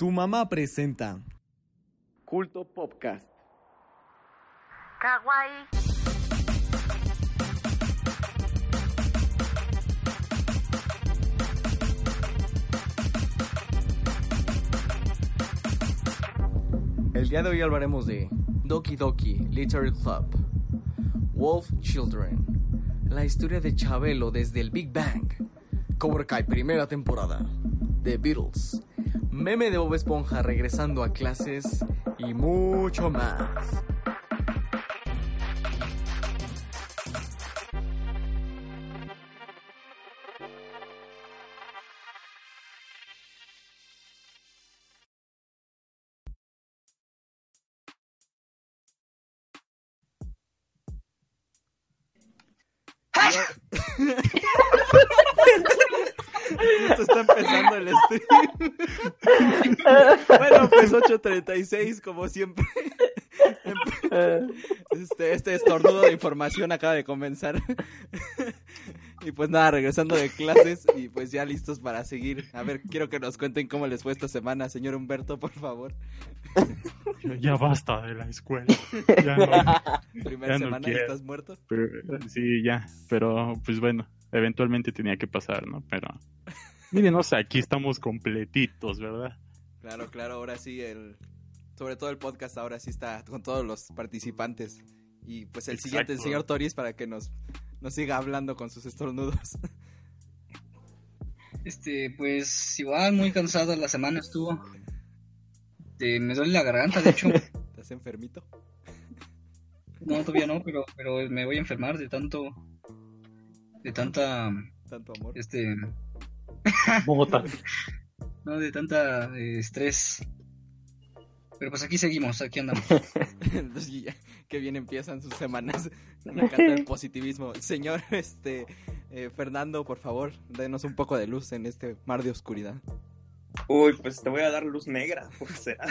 Tu mamá presenta Culto Podcast. Kawaii. El día de hoy hablaremos de Doki Doki Literary Club, Wolf Children, la historia de Chabelo desde el Big Bang, Cobra Kai primera temporada, The Beatles, meme de Bob Esponja regresando a clases y mucho más. Justo está empezando el stream. bueno, pues 8.36, como siempre. Este, este estornudo de información acaba de comenzar. y pues nada, regresando de clases y pues ya listos para seguir. A ver, quiero que nos cuenten cómo les fue esta semana, señor Humberto, por favor. Ya basta de la escuela. Ya no, Primera Ya no semana, quiero. ¿estás muerto? pero- sí, ya. Pero pues bueno, eventualmente tenía que pasar, ¿no? Pero mírenos, aquí estamos completitos, ¿verdad? Claro, claro, ahora sí, el, sobre todo el podcast ahora sí está con todos los participantes. Y pues el siguiente, el señor Toris, para que nos, nos siga hablando con sus estornudos. Este, pues igual muy cansada la semana estuvo. Este, me duele la garganta, de hecho. ¿Estás enfermito? No, todavía no, pero, pero me voy a enfermar de tanto. De tanta. Tanto amor. Este. Bogotá. No, de tanta eh, estrés. Pero pues aquí seguimos, aquí andamos. Entonces, ya, que bien empiezan sus semanas. Me encanta el positivismo. Señor este eh, Fernando, por favor, denos un poco de luz en este mar de oscuridad. Uy, pues te voy a dar luz negra, por será.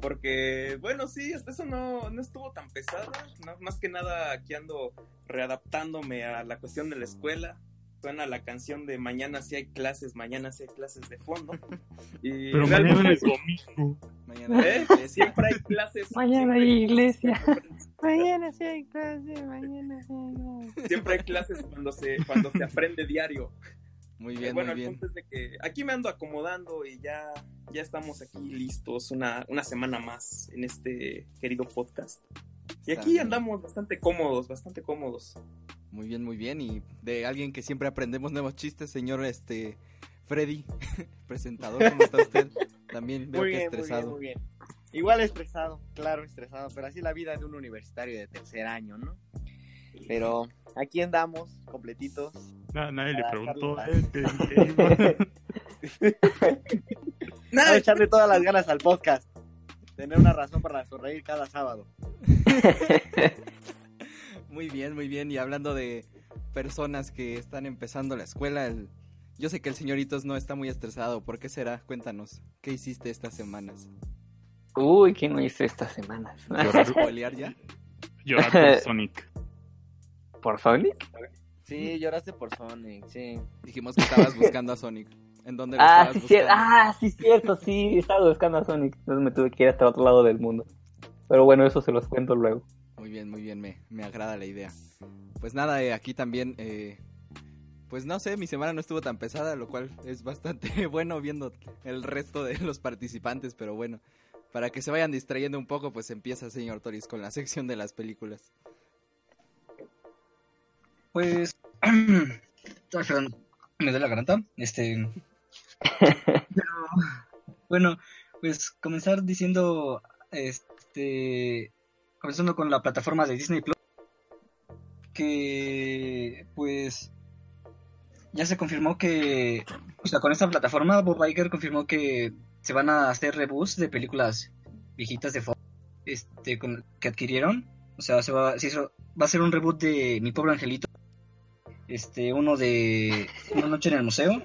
Porque, bueno, sí, hasta eso no, no estuvo tan pesado. No, más que nada aquí ando readaptándome a la cuestión de la escuela. Suena la canción de mañana sí hay clases, mañana sí hay clases de fondo. Y Pero mañana es domingo. Mañana siempre hay clases. Mañana hay iglesia. clases. Mañana sí hay clase, mañana sí hay. Siempre hay clases cuando se, cuando se aprende diario. Muy Eh, bien, bueno, muy el bien. punto es de que aquí me ando acomodando y ya, ya estamos aquí listos una, una semana más en este querido podcast. Y aquí andamos bastante cómodos, bastante cómodos. Muy bien, muy bien. Y de alguien que siempre aprendemos nuevos chistes, señor este Freddy, presentador, ¿cómo está usted? También veo Muy que bien, muy bien, estresado. muy bien. Igual estresado, claro, estresado, pero así la vida de un universitario de tercer año, ¿no? Pero aquí andamos, completitos. Na- nadie le preguntó. ¿eh? ¿Qué- qué iba? Vamos a echarle todas las ganas al podcast. Tener una razón para sonreír cada sábado. Muy bien, muy bien. Y hablando de personas que están empezando la escuela, el- yo sé que el señoritos no está muy estresado. ¿Por qué será? Cuéntanos, ¿qué hiciste estas semanas? Uy, ¿qué no hice estas semanas? ¿Vas a spoilear ya? Llorar por Sonic. ¿Por Sonic? Sí, lloraste por Sonic, sí. Dijimos que estabas buscando a Sonic. ¿En dónde lo Ah, estabas sí, buscando? ah, sí, cierto, sí, estaba buscando a Sonic. Entonces me tuve que ir hasta otro lado del mundo. Pero bueno, eso se los cuento luego. Muy bien, muy bien, me, me agrada la idea. Pues nada, eh, aquí también, eh, pues no sé, mi semana no estuvo tan pesada, lo cual es bastante bueno viendo el resto de los participantes, pero bueno, para que se vayan distrayendo un poco, pues empieza, señor Toris, con la sección de las películas. Pues. Me duele la garganta. Este. Pero, bueno, pues comenzar diciendo. Este. Comenzando con la plataforma de Disney Plus. Que. Pues. Ya se confirmó que. O sea, con esta plataforma, Bob Iger confirmó que se van a hacer reboots de películas viejitas de Fox. Este, que adquirieron. O sea, se va, se hizo- va a ser un reboot de Mi Pobre Angelito este uno de una noche en el museo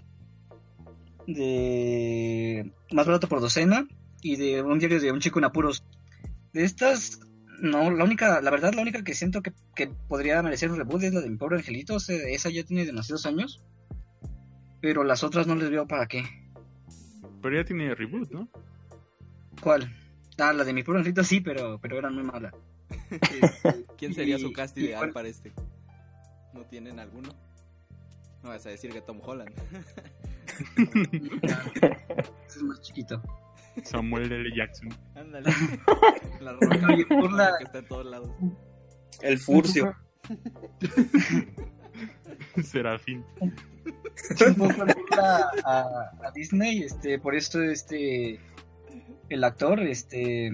de más barato por docena y de un diario de un chico en apuros de estas no la única la verdad la única que siento que, que podría merecer un reboot es la de mi pobre angelito o sea, esa ya tiene demasiados años pero las otras no les veo para qué Pero ya tiene reboot, ¿no? ¿Cuál? Ah, la de mi puro angelito sí, pero, pero era muy mala. Este, ¿Quién sería y- su cast ideal bueno, para este? ¿No tienen alguno? No vas a decir que Tom Holland. Es más chiquito. Samuel L. Jackson. Ándale. La roca la- que está en todos lados. El Furcio. Serafín. burla a, a Disney, este, por esto este el actor, este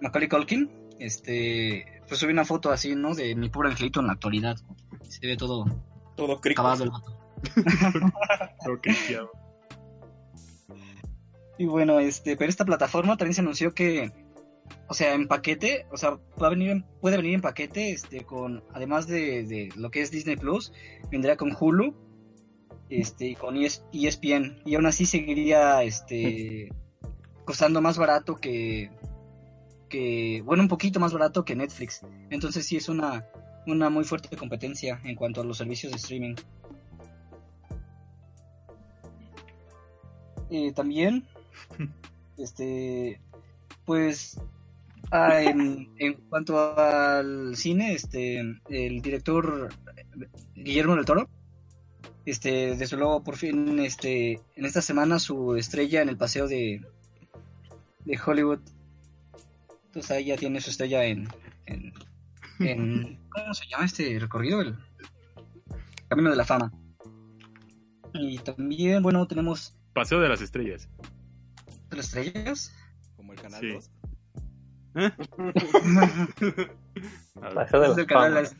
Macaulay Culkin, este, pues subí una foto así, ¿no? De mi puro angelito en la actualidad. Se ve todo Todo crico. acabado el vato. Todo. Y bueno, este, pero esta plataforma también se anunció que, o sea, en paquete, o sea, va a venir, en- puede venir en paquete, este, con, además de, lo que es Disney Plus, vendría con Hulu, este, y con ES ESPN, y aún así seguiría, este, costando más barato que, que, bueno, un poquito más barato que Netflix. Entonces sí es una, una muy fuerte competencia en cuanto a los servicios de streaming. Eh, también, este, pues, ah, en, en cuanto al cine, este, el director Guillermo del Toro, este, desde luego por fin, este, en esta semana su estrella en el paseo de, de Hollywood, entonces ahí ya tiene su estrella en, en, en- ¿cómo se llama este recorrido? El Camino de la Fama. Y también, bueno, tenemos Paseo de las estrellas. Las estrellas. Como el canal Sí. 2. A ver. Paseo de la fama. de la-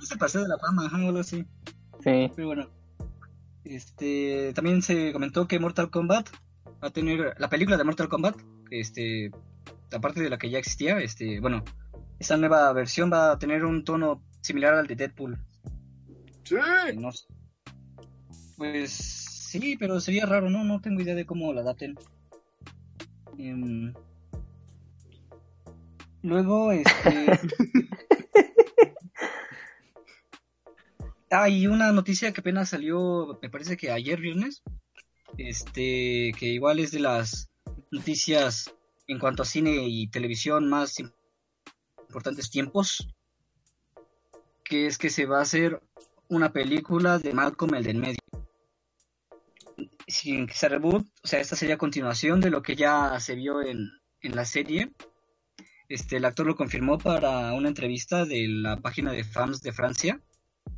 Es el paseo de la fama, ajá, algo así. Sí. Pero bueno. Este, también se comentó que Mortal Kombat va a tener la película de Mortal Kombat, este, aparte de la que ya existía, este, bueno, esta nueva versión va a tener un tono similar al de Deadpool. Sí. Eh, no. Pues sí, pero sería raro, ¿no? No tengo idea de cómo la adapten. Em, luego, este... Ah, y una noticia que apenas salió, me parece que ayer viernes, este, que igual es de las noticias en cuanto a cine y televisión más im- importantes tiempos, que es que se va a hacer una película de Malcolm el del medio. Sin que se reboot, o sea, esta sería continuación de lo que ya se vio en, en la serie. Este, el actor lo confirmó para una entrevista de la página de fans de Francia.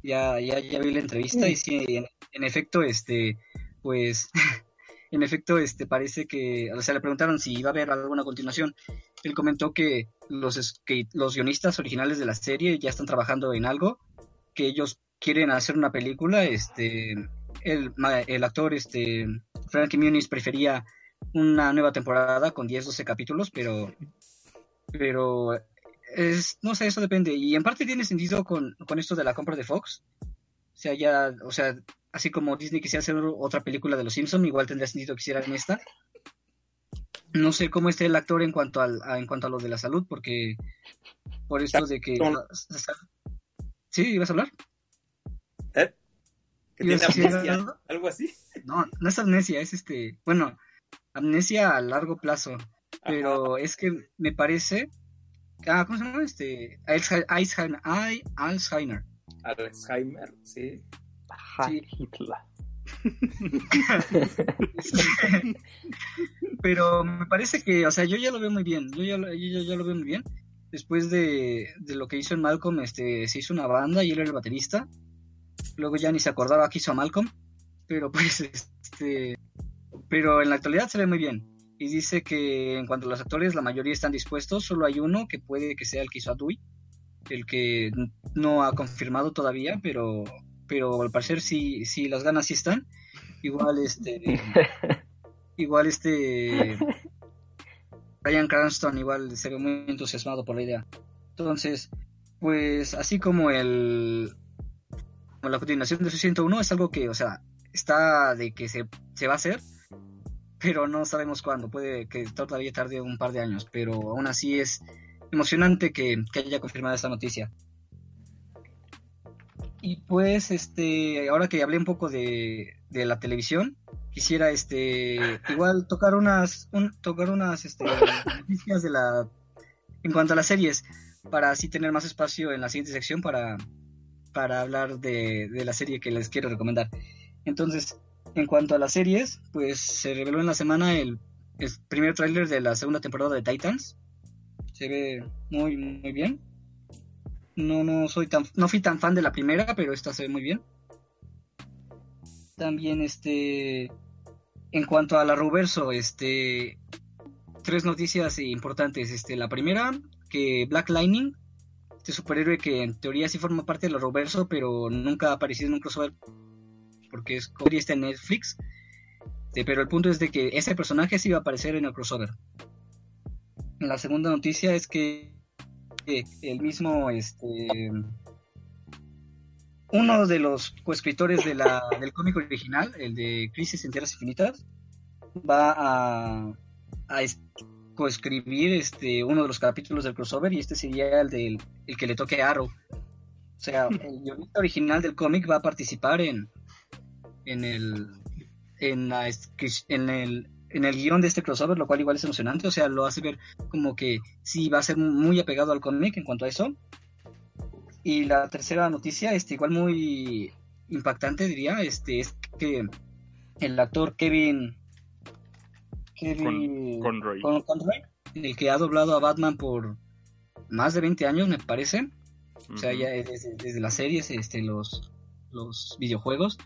Ya, ya, ya vi la entrevista y sí, en, en efecto, este, pues, en efecto, este, parece que, o sea, le preguntaron si iba a haber alguna continuación. Él comentó que los, que los guionistas originales de la serie ya están trabajando en algo, que ellos quieren hacer una película, este, el, el actor, este, Frankie Muniz prefería una nueva temporada con 10, 12 capítulos, pero, pero es, no sé, eso depende. Y en parte tiene sentido con, con esto de la compra de Fox. O sea, ya, o sea, así como Disney quisiera hacer otra película de Los Simpson, igual tendría sentido que hicieran esta. No sé cómo esté el actor en cuanto al, a, en cuanto a lo de la salud, porque por esto de que ¿Sí? ¿Ibas a hablar? Que ¿Ibas tiene amnesia. algo? Algo así. No, no es amnesia, es este, bueno, amnesia a largo plazo, pero es que me parece, ah, ¿cómo se llama? Este, Alzheimer, Alzheimer, ay, Alzheimer. Alzheimer, sí. Ajá, Sí. Hitler. pero me parece que, o sea, yo ya lo veo muy bien, yo ya, lo- yo ya- ya lo veo muy bien. Después de, de lo que hizo en Malcolm, este, se hizo una banda y él era el baterista. Luego ya ni se acordaba que hizo a Malcolm, pero pues, este, pero en la actualidad se ve muy bien. Y dice que en cuanto a los actores, la mayoría están dispuestos, solo hay uno que puede que sea el que hizo a Dewey, el que no ha confirmado todavía, pero, pero al parecer sí, sí las ganas sí están. Igual este, igual este Brian Cranston igual se ve muy entusiasmado por la idea. Entonces, pues así como el la continuación de su 101 es algo que, o sea, está de que se, se va a hacer, pero no sabemos cuándo. Puede que todavía tarde un par de años, pero aún así es emocionante que, que haya confirmado esta noticia. Y pues, este, ahora que hablé un poco de, de la televisión, quisiera este igual tocar unas un- tocar unas este, noticias de la en cuanto a las series para así tener más espacio en la siguiente sección para para hablar de, la serie que les quiero recomendar. Entonces, en cuanto a las series, pues se reveló en la semana el, el primer tráiler de la segunda temporada de Titans. Se ve muy muy bien. No no soy tan no fui tan fan de la primera, pero esta se ve muy bien. También este en cuanto a la Roverso, este tres noticias importantes. Este, la primera, que Black Lightning, este superhéroe que en teoría sí forma parte de la Roverso, pero nunca ha aparecido en un crossover porque es está en Netflix. Este, pero el punto es de que ese personaje sí va a aparecer en el crossover. La segunda noticia es que el mismo este uno de los coescritores del cómic original, el de Crisis en Tierras Infinitas, va a, a coescribir este, uno de los capítulos del crossover y este sería el, del, el que le toque a Arrow. O sea, el guionista original del cómic va a participar en, en el en, la en el en el guion de este crossover, lo cual igual es emocionante, o sea, lo hace ver como que sí va a ser muy apegado al cómic en cuanto a eso. Y la tercera noticia, este, igual muy impactante, diría, este, es que el actor Kevin. Kevin. Conroy. Con- Conroy, el que ha doblado a Batman por más de 20 años, me parece. O sea, ya desde, desde las series, este, los, los videojuegos.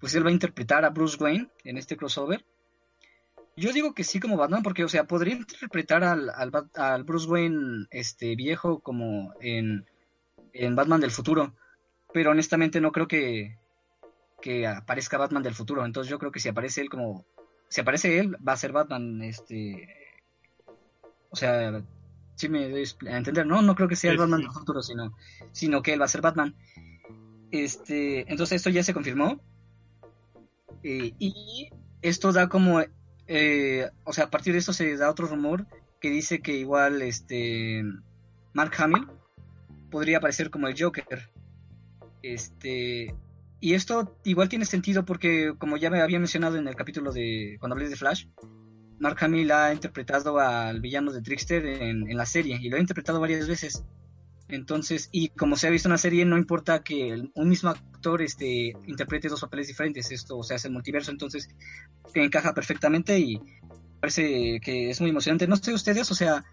Pues él va a interpretar a Bruce Wayne en este crossover. Yo digo que sí como Batman, porque, o sea, podría interpretar al, al, al Bruce Wayne este, viejo como en, en Batman del futuro. Pero honestamente no creo que, que aparezca Batman del futuro. Entonces yo creo que si aparece él como... Si aparece él, va a ser Batman, este... O sea, sí me doy a entender. No, no creo que sea el Batman del futuro, sino, sino que él va a ser Batman. Este, entonces esto ya se confirmó. Eh, y esto da como, eh, o sea, a partir de esto se da otro rumor que dice que igual, este, Mark Hamill podría aparecer como el Joker. Este, y esto igual tiene sentido porque, como ya me había mencionado en el capítulo de cuando hablé de Flash, Mark Hamill ha interpretado al villano de Trickster en, en la serie y lo ha interpretado varias veces. Entonces, y como se ha visto en la serie, no importa que un mismo actor este, interprete dos papeles diferentes, esto, o sea, es el multiverso, entonces encaja perfectamente y parece que es muy emocionante. No sé ustedes, o sea,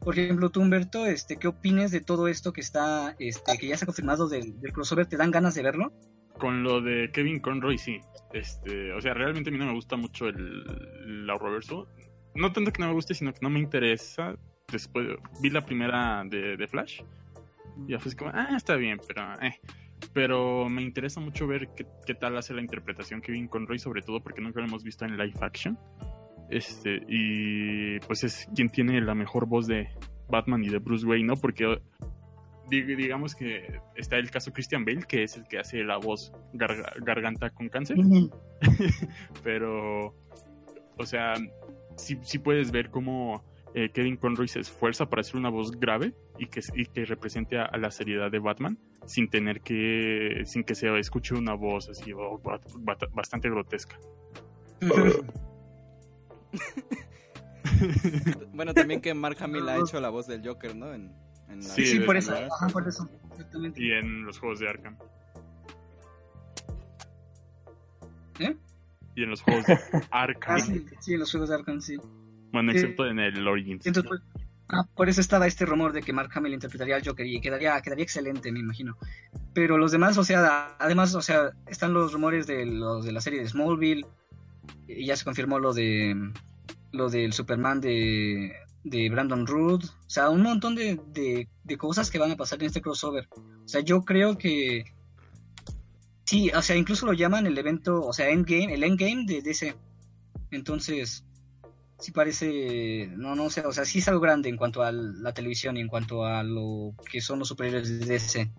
por ejemplo, tú Humberto, este, ¿qué opines de todo esto que está, este, que ya se ha confirmado del, del crossover? ¿Te dan ganas de verlo? Con lo de Kevin Conroy, sí. Este, o sea, realmente a mí no me gusta mucho el, el Arrowverso. No tanto que no me guste, sino que no me interesa. Después vi la primera de, de Flash. Y ya fue así como, ah, está bien, pero eh. Pero me interesa mucho ver qué, tal hace la interpretación Kevin Conroy, sobre todo porque nunca lo hemos visto en live action. Este, y pues es quien tiene la mejor voz de Batman y de Bruce Wayne, ¿no? Porque digamos que está el caso Christian Bale, que es el que hace la voz garga- garganta con cáncer, pero, o sea, sí, sí puedes ver cómo eh, Kevin Conroy se esfuerza para hacer una voz grave y que, y que represente a, a la seriedad de Batman sin tener que, sin que se escuche una voz así oh, ba- ba- bastante grotesca. Bueno, también que Mark Hamill ha hecho la voz del Joker, ¿no? En, en la- Sí, Sí, por eso, ajá, por eso, exactamente. Y en los juegos de Arkham. ¿Eh? Y en los juegos de Ah, Arkham. sí, sí, en los juegos de Arkham, sí. Bueno, Sí. excepto en el Origins. Entonces, pues, ah, por eso estaba este rumor de que Mark Hamill interpretaría al Joker y quedaría, quedaría excelente, me imagino. Pero los demás, o sea, además, o sea, están los rumores de los de la serie de Smallville y ya se confirmó lo de lo del Superman de, de Brandon Root, o sea, un montón de, de, de cosas que van a pasar en este crossover. O sea, yo creo que sí, o sea, incluso lo llaman el evento, o sea, Endgame, el Endgame de DC. Entonces, sí parece, no, no sé, o sea, sí es algo grande en cuanto a la televisión y en cuanto a lo que son los superhéroes de DC.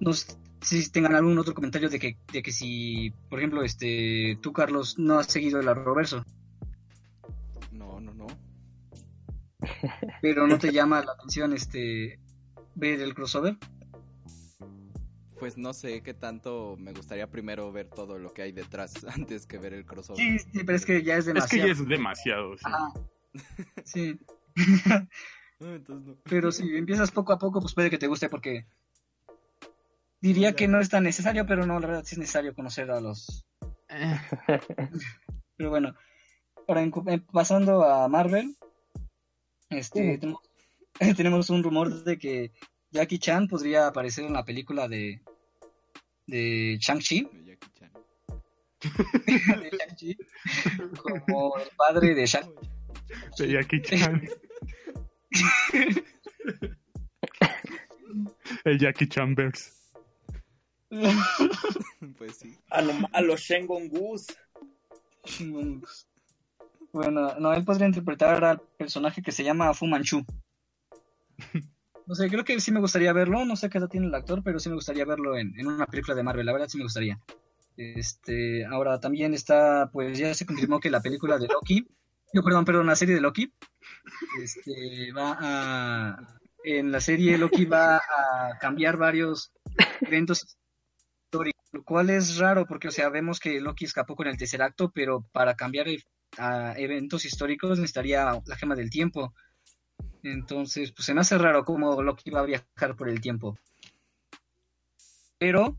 No sé si tengan algún otro comentario de que, de que si, por ejemplo, este, tú, Carlos, no has seguido el Arrowverso, No, no, no. pero no te llama la atención este ver el crossover. pues no sé qué tanto me gustaría primero ver todo lo que hay detrás antes que ver el crossover. Sí, sí, pero es que ya es Es que demasiado. ya es demasiado. sí. Ajá. Sí. No, entonces no. Pero si empiezas poco a poco, pues puede que te guste porque diría que no es tan necesario, pero no, la verdad sí es necesario conocer a los... Pero bueno, ahora en- pasando a Marvel, este, tenemos, tenemos un rumor de que Jackie Chan podría aparecer en la película de, de Shang-Chi, Jackie Chan. de Shang-Chi, como el padre de Shang De Jackie Chan. El Jackie Chan verse. Pues sí. A, lo, a los Shengon Gus. Bueno, no, él podría interpretar al personaje que se llama Fu Manchu. No sé, creo que sí me gustaría verlo. No sé qué edad tiene el actor, pero sí me gustaría verlo en, en una película de Marvel. La verdad sí me gustaría. Este, ahora también está, pues ya se confirmó que la película de Loki, yo perdón, perdón, la serie de Loki, este, va a, en la serie Loki va a cambiar varios eventos históricos, lo cual es raro porque, o sea, vemos que Loki escapó con el tercer acto, pero para cambiar e- a eventos históricos necesitaría la gema del tiempo. Entonces, pues se me hace raro cómo Loki va a viajar por el tiempo. Pero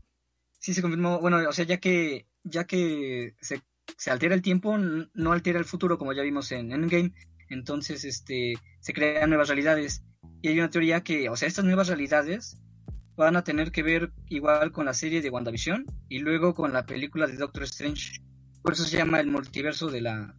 sí se confirmó, bueno, o sea, ya que ya que se, se altera el tiempo, no altera el futuro como ya vimos en Endgame, entonces este se crean nuevas realidades. Y hay una teoría que, o sea, estas nuevas realidades van a tener que ver igual con la serie de WandaVision y luego con la película de Doctor Strange. Por eso se llama el multiverso de la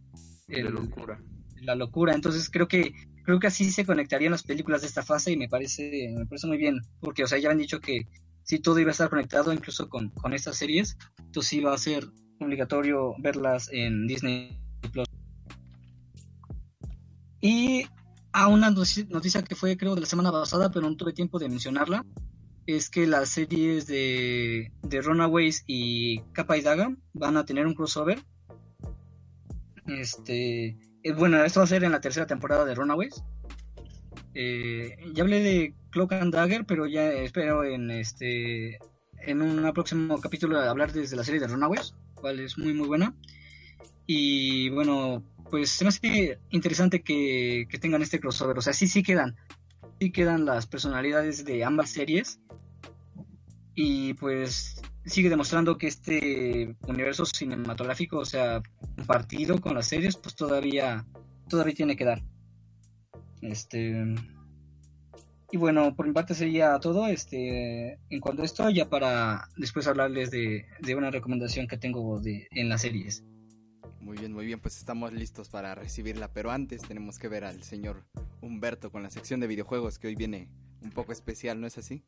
De el- locura. la locura. Entonces creo que creo que así se conectarían las películas de esta fase y me parece me parece muy bien, porque o sea, ya han dicho que si todo iba a estar conectado incluso con, con estas series, entonces sí va a ser obligatorio verlas en Disney Plus. Y a una noticia noticia que fue creo de la semana pasada, pero no tuve tiempo de mencionarla, es que las series de, de Runaways y Capa y Daga van a tener un crossover. Este, eh, bueno, esto va a ser en la tercera temporada de Runaways. Eh, ya hablé de Cloak and Dagger, pero ya espero en este en un próximo capítulo hablar desde la serie de Runaways, cual es muy muy buena. Y bueno, pues se me hace interesante que, que tengan este crossover. O sea, sí, sí quedan. Sí quedan las personalidades de ambas series. Y pues sigue demostrando que este universo cinematográfico, o sea, compartido con las series, pues todavía, todavía tiene que dar. Este. Y bueno, por mi parte sería todo. Este, en cuanto a esto, ya para después hablarles de, de una recomendación que tengo de, en las series. Muy bien, muy bien, pues estamos listos para recibirla, pero antes tenemos que ver al señor Humberto con la sección de videojuegos que hoy viene un poco especial, ¿no es así?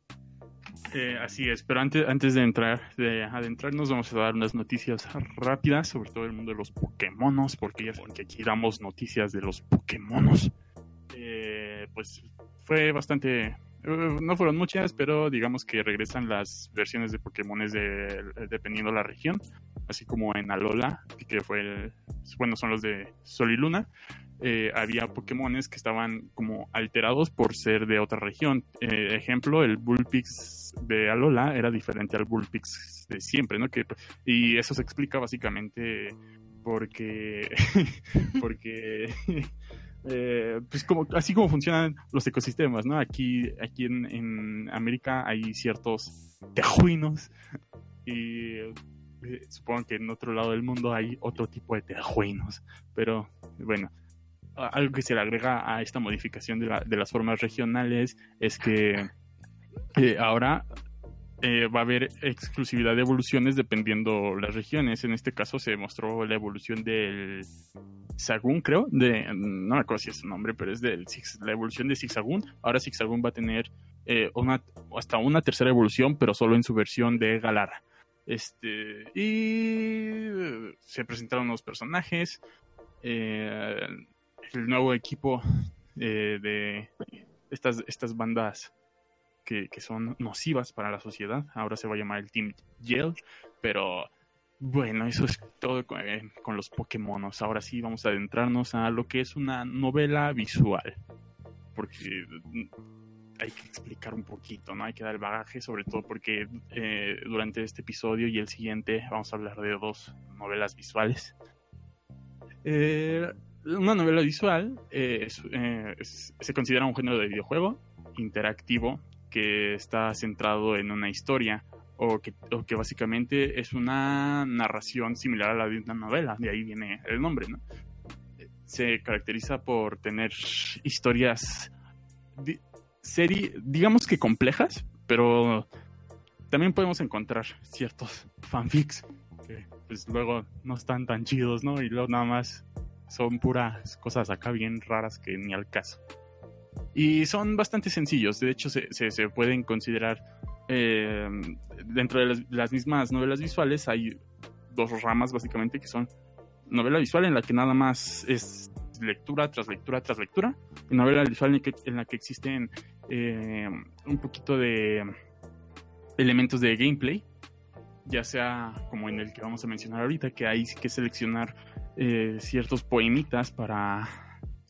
Eh, así es, pero antes, antes de entrar, de adentrarnos, vamos a dar unas noticias rápidas sobre todo el mundo de los Pokémonos, porque ya saben que aquí damos noticias de los Pokémonos. Eh, pues fue bastante, eh, no fueron muchas, pero digamos que regresan las versiones de Pokémones de, dependiendo la región, así como en Alola, que fue, el- bueno, son los de Sol y Luna. Eh, había Pokémones que estaban como alterados por ser de otra región. Eh, ejemplo, el Bullpix de Alola era diferente al Bullpix de siempre, ¿no? Que, y eso se explica básicamente porque, porque eh, pues como, así como funcionan los ecosistemas, ¿no? Aquí, aquí en, América hay ciertos tejuinos y eh, supongo que en otro lado del mundo hay otro tipo de tejuinos, pero bueno, algo que se le agrega a esta modificación de, la- de las formas regionales es que eh, ahora eh, va a haber exclusividad de evoluciones dependiendo las regiones. En este caso se mostró la evolución del Zigzagoon, creo, de no me acuerdo si es su nombre, pero es del la evolución de Zigzagoon. Ahora Zigzagoon va a tener eh, una hasta una tercera evolución, pero solo en su versión de Galara. Este y se presentaron nuevos personajes. eh, el nuevo equipo eh, de estas, estas bandas que, que son nocivas para la sociedad. Ahora se va a llamar el Team Yell, pero bueno, eso es todo con, eh, con los Pokémonos. Ahora sí vamos a adentrarnos a lo que es una novela visual. Porque hay que explicar un poquito, ¿no? Hay que dar el bagaje, sobre todo porque eh, durante este episodio y el siguiente vamos a hablar de dos novelas visuales. Eh, una novela visual eh, eh, se considera un género de videojuego interactivo que está centrado en una historia o que, básicamente es una narración similar a la de una novela, de ahí viene el nombre, ¿no? Se caracteriza por tener historias, di- seri- digamos que complejas, pero también podemos encontrar ciertos fanfics que pues luego no están tan chidos, ¿no? Y luego nada más son puras cosas acá bien raras que ni al caso. Y son bastante sencillos, de hecho se, se, pueden considerar eh, dentro de las, las mismas novelas visuales hay dos ramas básicamente que son novela visual en la que nada más es lectura tras lectura tras lectura y novela visual en, que- en la que existen eh, un poquito de elementos de gameplay ya sea como en el que vamos a mencionar ahorita que hay que seleccionar eh, ciertos poemitas para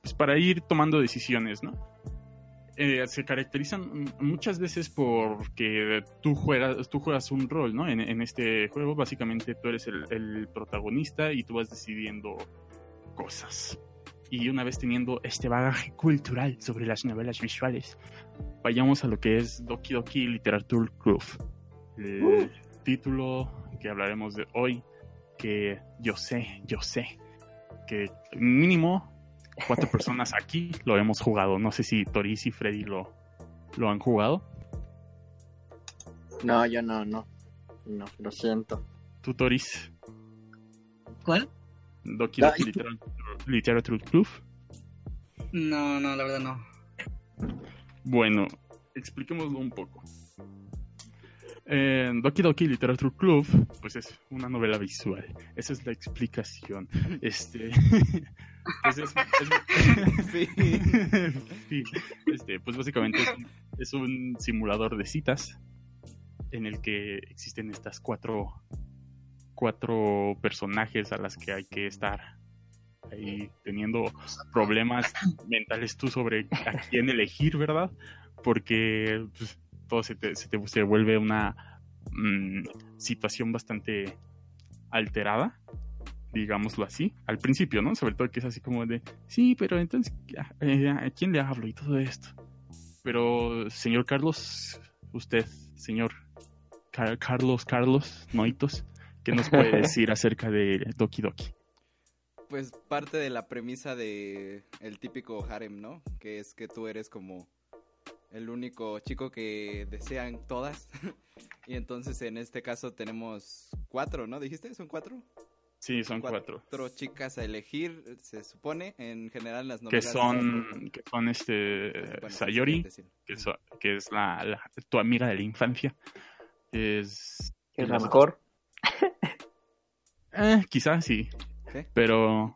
pues, para ir tomando decisiones no eh, se caracterizan muchas veces porque tú juegas, tú juegas un rol, ¿no? En, en este juego, básicamente tú eres el, el protagonista y tú vas decidiendo cosas. Y una vez teniendo este bagaje cultural sobre las novelas visuales, vayamos a lo que es Doki Doki Literature Club. El título que hablaremos de hoy, que yo sé, yo sé, que mínimo cuatro personas aquí lo hemos jugado. No sé si Toris y Freddy lo, lo han jugado. No, yo no, no. No, lo siento. ¿Tú, Toris? ¿Cuál? Doki Doki Literature, Literature Club. No, no, la verdad no. Bueno, expliquémoslo un poco. Eh, Doki Doki Literature Club, pues es una novela visual. Esa es la explicación. Este, pues es, es- Sí. Este, pues básicamente es un, es un simulador de citas en el que existen estas cuatro cuatro personajes a las que hay que estar ahí teniendo problemas mentales tú sobre a quién elegir, ¿verdad? Porque pues, todo se te, se te- se vuelve una mm, situación bastante alterada, digámoslo así, al principio, ¿no? Sobre todo que es así como de, sí, pero entonces, ¿a quién le hablo y todo esto? Pero, señor Carlos, usted, señor Car- Carlos, Carlos Noitos, ¿qué nos puede decir acerca de Doki Doki? Pues parte de la premisa de el típico harem, ¿no? Que es que tú eres como el único chico que desean todas. y entonces en este caso tenemos cuatro, ¿no? ¿Dijiste? ¿Son cuatro? Sí, son cuatro. Cuatro chicas a elegir, se supone, en general las Que novelas. son, que son este Bueno, Sayori, sí, que, so- que es la, la- tu amiga de la infancia. Es, Es la mejor. Eh, quizás sí. ¿Sí? Pero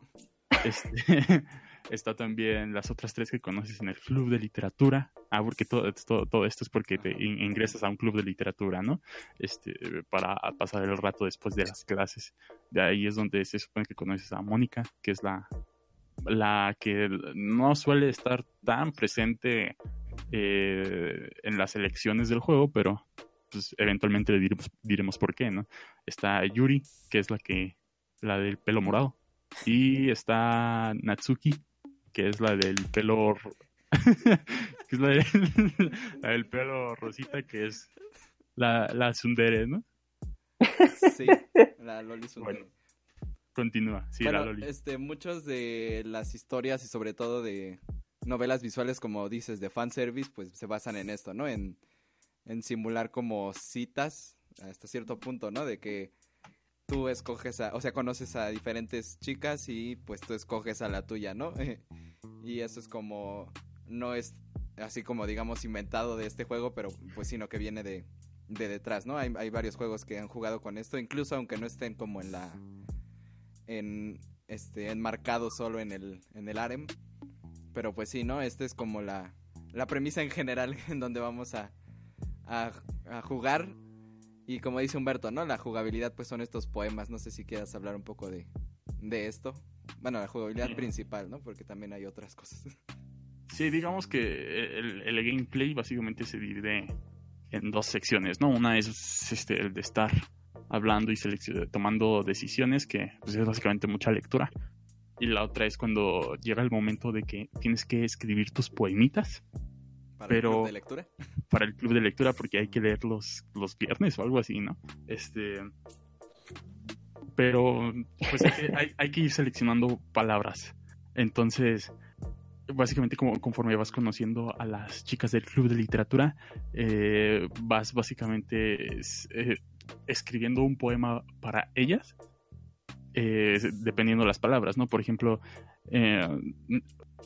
este, está también las otras tres que conoces en el club de literatura. Ah, porque todo, todo, todo esto es porque te in- ingresas a un club de literatura, ¿no? Este, para pasar el rato después de las clases. De ahí es donde se supone que conoces a Mónica, que es la, la que no suele estar tan presente eh, en las elecciones del juego, pero pues eventualmente diremos, diremos por qué, ¿no? Está Yuri, que es la que la del pelo morado, y está Natsuki, que es la del pelo que es la, del- la del pelo rosita, que es la, la tsundere, ¿no? Sí, la Loli Tsundere. Bueno, Continúa, sí, bueno, la Loli. este, muchos de las historias y sobre todo de novelas visuales, como dices, de fanservice, pues se basan en esto, ¿no? En, en simular como citas hasta cierto punto, ¿no? De que tú escoges a, o sea, conoces a diferentes chicas y pues tú escoges a la tuya, ¿no? y eso es como, no es así como digamos inventado de este juego, pero pues sino que viene de, de detrás, ¿no? Hay, hay varios juegos que han jugado con esto, incluso aunque no estén como en la en este enmarcado solo en el en el harem pero pues sí no este es como la la premisa en general en donde vamos a, a a jugar y como dice Humberto no la jugabilidad pues son estos poemas no sé si quieras hablar un poco de de esto bueno la jugabilidad Sí. principal no porque también hay otras cosas Sí, digamos que el, el gameplay básicamente se divide en dos secciones, ¿no? Una es este, el de estar hablando y tomando decisiones, que pues, es básicamente mucha lectura. Y la otra es cuando llega el momento de que tienes que escribir tus poemitas Para Pero- el club de lectura. para el club de lectura porque hay que leer los, los viernes o algo así, ¿no? Este. Pero pues hay que, hay- hay que ir seleccionando palabras. Entonces, básicamente como, conforme vas conociendo a las chicas del club de literatura, eh, vas básicamente es- eh, escribiendo un poema para ellas, eh, dependiendo las palabras, ¿no? Por ejemplo, eh,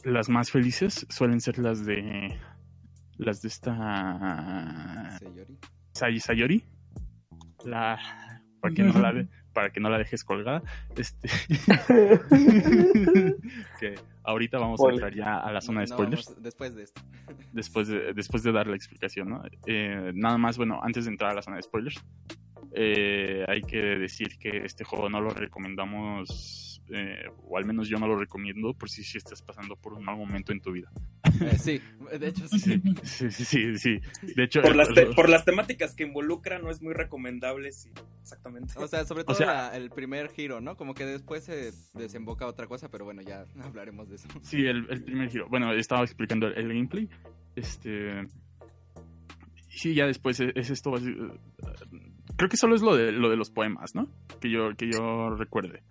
las más felices suelen ser las de las de esta Sayori. Say- Sayori la para que no la de- para que no la dejes colgada este que ahorita vamos a entrar ya a la zona de No, spoilers vamos después de esto. después de, después de dar la explicación, ¿no? Eh, nada más, bueno, antes de entrar a la zona de spoilers, eh, hay que decir que este juego no lo recomendamos, eh, o al menos yo no lo recomiendo por si, si estás pasando por un mal momento en tu vida. Eh, sí, de hecho sí. Sí, sí, sí, sí. sí. De hecho, Por las, te- eh, por las temáticas que involucra no es muy recomendable, sí, exactamente. O sea, sobre todo sea- la- el primer giro, ¿no? Como que después se desemboca otra cosa, pero bueno, ya hablaremos de eso. Sí, el, el primer giro. Bueno, estaba explicando el, el gameplay. Este. Sí, ya después es, es esto. Creo que solo es lo de, lo de los poemas, ¿no? Que yo, que yo recuerde.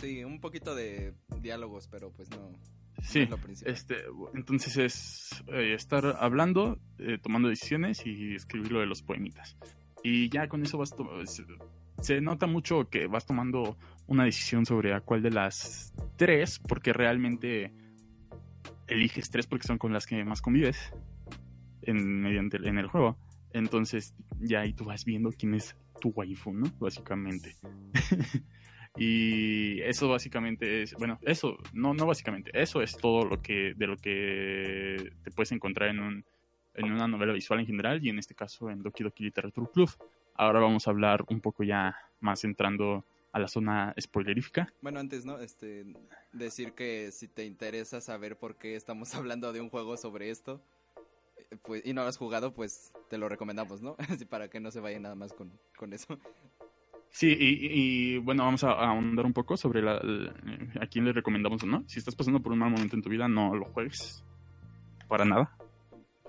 Sí, un poquito de diálogos, pero pues no, no Sí. es lo principal. Este, entonces es eh, estar hablando, eh, tomando decisiones y escribir lo de los poemitas. Y ya con eso vas se, se nota mucho que vas tomando una decisión sobre a cuál de las tres, porque realmente eliges tres porque son con las que más convives en, mediante en el juego. Entonces ya ahí tú vas viendo quién es tu waifu, ¿no? Básicamente. y eso básicamente es, bueno, eso, no, no básicamente, eso es todo lo que, de lo que te puedes encontrar en un, en una novela visual en general y en este caso en Doki Doki Literature Club. Ahora vamos a hablar un poco ya más entrando a la zona spoilerífica. Bueno, antes, ¿no? Este, decir que si te interesa saber por qué estamos hablando de un juego sobre esto, pues, y no lo has jugado, pues te lo recomendamos, ¿no? Así para que no se vaya nada más con, con eso. Sí, y, y, bueno, vamos a, ahondar un poco sobre la, la- a quién le recomendamos o no. Si estás pasando por un mal momento en tu vida, no lo juegues. Para nada.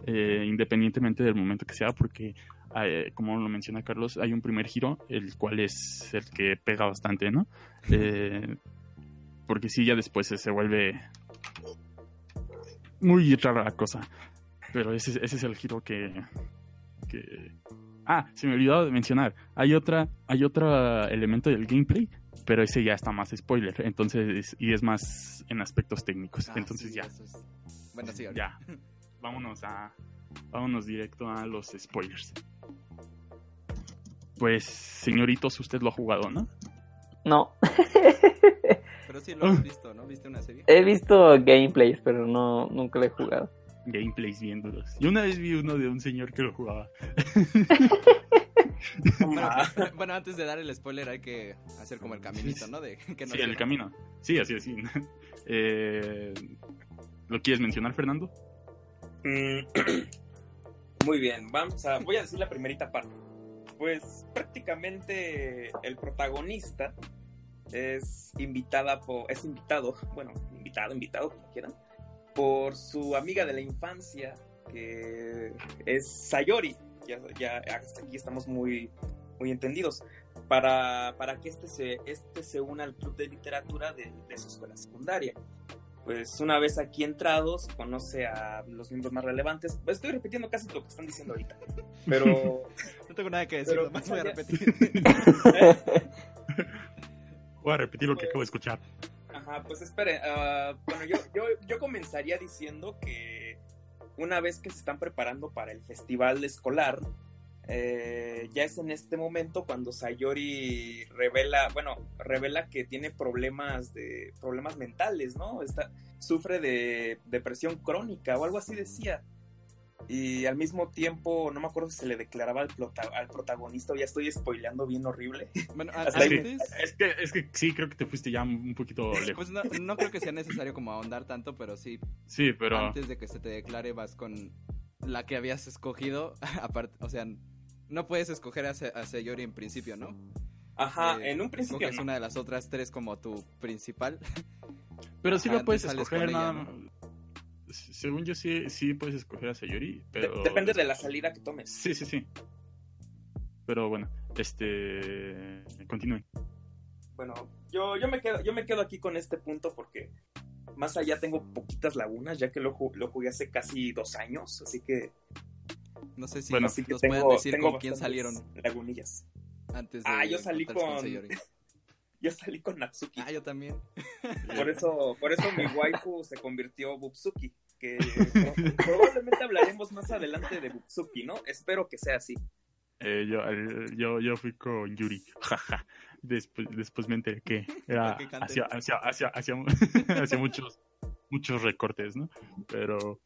Eh, independientemente del momento que sea, porque, eh, como lo menciona Carlos, hay un primer giro, el cual es el que pega bastante, ¿no? Eh, porque sí, ya después se, se vuelve muy rara la cosa. Pero ese, ese es el giro que, que... Ah, se me olvidó de mencionar. Hay otra, hay otro elemento del gameplay, pero ese ya está más spoiler. Entonces, y es más en aspectos técnicos. Ah, Entonces sí, ya, eso es- Bueno, sí, ya. Vámonos a, vámonos directo a los spoilers. Pues, señoritos, usted lo ha jugado, ¿no? No, Pero sí lo has visto, ¿no? ¿Viste una serie? he visto gameplays, pero no, nunca lo he jugado. Gameplays viéndolos. Yo una vez vi uno de un señor que lo jugaba. Bueno, Ah, bueno, antes de dar el spoiler hay que hacer como el caminito, ¿no? De que nos Sí, el camino. Sí, así, así. Eh, ¿Lo quieres mencionar, Fernando? Mm, Muy bien, vamos a, voy a decir la primerita parte. Pues prácticamente el protagonista es invitada por, es invitado, bueno, invitado, invitado, como quieran, por su amiga de la infancia, que es Sayori. Ya, ya hasta aquí estamos muy, muy entendidos. Para, para que este se, este se una al club de literatura de, de su escuela secundaria pues una vez aquí entrados, conoce a los miembros más relevantes. Pues, estoy repitiendo casi lo que están diciendo ahorita. Pero, No tengo nada que decir, Pero nomás más voy a repetir. ¿eh? Voy a repetir lo que acabo de escuchar. Ajá, pues espere. ah, bueno, yo, yo, yo comenzaría diciendo que una vez que se están preparando para el festival escolar, eh, ya es en este momento cuando Sayori revela, bueno, revela que tiene problemas de problemas mentales, ¿no? Está, sufre de depresión crónica o algo así decía. Y al mismo tiempo, no me acuerdo si se le declaraba al, prota- al protagonista, o ya estoy spoileando bien horrible. Bueno, Hasta ahí. antes, Es que, es que sí, creo que te fuiste ya un poquito lejos. pues no, no creo que sea necesario como ahondar tanto, pero sí, Sí, pero antes de que se te declare vas con la que habías escogido, aparte, o sea, no puedes escoger a, Se- a Sayori en principio, ¿no? Ajá, Eh, en un principio no. una de las otras tres como tu principal. Pero sí Ajá, lo puedes escoger con ella, nada ¿no? Según yo sí, sí puedes escoger a Sayori, De- pero... depende de la salida que tomes. Sí, sí, sí. Pero bueno, este... Continúen. Bueno, yo, yo, me quedo, yo me quedo aquí con este punto porque más allá tengo poquitas lagunas, ya que lo, lo jugué hace casi dos años, así que, No sé si Bueno, nos, tengo, pueden decir con quién salieron lagunillas. antes de Ah, yo salí con- Sayori. Yo salí con Natsuki, Ah, yo también. por eso, por eso mi waifu se convirtió Butsuki, que pro- probablemente hablaremos más adelante de Butsuki, ¿no? Espero que sea así. Eh, yo, el- yo, yo fui con Yuri, jaja. Después, después me enteré que era hacia, hacia, hacia, hacia, hacia muchos, muchos recortes, ¿no? Pero,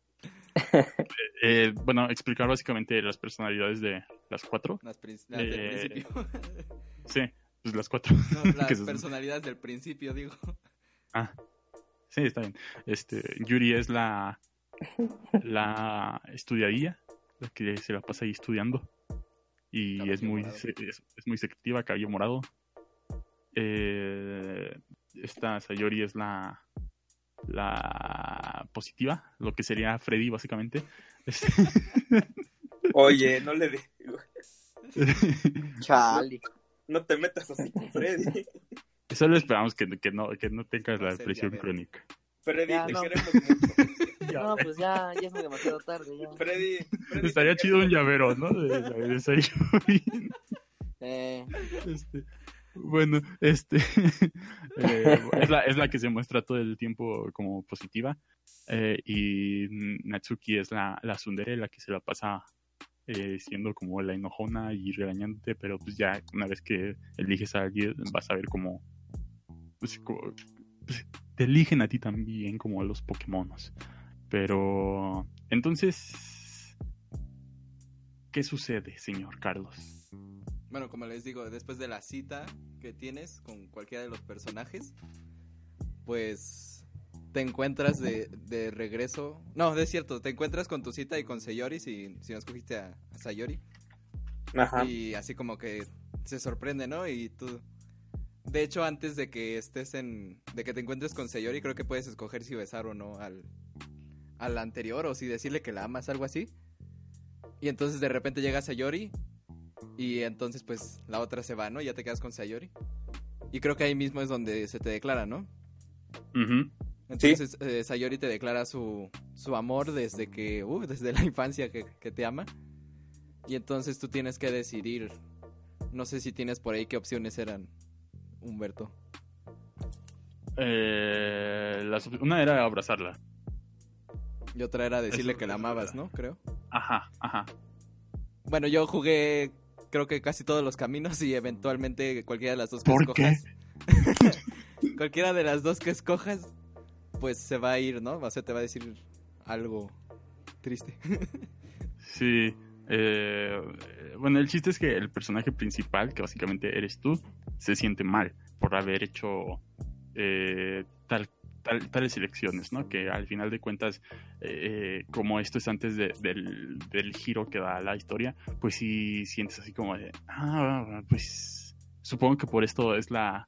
eh, bueno, explicar básicamente las personalidades de las cuatro. Las, del Eh, principio. Sí, pues las cuatro. No, las personalidades del principio, digo. Ah, sí, está bien. Este, Yuri es la, la estudiadilla, la que se la pasa ahí estudiando. Y Cabello es muy, se- es, es muy secretiva, cabello morado. Eh, esta Sayori es la, la positiva, lo que sería Freddy, básicamente. Este- Oye, no le de- Chale. No te metas así con Freddy. Solo esperamos que, que no, que no tengas la depresión crónica. Freddy, Ya, te no. queremos mucho. No, pues ya, ya es demasiado tarde. Ya. Freddy, Freddy, Estaría chido un llavero, ¿no? De, de- de. Eh, Este, bueno, este eh, es, la, es la que se muestra todo el tiempo como positiva. eh, y Natsuki es la, la tsundere, la que se la pasa eh, siendo como la enojona y regañándote, pero pues ya una vez que eliges a alguien vas a ver cómo, pues, pues, te eligen a ti también como a los Pokémonos. Pero entonces, ¿qué sucede, señor Carlos? Bueno, como les digo, después de la cita que tienes con cualquiera de los personajes, pues te encuentras de, de regreso. No, es cierto, te encuentras con tu cita y con Sayori si, si no escogiste a, a Sayori. Ajá. Y así como que se sorprende, ¿no? Y tú. De hecho, antes de que estés en. de que te encuentres con Sayori, creo que puedes escoger si besar o no al. al anterior o si decirle que la amas, algo así. Y entonces de repente llega Sayori. Y entonces, pues la otra se va, ¿no? Y ya te quedas con Sayori. Y creo que ahí mismo es donde se te declara, ¿no? Ujú. Entonces eh, Sayori te declara su, su amor desde que, uh, desde la infancia que, que te ama. Y entonces tú tienes que decidir. No sé si tienes por ahí qué opciones eran, Humberto. Eh, una era abrazarla. Y otra era decirle Eso- que la amabas, ¿no? Creo. Ajá, ajá. Bueno, yo jugué creo que casi todos los caminos y eventualmente cualquiera de las dos que ¿Por qué? escojas. cualquiera de las dos que escojas, pues se va a ir, ¿no? O sea, te va a decir algo triste. Sí. eh, bueno, el chiste es que el personaje principal, que básicamente eres tú, se siente mal por haber hecho eh, tal, tal- tales elecciones, ¿no? Que al final de cuentas, eh, como esto es antes de- del, del giro que da la historia, pues sí sientes así como de, ah, pues supongo que por esto es la...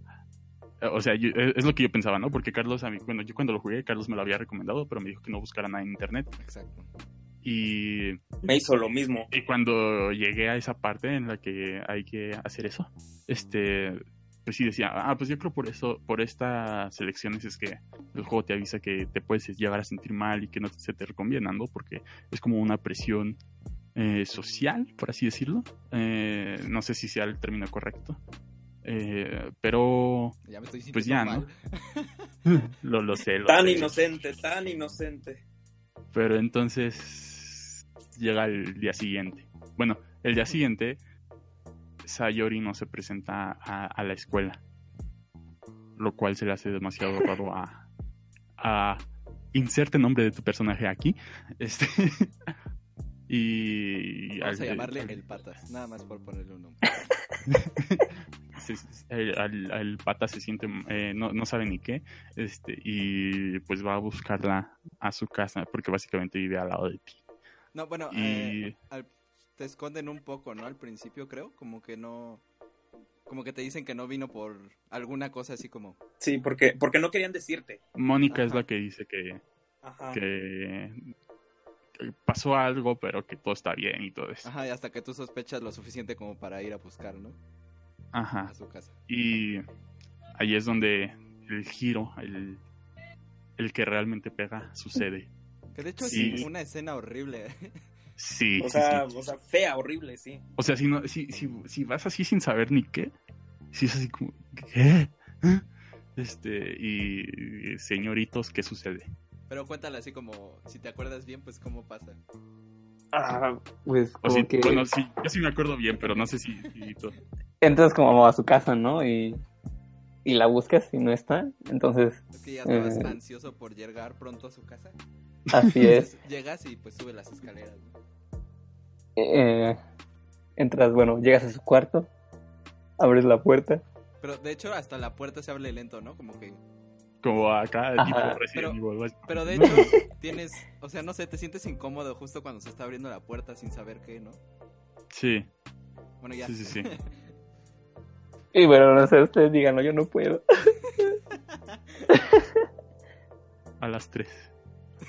O sea, yo- es lo que yo pensaba, ¿no? Porque Carlos, a mí, bueno, yo cuando lo jugué, Carlos me lo había recomendado, pero me dijo que no buscara nada en internet. Exacto. Y Me hizo lo mismo. y cuando llegué a esa parte en la que hay que hacer eso, este, pues sí decía, ah, pues yo creo por eso, por estas selecciones es que el juego te avisa que te puedes llegar a sentir mal y que no se te recomienda, ¿no? Porque es como una presión eh, social, por así decirlo. Eh, no sé si sea el término correcto. Eh, pero Ya me estoy sintiendo Pues ya, mal. ¿no? lo, lo sé. Lo Tan sé. inocente, tan inocente. Pero entonces llega el día siguiente. Bueno, el día siguiente, Sayori no se presenta a, a la escuela. Lo cual se le hace demasiado raro a. a inserte nombre de tu personaje aquí. Este. Y Vamos a llamarle el patas, nada más por ponerle un nombre. se- el, al, al pata se siente, eh, no, no sabe ni qué, este, y pues va a buscarla a su casa, porque básicamente vive al lado de ti. No, bueno, Y eh, al- te esconden un poco, ¿no? Al principio creo, como que no... Como que te dicen que no vino por alguna cosa así como... Sí, porque, porque no querían decirte. Mónica es Ajá. la que dice que, Ajá. que que pasó algo, pero que todo está bien y todo eso. Ajá, y hasta que tú sospechas lo suficiente como para ir a buscar, ¿no? Ajá. A su casa. Y ahí es donde el giro, el, el que realmente pega, sucede. Que de hecho Sí. es una escena horrible. Sí, O sea, sí. o sea, fea, horrible, sí. O sea, si, no, si, si, si vas así sin saber ni qué, si es así como, ¿qué? ¿Eh? Este, y, señoritos, ¿qué sucede? Pero cuéntale así como, si te acuerdas bien, pues cómo pasa. Ah, pues O como si- que Bueno, sí, yo sí me acuerdo bien, pero no sé si... entras como a su casa, ¿no? Y, y la buscas y no está. Entonces, Es que ya estabas Eh. ansioso por llegar pronto a su casa. así es. Entonces, llegas y pues sube las escaleras. ¿no? Eh, entras, bueno, llegas a su cuarto, abres la puerta. Pero de hecho hasta la puerta se abre lento, ¿no? Como que... Como acá, Ajá. tipo Pero- Pero de hecho tienes, o sea, no sé, te sientes incómodo justo cuando se está abriendo la puerta sin saber qué, ¿no? Sí, Bueno, ya. sí, sí, sí. Y bueno, no sé, ustedes díganlo, yo no puedo. A las 3.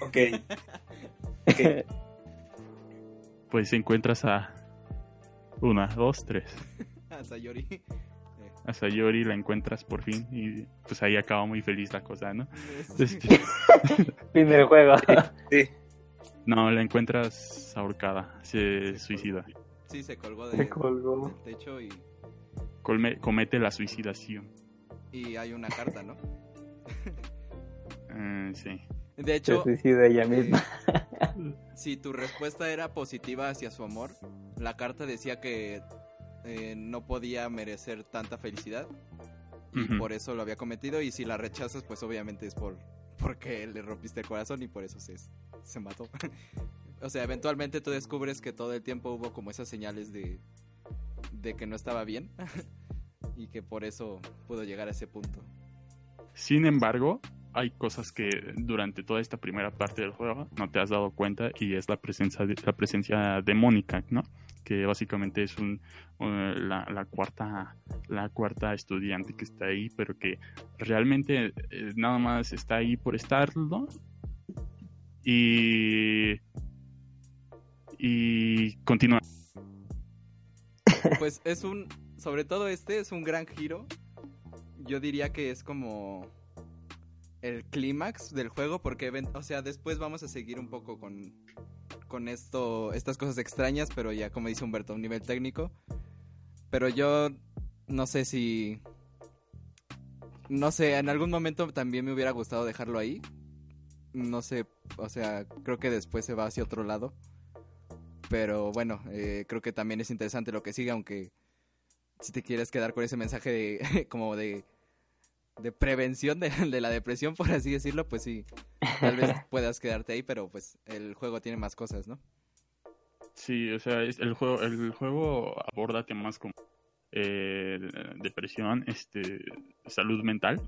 Ok. Ok. Pues encuentras a... Una, dos, tres. A Sayori. A Sayori la encuentras por fin y pues ahí acaba muy feliz la cosa, ¿no? es- Este, fin del juego. Sí. no, la encuentras ahorcada, se suicida. Sí, se colgó de, Se colgó. del techo y, Colme- comete la suicidación. y hay una carta, ¿no? Eh, sí. De Se hecho, suicida ella misma. si tu respuesta era positiva hacia su amor, la carta decía que eh, no podía merecer tanta felicidad y por eso lo había cometido y si la rechazas pues obviamente es por porque le rompiste el corazón y por eso se, se mató. o sea, eventualmente tú descubres que todo el tiempo hubo como esas señales de, de que no estaba bien y que por eso pudo llegar a ese punto. Sin embargo, hay cosas que durante toda esta primera parte del juego no te has dado cuenta y es la presencia de, la presencia de Mónica, ¿no? Que básicamente es un, la, la cuarta la cuarta estudiante que está ahí, pero que realmente eh, nada más está ahí por estarlo y y continúa. Pues es un, sobre todo este es un gran giro. Yo diría que es como el clímax del juego porque, o sea, después vamos a seguir un poco con, con esto, estas cosas extrañas, pero ya como dice Humberto, un nivel técnico. Pero yo no sé si, no sé, en algún momento también me hubiera gustado dejarlo ahí. No sé, o sea, creo que después se va hacia otro lado. Pero bueno, eh, creo que también es interesante lo que sigue, aunque si te quieres quedar con ese mensaje de como de, de prevención de, de la depresión, por así decirlo, pues sí, tal vez puedas quedarte ahí, pero pues el juego tiene más cosas, ¿no? Sí, o sea, es- el juego, el juego aborda temas como eh, depresión, este, salud mental,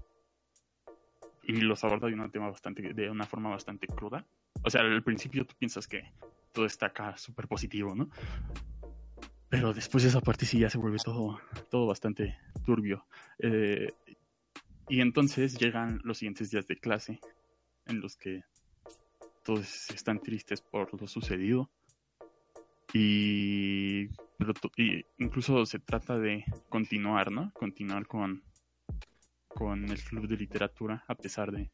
y los aborda de una tema bastante, de una forma bastante cruda. O sea, al principio tú piensas que todo está acá súper positivo, ¿no? Pero después de esa parte sí ya se vuelve todo, todo bastante turbio. Eh, y entonces llegan los siguientes días de clase en los que todos están tristes por lo sucedido y, y incluso se trata de continuar, ¿no? Continuar con, con el club de literatura a pesar de,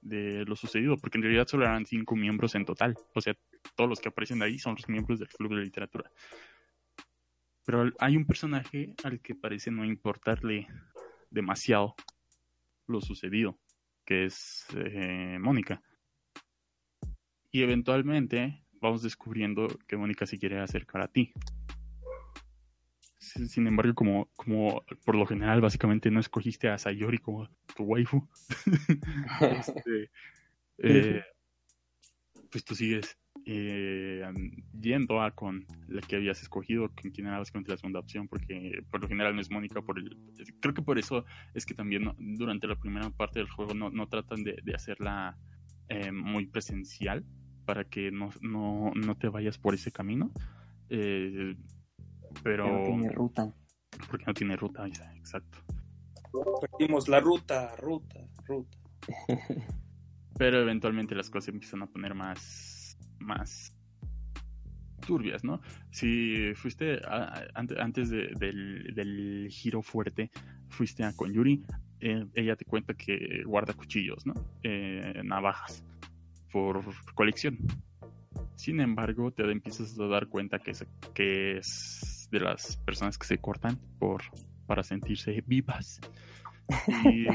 de lo sucedido, porque en realidad solo eran cinco miembros en total, o sea, todos los que aparecen ahí son los miembros del club de literatura. Pero hay un personaje al que parece no importarle demasiado lo sucedido, que es eh, Mónica. Y eventualmente vamos descubriendo que Mónica se quiere acercar a ti. Sin sin embargo, como, como por lo general básicamente no escogiste a Sayori como tu waifu, este, eh, pues tú sigues eh, yendo a con la que habías escogido, con quien era básicamente la segunda opción, porque por lo general no es Mónica, por el, creo que por eso es que también no- durante la primera parte del juego no, no tratan de, de hacerla eh, muy presencial para que no, no, no te vayas por ese camino. Eh, pero no tiene ruta. porque no tiene ruta, exacto. Perdimos la ruta, ruta, ruta. pero eventualmente las cosas empiezan a poner más más turbias, ¿no? Si fuiste a- a- ante- antes de- del, del giro fuerte, fuiste a con Yuri, eh, ella te cuenta que guarda cuchillos, ¿no? Eh, navajas por colección. Sin embargo, te empiezas a dar cuenta que es, que es de las personas que se cortan por para sentirse vivas. Y,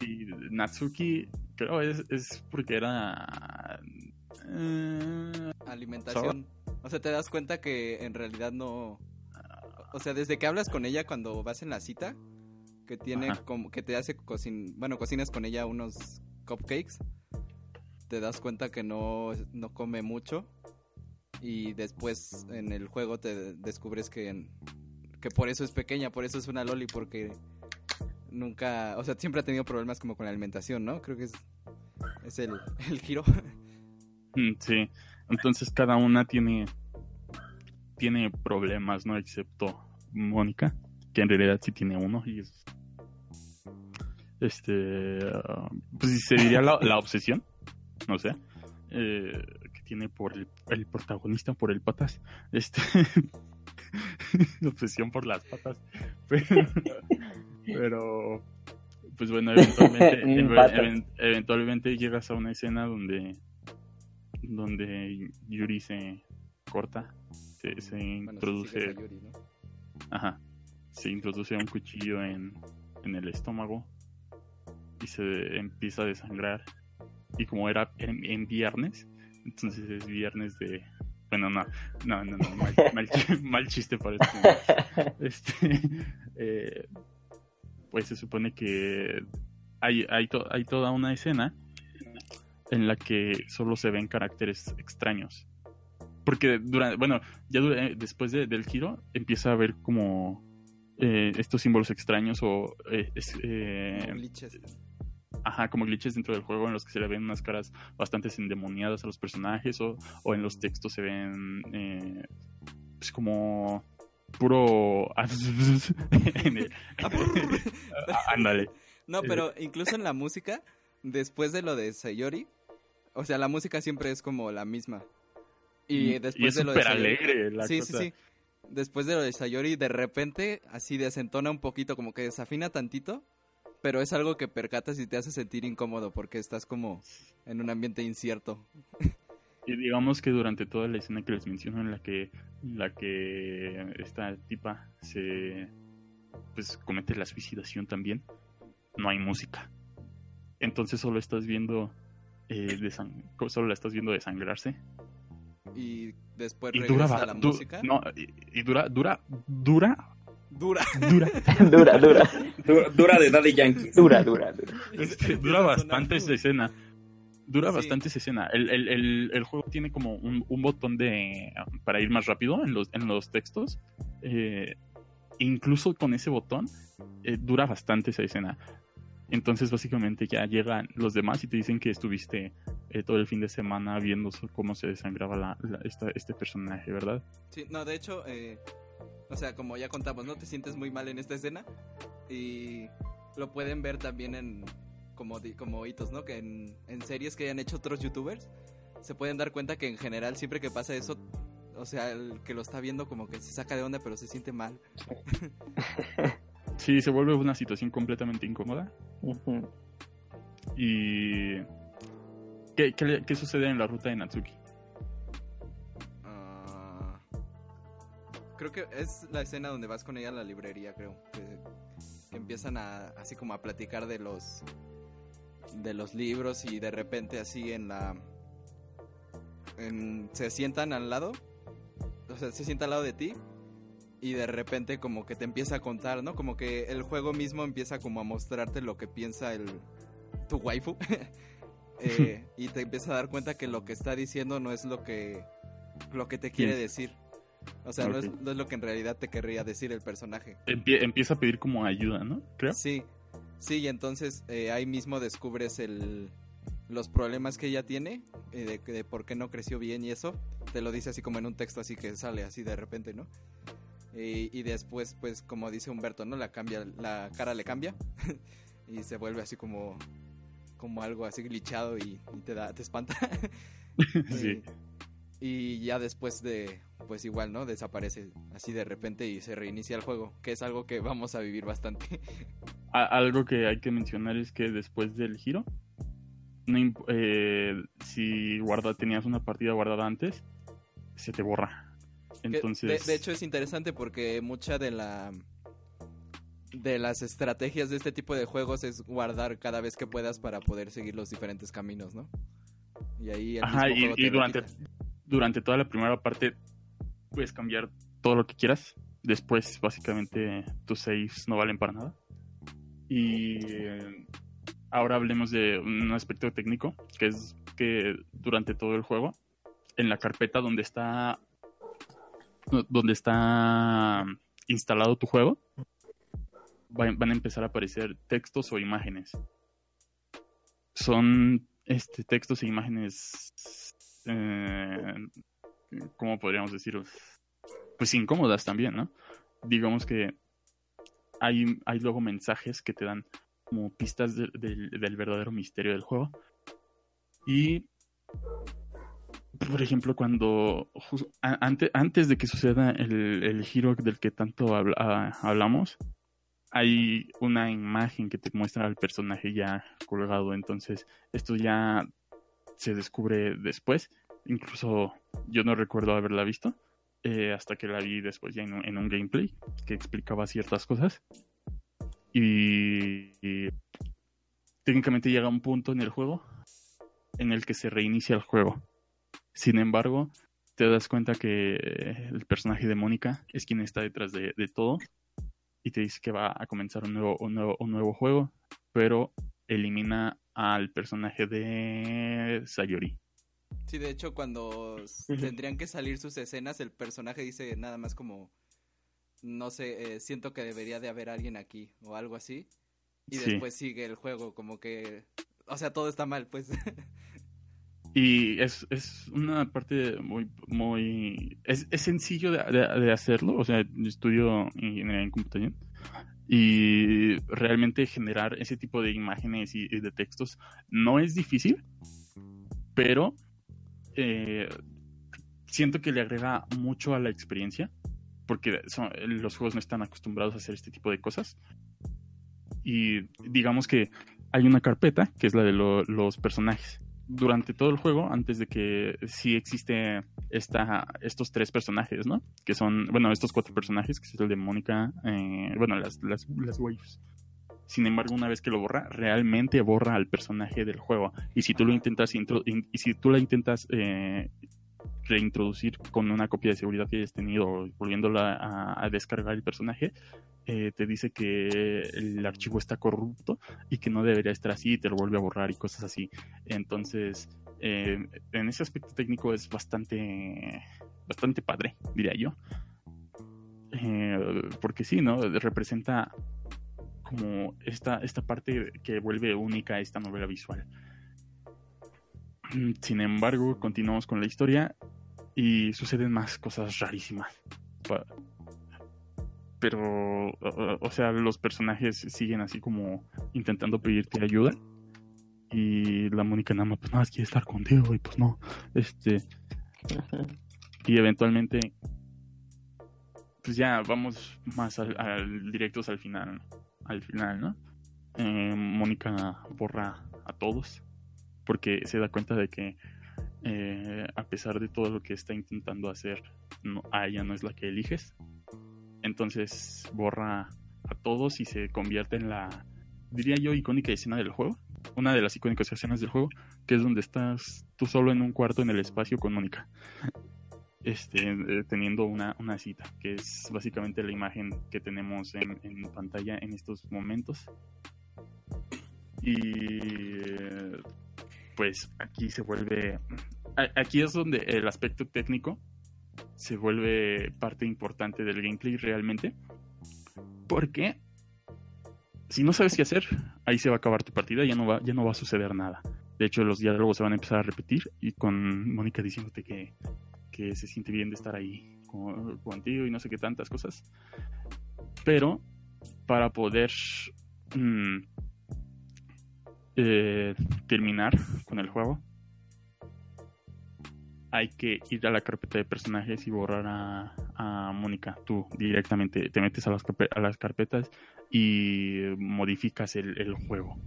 y Natsuki, creo es, es porque era. eh, Alimentación. O sea, te das cuenta que en realidad no. O sea, desde que hablas con ella cuando vas en la cita, que tiene Ajá. como que te hace cocin, bueno, cocinas con ella unos cupcakes, te das cuenta que no no come mucho y después en el juego te descubres que que por eso es pequeña, por eso es una loli porque nunca, o sea, siempre ha tenido problemas como con la alimentación, ¿no? Creo que es es el el giro. Mm, Sí, entonces cada una tiene tiene problemas, ¿no? Excepto Mónica, que en realidad sí tiene uno y es este ah, pues se diría la, obsesión, no sé, eh, que tiene por el, el protagonista por el patas, este obsesión por las patas, pero, pues bueno, eventualmente, eventualmente llegas a una escena donde donde Yuri se corta, se, se Bueno, introduce, ajá, se introduce un cuchillo en, en el estómago y se empieza a desangrar. Y como era en, en viernes, entonces es viernes de... Bueno, no, no, no, no, mal, mal chiste para este. este eh, pues se supone que hay, hay, to- hay toda una escena en la que solo se ven caracteres extraños. Porque durante, bueno, ya eh, después de- del giro empieza a haber como eh, estos símbolos extraños o eh, es- eh, glitches. ajá, como glitches dentro del juego en los que se le ven unas caras bastante endemoniadas a los personajes o, o en los textos se ven eh, pues como puro ándale No, pero incluso en la música, después de lo de Sayori, o sea, la música siempre es como la misma. Y después y es de lo de Sayori- alegre la sí, cosa. sí, sí. Después de lo de Sayori, de repente, así desentona un poquito, como que desafina tantito, pero es algo que percatas y te hace sentir incómodo porque estás como en un ambiente incierto. Y digamos que durante toda la escena que les menciono en la que la que esta tipa se pues comete la suicidación también, no hay música. Entonces solo estás viendo eh, solo la estás viendo desangrarse Y después y dura regresa la du- música. no, y, y dura dura dura Dura. dura dura, dura, Dura, de Daddy Yankee. dura, dura, dura. Este, dura sonar bastante esa escena. Dura Sí. bastante esa escena. El, el- el- el juego tiene como un, un botón de para ir más rápido en los, en los textos. Eh, incluso con ese botón eh, dura bastante esa escena. Entonces básicamente ya llegan los demás y te dicen que estuviste eh, todo el fin de semana viendo cómo se desangraba la, la- esta- este personaje, ¿verdad? Sí, no, de hecho, o sea, como ya contamos, ¿no? Te sientes muy mal en esta escena y lo pueden ver también en como, como hitos, ¿no? Que en, en series que hayan hecho otros youtubers se pueden dar cuenta que en general siempre que pasa eso, o sea, el que lo está viendo como que se saca de onda pero se siente mal. Sí, se vuelve una situación completamente incómoda. ¿Y qué, qué sucede en la ruta de Natsuki? Ah, creo que es la escena donde vas con ella a la librería, creo. Que, que empiezan a así como a platicar de los de los libros y de repente así en la en- se sientan al lado, o sea, se sienta al lado de ti y de repente como que te empieza a contar, ¿no? Como que el juego mismo empieza como a mostrarte lo que piensa el tu waifu eh, y te empiezas a dar cuenta que lo que está diciendo no es lo que, lo que te quiere decir. O sea, no, es, no es lo que en realidad te querría decir el personaje. Empie- empieza a pedir como ayuda, ¿no? Creo. Sí, sí, y entonces eh, ahí mismo descubres el, los problemas que ella tiene, eh, de, de por qué no creció bien y eso. Te lo dice así como en un texto así que sale así de repente, ¿no? Y, y después, pues, como dice Humberto, ¿no? La cambia, la cara le cambia y se vuelve así como, como algo así glitchado y, y te da, te espanta. Sí. Y, ya después de, pues igual, ¿no? Desaparece así de repente y se reinicia el juego, que es algo que vamos a vivir bastante. Algo que hay que mencionar es que después del giro, no eh, si guarda, tenías una partida guardada antes, se te borra. Entonces, de, de hecho es interesante porque mucha de la de las estrategias de este tipo de juegos es guardar cada vez que puedas para poder seguir los diferentes caminos, ¿no? Y ahí el Ajá, y, durante, quita. Durante toda la primera parte puedes cambiar todo lo que quieras. Después, básicamente, tus saves no valen para nada. Y eh, ahora hablemos de un aspecto técnico, que es que durante todo el juego, en la carpeta donde está donde está instalado tu juego, va- van a empezar a aparecer textos o imágenes. Son este textos e imágenes eh, ¿cómo podríamos decirlo? Pues incómodas también, ¿no? Digamos que hay, hay luego mensajes que te dan como pistas de- del- verdadero misterio del juego. Y, por ejemplo, cuando jus- a- ante- antes de que suceda el, el giro del que tanto ah, hablamos, hay una imagen que te muestra al personaje ya colgado. Entonces, esto ya se descubre después. Incluso yo no recuerdo haberla visto. eh, hasta que la vi después ya en un, gameplay que explicaba ciertas cosas. Y, y técnicamente llega un punto en el juego en el que se reinicia el juego. Sin embargo, te das cuenta que el personaje de Mónica es quien está detrás de, de todo y te dice que va a comenzar un nuevo, un nuevo, un nuevo juego, pero elimina al personaje de Sayori. Sí, de hecho, cuando tendrían que salir sus escenas, el personaje dice nada más como, no sé, eh, siento que debería de haber alguien aquí o algo así. Y Sí. después sigue el juego, como que, o sea, todo está mal, pues. Y es, es una parte muy, muy, es, es sencillo de, de- de hacerlo, o sea, yo estudio ingeniería en computación y realmente generar ese tipo de imágenes y, de textos no es difícil, pero eh, siento que le agrega mucho a la experiencia, porque son- los juegos no están acostumbrados a hacer este tipo de cosas. Y digamos que hay una carpeta que es la de lo- los personajes durante todo el juego, antes de que sí existe esta, estos tres personajes, ¿no? Que son, bueno, estos cuatro personajes, que es el de Mónica, eh, bueno, las, las, las waves. Sin embargo, una vez que lo borra, realmente borra al personaje del juego. Y si tú lo intentas, y si tú la intentas eh, reintroducir con una copia de seguridad que hayas tenido, volviéndola a, descargar el personaje, eh, te dice que el archivo está corrupto y que no debería estar así y te lo vuelve a borrar y cosas así. Entonces, eh, en ese aspecto técnico es bastante, bastante padre, diría yo. Eh, porque sí, ¿no? Representa como esta, esta parte que vuelve única esta novela visual. Mm, Sin embargo, continuamos con la historia y suceden más cosas rarísimas. Pero, o, sea, los personajes siguen así como intentando pedirte ayuda. Y la Mónica nada más, pues nada quiere estar contigo y pues no. Este. Y eventualmente, pues ya vamos más al, al- directos al final. Al final, ¿no? Eh, Mónica borra a todos porque se da cuenta de que eh, a pesar de todo lo que está intentando hacer, no, a ella no es la que eliges. Entonces borra a todos y se convierte en la, diría yo, icónica escena del juego. Una de las icónicas escenas del juego, que es donde estás tú solo en un cuarto en el espacio con Mónica. Este, eh, teniendo una, una cita, que es básicamente la imagen que tenemos en, en pantalla en estos momentos. Y eh, pues aquí se vuelve, aquí es donde el aspecto técnico se vuelve parte importante del gameplay realmente, porque si no sabes qué hacer, ahí se va a acabar tu partida, ya no va, ya no va a suceder nada. De hecho, los diálogos se van a empezar a repetir y con Mónica diciéndote que, que se siente bien de estar ahí con- contigo y no sé qué tantas cosas. Pero para poder mm, eh, terminar con el juego, hay que ir a la carpeta de personajes y borrar a, a Mónica. Tú directamente te metes a las, a las carpetas y modificas el, el juego.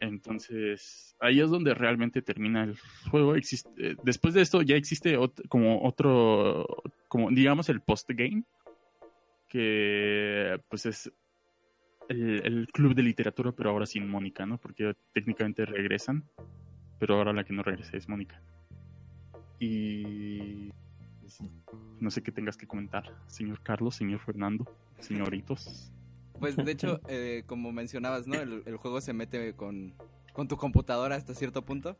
Entonces, ahí es donde realmente termina el juego. Existe, eh, después de esto ya existe como otro, como digamos el post-game, que pues es el, el club de literatura, pero ahora sin Mónica, ¿no? Porque técnicamente regresan, pero ahora la que no regresa es Mónica. Y no sé qué tengas que comentar, señor Carlos, señor Fernando, señoritos. Pues de hecho, eh, como mencionabas, ¿no? El, el juego se mete con, con tu computadora hasta cierto punto.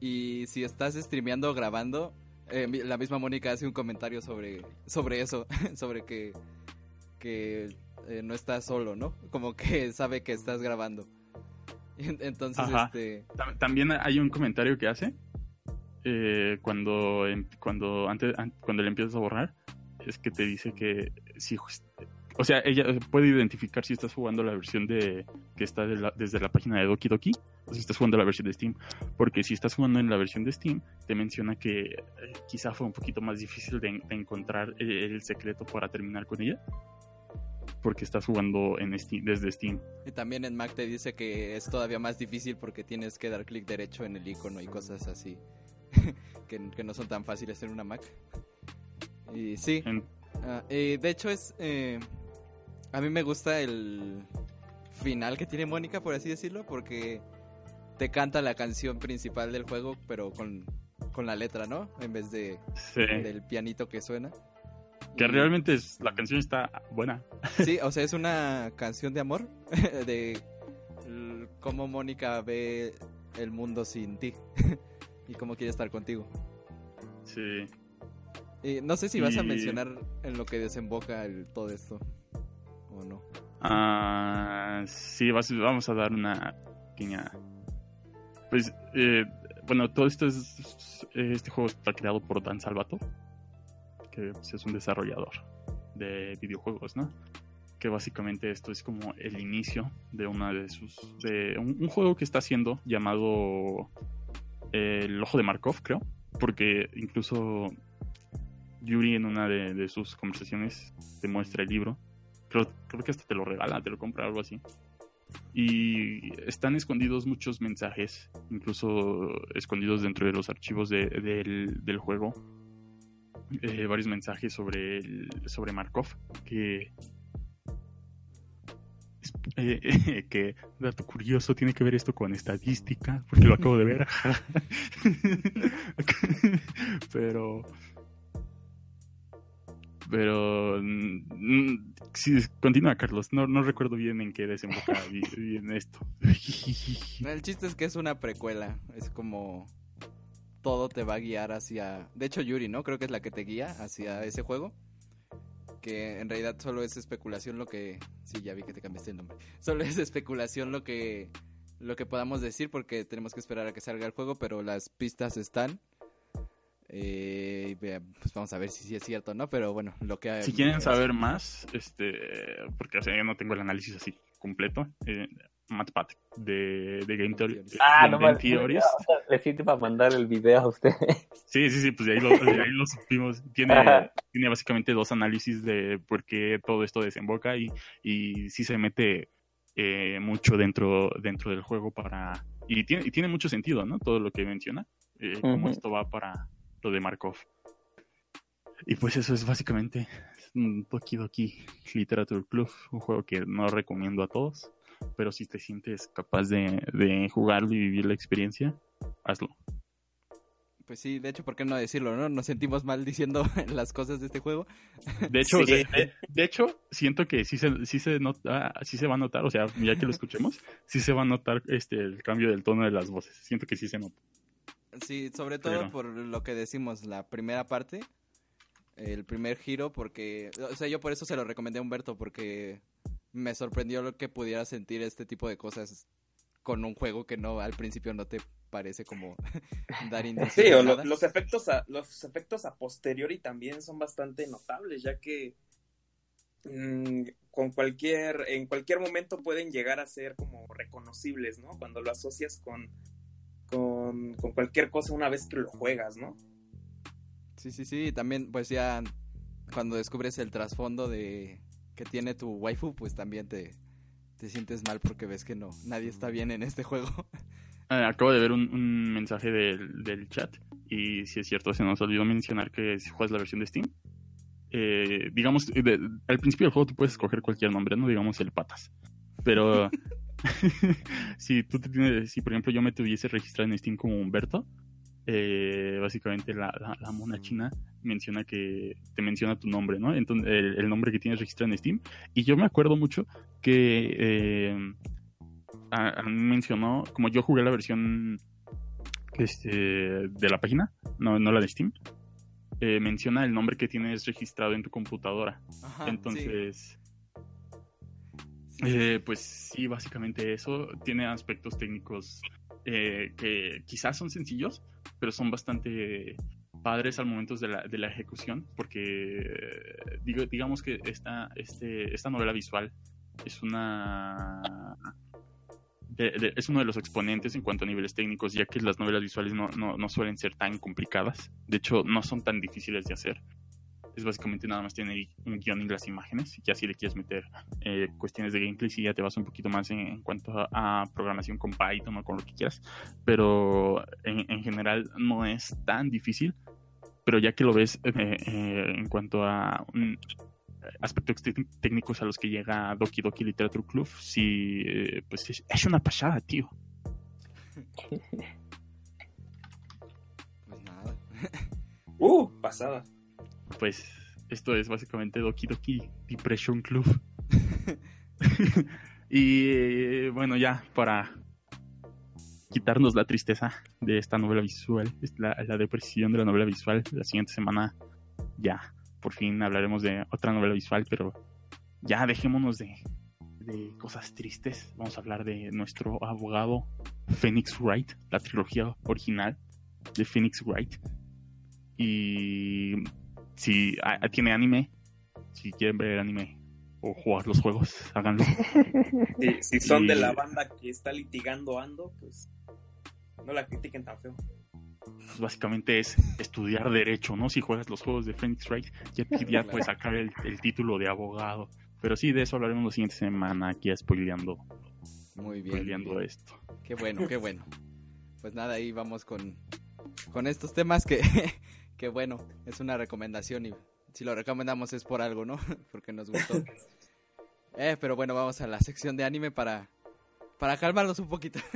Y si estás streameando o grabando, eh, la misma Mónica hace un comentario sobre, sobre eso, sobre que, que eh, no estás solo, ¿no? Como que sabe que estás grabando. Entonces, Ajá. este... Tam- También hay un comentario que hace eh, cuando, em- cuando, antes, an- cuando le empiezas a borrar, es que te dice que si, o sea, ella puede identificar si estás jugando la versión de que está de la- desde la página de Doki Doki o si estás jugando la versión de Steam, porque si estás jugando en la versión de Steam, te menciona que eh, quizá fue un poquito más difícil de, de encontrar el, el secreto para terminar con ella, porque estás jugando en Steam, desde Steam. Y también en Mac te dice que es todavía más difícil porque tienes que dar clic derecho en el icono y cosas así. que, que no son tan fáciles en una Mac. Y sí, En- y de hecho es... eh, a mí me gusta el final que tiene Mónica, por así decirlo, porque te canta la canción principal del juego, pero con, con la letra, ¿no? En vez de sí. del pianito que suena. Que realmente es- la canción está buena. Sí, o sea, es una canción de amor, de cómo Mónica ve el mundo sin ti y cómo quiere estar contigo. Sí. Y no sé si vas a mencionar en lo que desemboca el, todo esto o no. Ah, sí, vas- vamos a dar una pequeña. Pues, eh, bueno, todo esto es. Este juego está creado por Dan Salvato, que pues, es un desarrollador de videojuegos, ¿no? Que básicamente esto es como el inicio de una de sus. de un, juego que está haciendo llamado eh, El Ojo de Markov, creo. Porque incluso Yuri en una de, de sus conversaciones te muestra el libro creo, creo que hasta te lo regala, te lo compra, algo así. Y están escondidos muchos mensajes, incluso escondidos dentro de los archivos de- del, del juego. Eh, varios mensajes sobre, el- sobre Markov, que... eh, que dato curioso tiene que ver esto con estadística porque lo acabo de ver. Pero pero mm, sí, continúa Carlos. No, no recuerdo bien en qué desemboca bi- bien esto. El chiste es que es una precuela, es como todo te va a guiar hacia... De hecho Yuri, ¿no? Creo que es la que te guía hacia ese juego. Que en realidad solo es especulación lo que... Sí, ya vi que te cambiaste el nombre. Solo es especulación lo que... Lo que podamos decir porque tenemos que esperar a que salga el juego, pero las pistas están. Eh, pues vamos a ver si es cierto, ¿no? Pero bueno, lo que... si quieren saber más este porque o sea, yo no tengo el análisis así completo eh, Mattpad de, de Game Theory Ah, de no Game me Theories. Le siento para mandar el video a usted. Sí, sí, sí, pues de ahí lo, de ahí lo supimos. Tiene, tiene básicamente dos análisis de por qué todo esto desemboca y, y sí se mete eh, mucho dentro, dentro del juego para... Y tiene, y tiene mucho sentido, ¿no? Todo lo que menciona, eh, cómo Ujú. esto va para lo de Markov. Y pues eso es básicamente un Doki Doki Literature Club, un juego que no recomiendo a todos, pero si te sientes capaz de, de jugarlo y vivir la experiencia, hazlo. Pues sí, de hecho, ¿por qué no decirlo, no? Nos sentimos mal diciendo las cosas de este juego. De hecho, Sí. de, de- de hecho, siento que sí se, sí se nota, sí se va a notar, o sea, ya que lo escuchemos, sí se va a notar este el cambio del tono de las voces. Siento que sí se nota. Sí, sobre todo Pero- por lo que decimos, la primera parte, el primer giro, porque, o sea, yo por eso se lo recomendé a Humberto, porque me sorprendió lo que pudiera sentir este tipo de cosas con un juego que no, al principio no te parece como dar indicios Sí, o lo- los efectos a, los efectos a posteriori también son bastante notables, ya que mm, con cualquier, en cualquier momento pueden llegar a ser como reconocibles, ¿no? Cuando lo asocias con, con, con cualquier cosa una vez que lo juegas, ¿no? Sí, sí, sí, también pues ya cuando descubres el trasfondo de que tiene tu waifu, pues también te, te sientes mal porque ves que no, nadie está bien en este juego. Eh, acabo de ver un, un mensaje del, del chat y si es cierto, se nos olvidó mencionar que si juegas la versión de Steam, eh, digamos, de- al principio del juego tú puedes escoger cualquier nombre, no digamos el patas, pero si tú te tienes, si por ejemplo yo me tuviese registrado en Steam como Humberto, eh, básicamente la, la, la mona china menciona que te menciona tu nombre, ¿no? Entonces, el, el nombre que tienes registrado en Steam. Y yo me acuerdo mucho que eh, a, mencionó, como yo jugué la versión este, de la página, no, no la de Steam, eh, menciona el nombre que tienes registrado en tu computadora. Ajá, Entonces, sí. eh, pues sí, básicamente eso tiene aspectos técnicos eh, que quizás son sencillos, pero son bastante padres al momento de la, de la ejecución, porque eh, digamos que esta, este, esta novela visual es una... de- es uno de los exponentes en cuanto a niveles técnicos, ya que las novelas visuales no, no, no suelen ser tan complicadas. De hecho, no son tan difíciles de hacer. Es básicamente nada más tener un guion y las imágenes. Ya si le quieres meter eh, cuestiones de gameplay, si ya te vas un poquito más en, en cuanto a, a programación con Python o con lo que quieras. Pero en, en general no es tan difícil. Pero ya que lo ves eh, eh, en cuanto a mm, aspectos técnicos a los que llega Doki Doki Literature Club, sí, eh, pues es, es una pasada, tío. Pues nada. Uh, pasada. Pues esto es básicamente Doki Doki Depression Club. y eh, bueno, ya para quitarnos la tristeza de esta novela visual, es la, la depresión de la novela visual, la siguiente semana ya por fin hablaremos de otra novela visual, pero ya dejémonos de, de cosas tristes. Vamos a hablar de nuestro abogado Phoenix Wright, la trilogía original de Phoenix Wright. Y si tiene anime, si quieren ver anime o jugar los juegos, háganlo. Si, si son de la banda que está litigando Ando, pues no la critiquen tan feo. Pues básicamente es estudiar derecho, ¿no? Si juegas los juegos de Phoenix Wright, ya, ya puedes sacar el, el título de abogado. Pero sí, de eso hablaremos la siguiente semana, aquí spoileando, Muy bien. spoileando esto. Qué bueno, qué bueno. Pues nada, ahí vamos con, con estos temas que, que bueno, es una recomendación y si lo recomendamos es por algo, ¿no? Porque nos gustó. Eh, pero bueno, vamos a la sección de anime para, para calmarnos un poquito.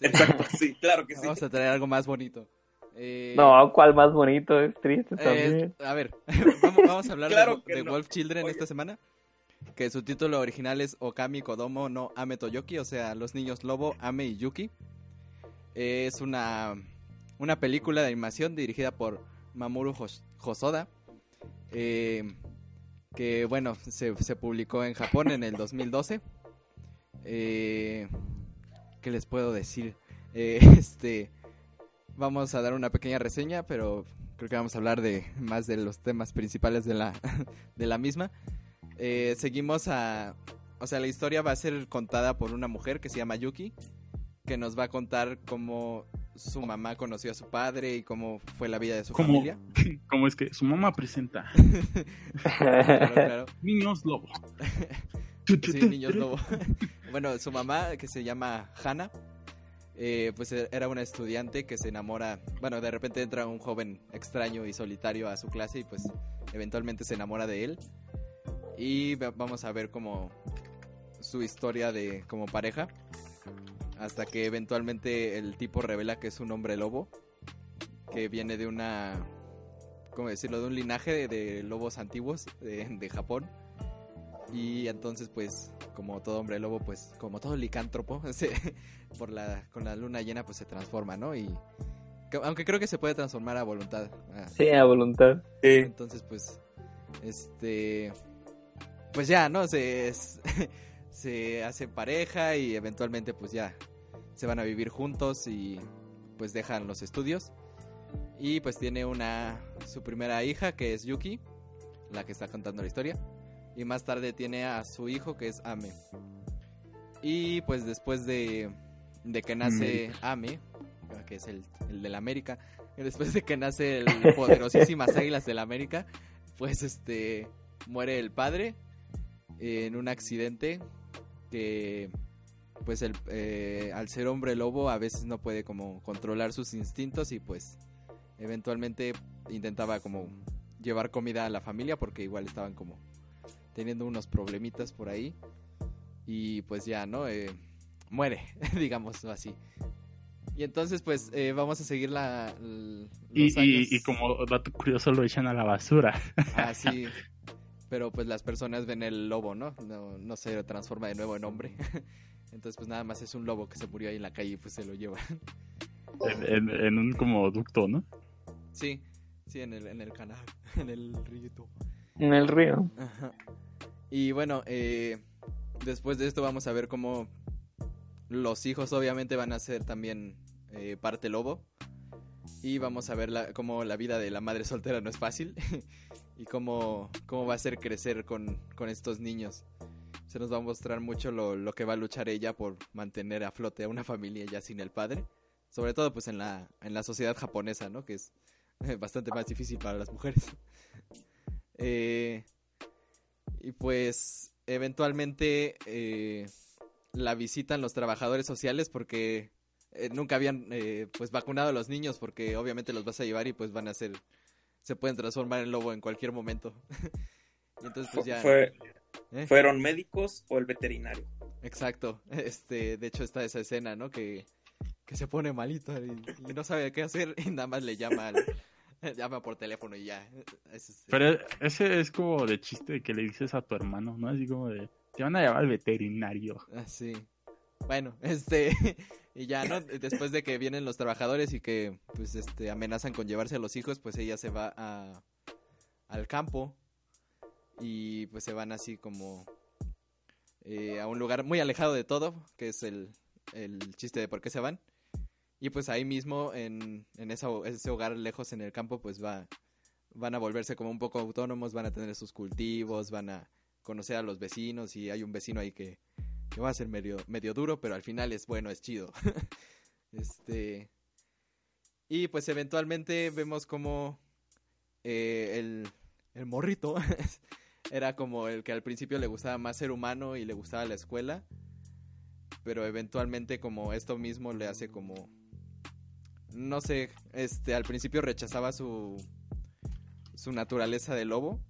Este, Exacto, sí, claro que sí. Vamos a traer algo más bonito. Eh, No, ¿cuál más bonito? Es triste eh, también. a ver, vamos, vamos a hablar Claro de, de no. Wolf Children Oye. esta semana. Que su título original es Okami Kodomo no Ame Toyoki, o sea, los niños lobo, Ame y Yuki. Eh, es una, una película de animación dirigida por Mamoru Hos- Hosoda. eh, que bueno, se, publicó en Japón en el 2012. Eh, ¿Qué les puedo decir? Eh, este, vamos a dar una pequeña reseña, pero creo que vamos a hablar de más de los temas principales de la, de la misma. Seguimos a... O sea, la historia va a ser contada por una mujer que se llama Yuki, que nos va a contar cómo su mamá conoció a su padre y cómo fue la vida de su ¿Cómo, familia. ¿Cómo es que su mamá presenta Claro, claro. niños lobo? Sí, niños lobo. bueno, su mamá, que se llama Hannah, eh, pues e- era una estudiante que se enamora. Bueno, de repente entra un joven extraño y solitario a su clase y pues eventualmente se enamora de él. Y va- vamos a ver como su historia de como pareja. Hasta que eventualmente el tipo revela que es un hombre lobo. que viene de una, ¿cómo decirlo? De un linaje de, de lobos antiguos de, de Japón. Y entonces, pues, como todo hombre lobo, pues, como todo licántropo, se- por la, con la luna llena, pues se transforma, ¿no? Y que- aunque creo que se puede transformar a voluntad. ah, Sí, a voluntad. Sí. entonces, pues, este, pues ya, ¿no? Se, es- se hace pareja y eventualmente, pues ya, se van a vivir juntos y pues dejan los estudios. Y pues tiene una, su primera hija que es Yuki, la que está contando la historia. Y más tarde tiene a su hijo que es Ame. Y pues después de, de que nace Ame, que es el, el de la América, y después de que nace el poderosísimas Águilas de la América, pues este muere el padre en un accidente que pues el, eh, al ser hombre lobo a veces no puede como controlar sus instintos y pues eventualmente intentaba como llevar comida a la familia porque igual estaban como teniendo unos problemitas por ahí y pues ya, ¿no? Eh, muere, digamos así. Y entonces pues eh, vamos a seguir la... Y, los y, y como dato curioso lo echan a la basura. Ah, sí. Pero pues las personas ven el lobo, ¿no? No, no se transforma de nuevo en hombre. Entonces pues nada más es un lobo que se murió ahí en la calle y pues se lo llevan. En, en- en un como ducto, ¿no? Sí, sí, en el, en el canal, en el río. En el río. Ajá. Y bueno, eh, después de esto vamos a ver cómo los hijos obviamente van a ser también eh, parte lobo. Y vamos a ver la, cómo la vida de la madre soltera no es fácil. y cómo, cómo va a ser crecer con, con estos niños. Se nos va a mostrar mucho lo, lo que va a luchar ella por mantener a flote a una familia ya sin el padre. Sobre todo pues en la, en la sociedad japonesa, ¿no? Que es eh, bastante más difícil para las mujeres. Eh, y pues eventualmente eh, la visitan los trabajadores sociales porque nunca habían pues vacunado a los niños porque obviamente los vas a llevar y pues van a ser se pueden transformar en lobo en cualquier momento. y entonces pues ya ¿eh? ¿Fueron médicos o el veterinario? Exacto. Este, de hecho está esa escena, ¿no? Que, que se pone malito y, y no sabe qué hacer y nada más le llama al- llama por teléfono y ya. Ese es- Pero ese es como de chiste que le dices a tu hermano, ¿no? Así como de, te van a llevar al veterinario. Ah, sí. Bueno, este, y ya, ¿no? Después de que vienen los trabajadores y que, pues, este, amenazan con llevarse a los hijos, pues ella se va a, al campo y pues se van así como eh, a un lugar muy alejado de todo, que es el, el chiste de por qué se van. Y pues ahí mismo, en, en ese hogar lejos en el campo, pues va, van a volverse como un poco autónomos, van a tener sus cultivos, van a conocer a los vecinos y hay un vecino ahí que, que va a ser medio, medio duro, pero al final es bueno, es chido. este. Y pues eventualmente vemos como eh, el, el morrito era como el que al principio le gustaba más ser humano y le gustaba la escuela. Pero eventualmente como esto mismo le hace como... No sé, este, al principio rechazaba su, su naturaleza de lobo.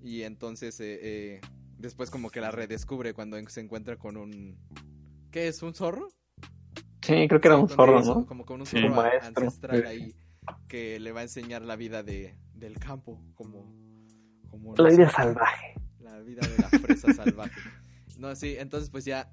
Y entonces eh, eh, después como que la redescubre cuando se encuentra con un... ¿Qué es? ¿Un zorro? Sí, creo que era un zorro, ¿no? Como con un Sí. zorro maestro. ancestral ahí que le va a enseñar la vida de, del campo, como... como La vida salvaje. La vida de la fresa salvaje. No, sí, entonces pues ya...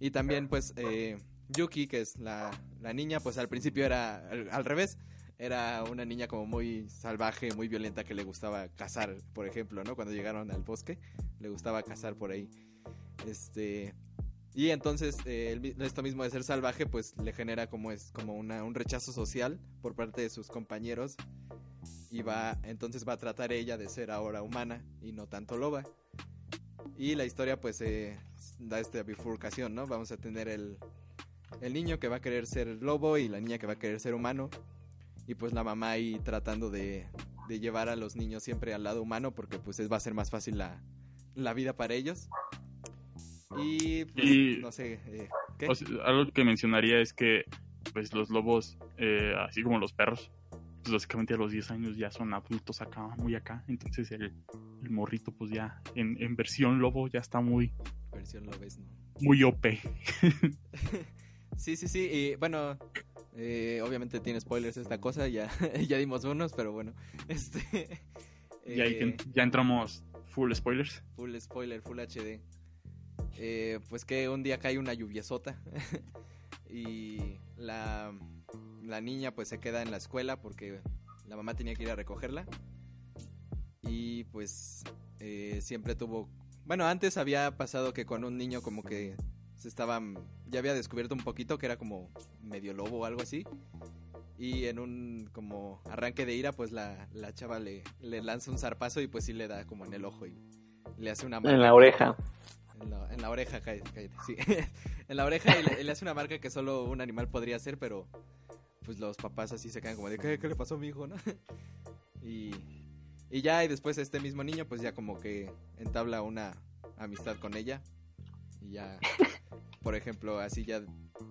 Y también pues eh, Yuki, que es la, la niña, pues al principio era al, al revés. Era una niña como muy salvaje, muy violenta que le gustaba cazar, por ejemplo, ¿no? Cuando llegaron al bosque, le gustaba cazar por ahí. Este... Y entonces eh, el esto mismo de ser salvaje pues le genera como es como una, un rechazo social por parte de sus compañeros y va entonces va a tratar ella de ser ahora humana y no tanto loba. Y la historia pues eh, da esta bifurcación, ¿no? Vamos a tener el, el niño que va a querer ser lobo y la niña que va a querer ser humano. Y pues la mamá ahí tratando de, de llevar a los niños siempre al lado humano porque pues es, va a ser más fácil la, la vida para ellos. Y pues Y- no sé, eh, ¿qué? O sea, algo que mencionaría es que pues los lobos, eh, así como los perros, pues básicamente a los 10 años ya son adultos acá, muy acá. Entonces el, el morrito pues ya en, en versión lobo ya está muy, versión lo ves, ¿no? muy OP. Sí, sí, sí. Y bueno, Eh, obviamente tiene spoilers esta cosa, ya, ya dimos unos, pero bueno. Este. Y ahí eh, ya entramos full spoilers. Full spoiler, full HD. Eh, pues que un día cae una lluviesota y la, la niña pues se queda en la escuela porque la mamá tenía que ir a recogerla. Y pues eh, siempre tuvo... Bueno, antes había pasado que con un niño como que se estaba... Ya había descubierto un poquito que era como medio lobo o algo así. Y en un como arranque de ira pues la, la chava le, le lanza un zarpazo y pues sí le da como en el ojo y le hace una En marca. la oreja. En la, en la oreja, cállate, cállate, sí. en la oreja y le, y le hace una marca que solo un animal podría hacer, pero pues los papás así se quedan como de, ¿qué, qué le pasó a mi hijo, no? y, y ya, y después este mismo niño pues ya como que entabla una amistad con ella. Y ya, por ejemplo, así ya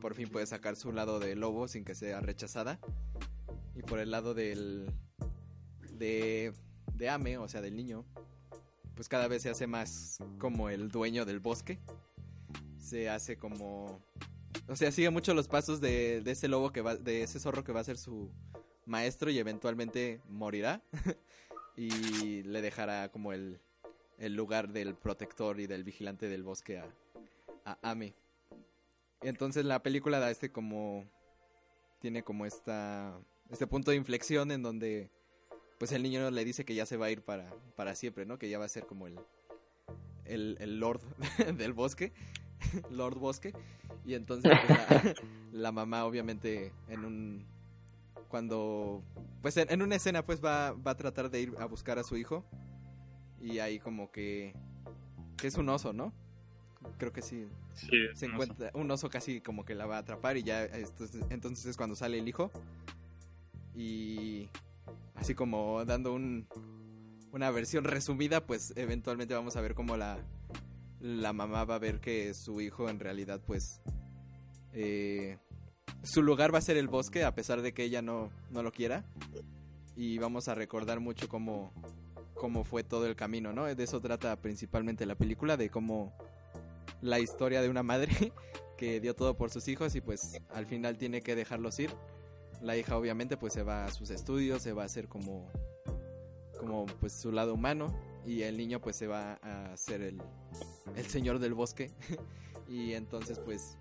por fin puede sacar su lado de lobo sin que sea rechazada. Y por el lado del... de... de Ame, o sea, del niño, pues cada vez se hace más como el dueño del bosque. Se hace como... O sea, sigue mucho los pasos de, de ese lobo que va... de ese zorro que va a ser su maestro y eventualmente morirá. y le dejará como el, el lugar del protector y del vigilante del bosque a, a Ame. Entonces la película da este como... Tiene como esta... Este punto de inflexión en donde pues el niño le dice que ya se va a ir para, para siempre, ¿no? Que ya va a ser como el, el, el lord del bosque, lord bosque. Y entonces pues, la, la mamá obviamente en un... Cuando... Pues en, en una escena pues va, va a tratar de ir a buscar a su hijo. Y ahí como que... Que es un oso, ¿no? Creo que sí. Sí, Se sé. encuentra un oso casi como que la va a atrapar y ya entonces, entonces es cuando sale el hijo. Y así como dando un, una versión resumida, pues eventualmente vamos a ver cómo la, la mamá va a ver que su hijo en realidad pues eh, su lugar va a ser el bosque a pesar de que ella no, no lo quiera. Y vamos a recordar mucho cómo, cómo fue todo el camino, ¿no? De eso trata principalmente la película, de cómo la historia de una madre que dio todo por sus hijos y pues al final tiene que dejarlos ir. La hija obviamente pues se va a sus estudios, se va a hacer como como pues su lado humano y el niño pues se va a ser el, el señor del bosque y entonces pues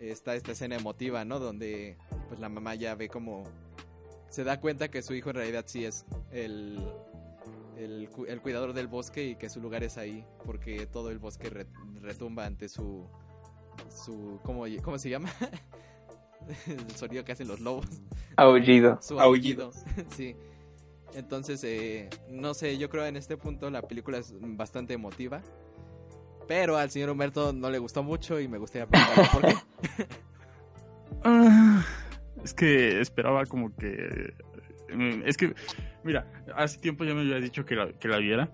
está esta escena emotiva, ¿no? Donde pues la mamá ya ve como se da cuenta que su hijo en realidad sí es el el, cu- el cuidador del bosque y que su lugar es ahí porque todo el bosque re- retumba ante su su ¿cómo, cómo se llama? el sonido que hacen los lobos Aullido. su Aullido. aullido. sí. Entonces, eh, no sé, yo creo en este punto la película es bastante emotiva. Pero al señor Humberto no le gustó mucho y me gustaría preguntarle por qué. Ah, es que esperaba como que... mm, Es que, mira, hace tiempo ya me había dicho que la, que la viera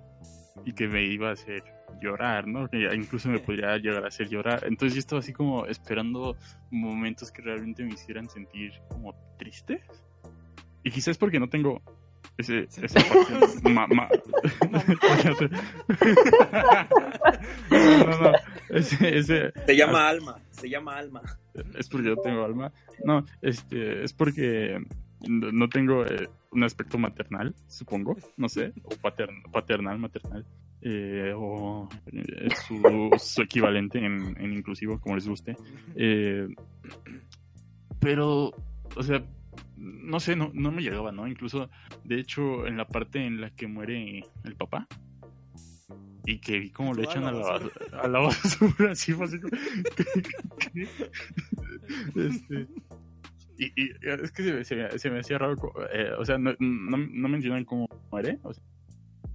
y que me iba a hacer llorar, ¿no? Que incluso me podría llegar a hacer llorar. Entonces yo estaba así como esperando momentos que realmente me hicieran sentir como triste. Y quizás porque no tengo ese, esa parte ma- ma- no, no, no. Ese, ese, Se llama Alma, se llama Alma. es porque yo tengo alma. No, este, es porque no no tengo eh, un aspecto maternal, supongo, no sé, o patern- paternal, maternal, eh, o eh, su, su equivalente en, en inclusivo, como les guste. Eh, pero, o sea, no sé, no, no me llegaba, ¿no? Incluso, de hecho, en la parte en la que muere el papá. Y que vi cómo lo echan a la, basura. bas- a la basura, así fue así como- ¿qué? Este, y, y es que se, me- se me, se me hacía raro, eh, o sea, no, no, no mencionan cómo muere, o sea,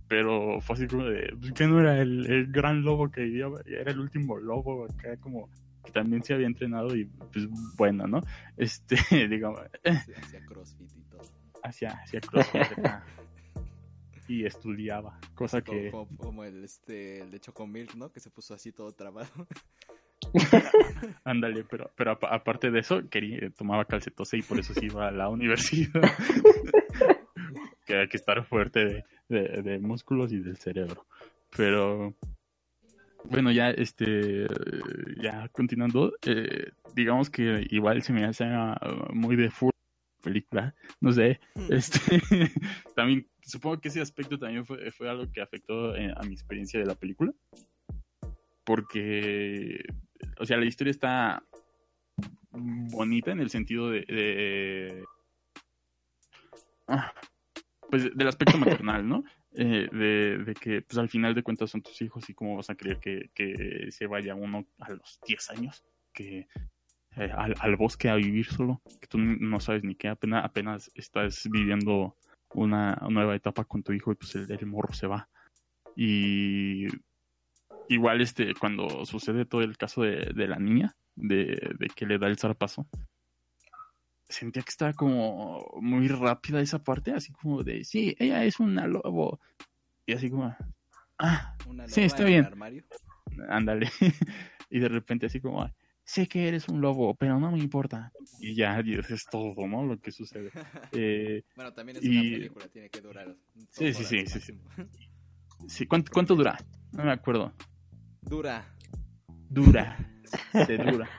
pero fue así como de, pues, que no era el, el gran lobo que vivía, era el último lobo acá como que también se había entrenado y pues bueno, ¿no? Este, digamos, Sí, Hacía crossfit y todo. hacia, hacia CrossFit acá. y estudiaba, cosa Como, que... como- como el, este, el de Chocomilk, ¿no? Que se puso así todo trabado. Ándale, pero, pero apa- aparte de eso, quería, tomaba calcetose y por eso sí iba a la universidad. que hay que estar fuerte de, de- de músculos y del cerebro. Pero, Bueno, ya, este, ya continuando, eh, digamos que igual se me hace ah, muy de full película, no sé, este, también, supongo que ese aspecto también fue, fue algo que afectó eh, a mi experiencia de la película, porque, o sea, la historia está bonita en el sentido de, de ah, pues del aspecto maternal, ¿no? Eh, de, de, que pues al final de cuentas son tus hijos y cómo vas a creer que, que se vaya uno a los 10 años que eh, al, al, bosque a vivir solo, que tú no sabes ni qué, apenas, apenas estás viviendo una nueva etapa con tu hijo y pues el, morro se va. Y igual este cuando sucede todo el caso de, de la niña, de, de que le da el zarpazo, sentía que estaba como muy rápida esa parte, así como de, sí, ella es una lobo. Y así como, ah, sí, está bien. Ándale. y de repente así como, sé que eres un lobo, pero no me importa. Y ya, es todo, ¿no? Lo que sucede. Eh, bueno, también es y... una película, tiene que durar. Sí, sí, sí, sí, sí, sí. ¿cuánto, ¿Cuánto dura? No me acuerdo. Dura. Dura. Se dura.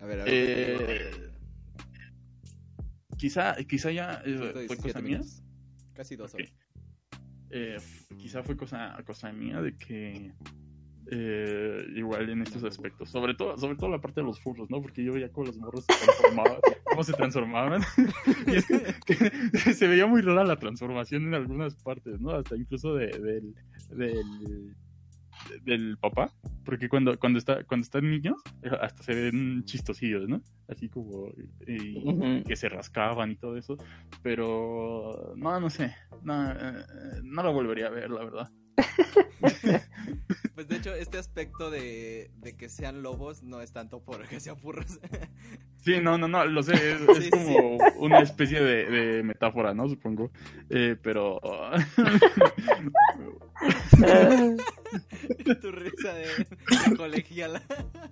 A ver, a ver. Eh, quizá, quizá ya eh, fue cosa mía. Casi dos horas. Eh, quizá fue cosa, cosa mía de que eh, igual en estos aspectos, sobre todo, sobre todo la parte de los furros, ¿no? Porque yo veía cómo los morros se transformaban, cómo se transformaban. y es que, que, se veía muy rara la transformación en algunas partes, ¿no? Hasta incluso de, del, del del papá, porque cuando, cuando, está, cuando están niños, hasta se ven chistosillos, ¿no? Así como y, uh -huh. que se rascaban y todo eso, pero no, no sé, no, no lo volvería a ver, la verdad. Pues de hecho, este aspecto de, de, que sean lobos no es tanto por que sean furros. sí, no, no, no, lo sé, es, como sí. una especie de, de, metáfora, ¿no? Supongo. Eh, pero. tu risa de, de colegiala.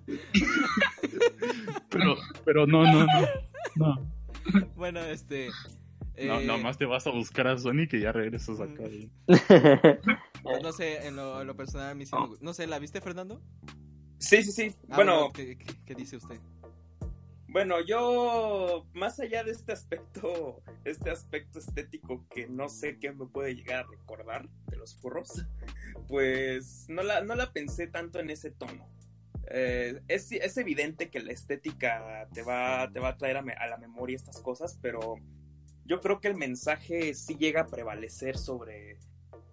pero, pero no, no, no. no. Bueno, este. No, eh... nada más te vas a buscar a Sonic y ya regresas acá. Pues no sé, en lo, en lo personal a mí sí me gusta. No sé, ¿la viste, Fernando? Sí, sí, sí. Ah, bueno, ¿qué, qué, ¿qué, dice usted? Bueno, yo, más allá de este aspecto, este aspecto estético que no sé qué me puede llegar a recordar de los furros, pues no la, no la pensé tanto en ese tono. Eh, es, es, evidente que la estética te va, te va a traer a, me, a la memoria estas cosas, pero yo creo que el mensaje sí llega a prevalecer sobre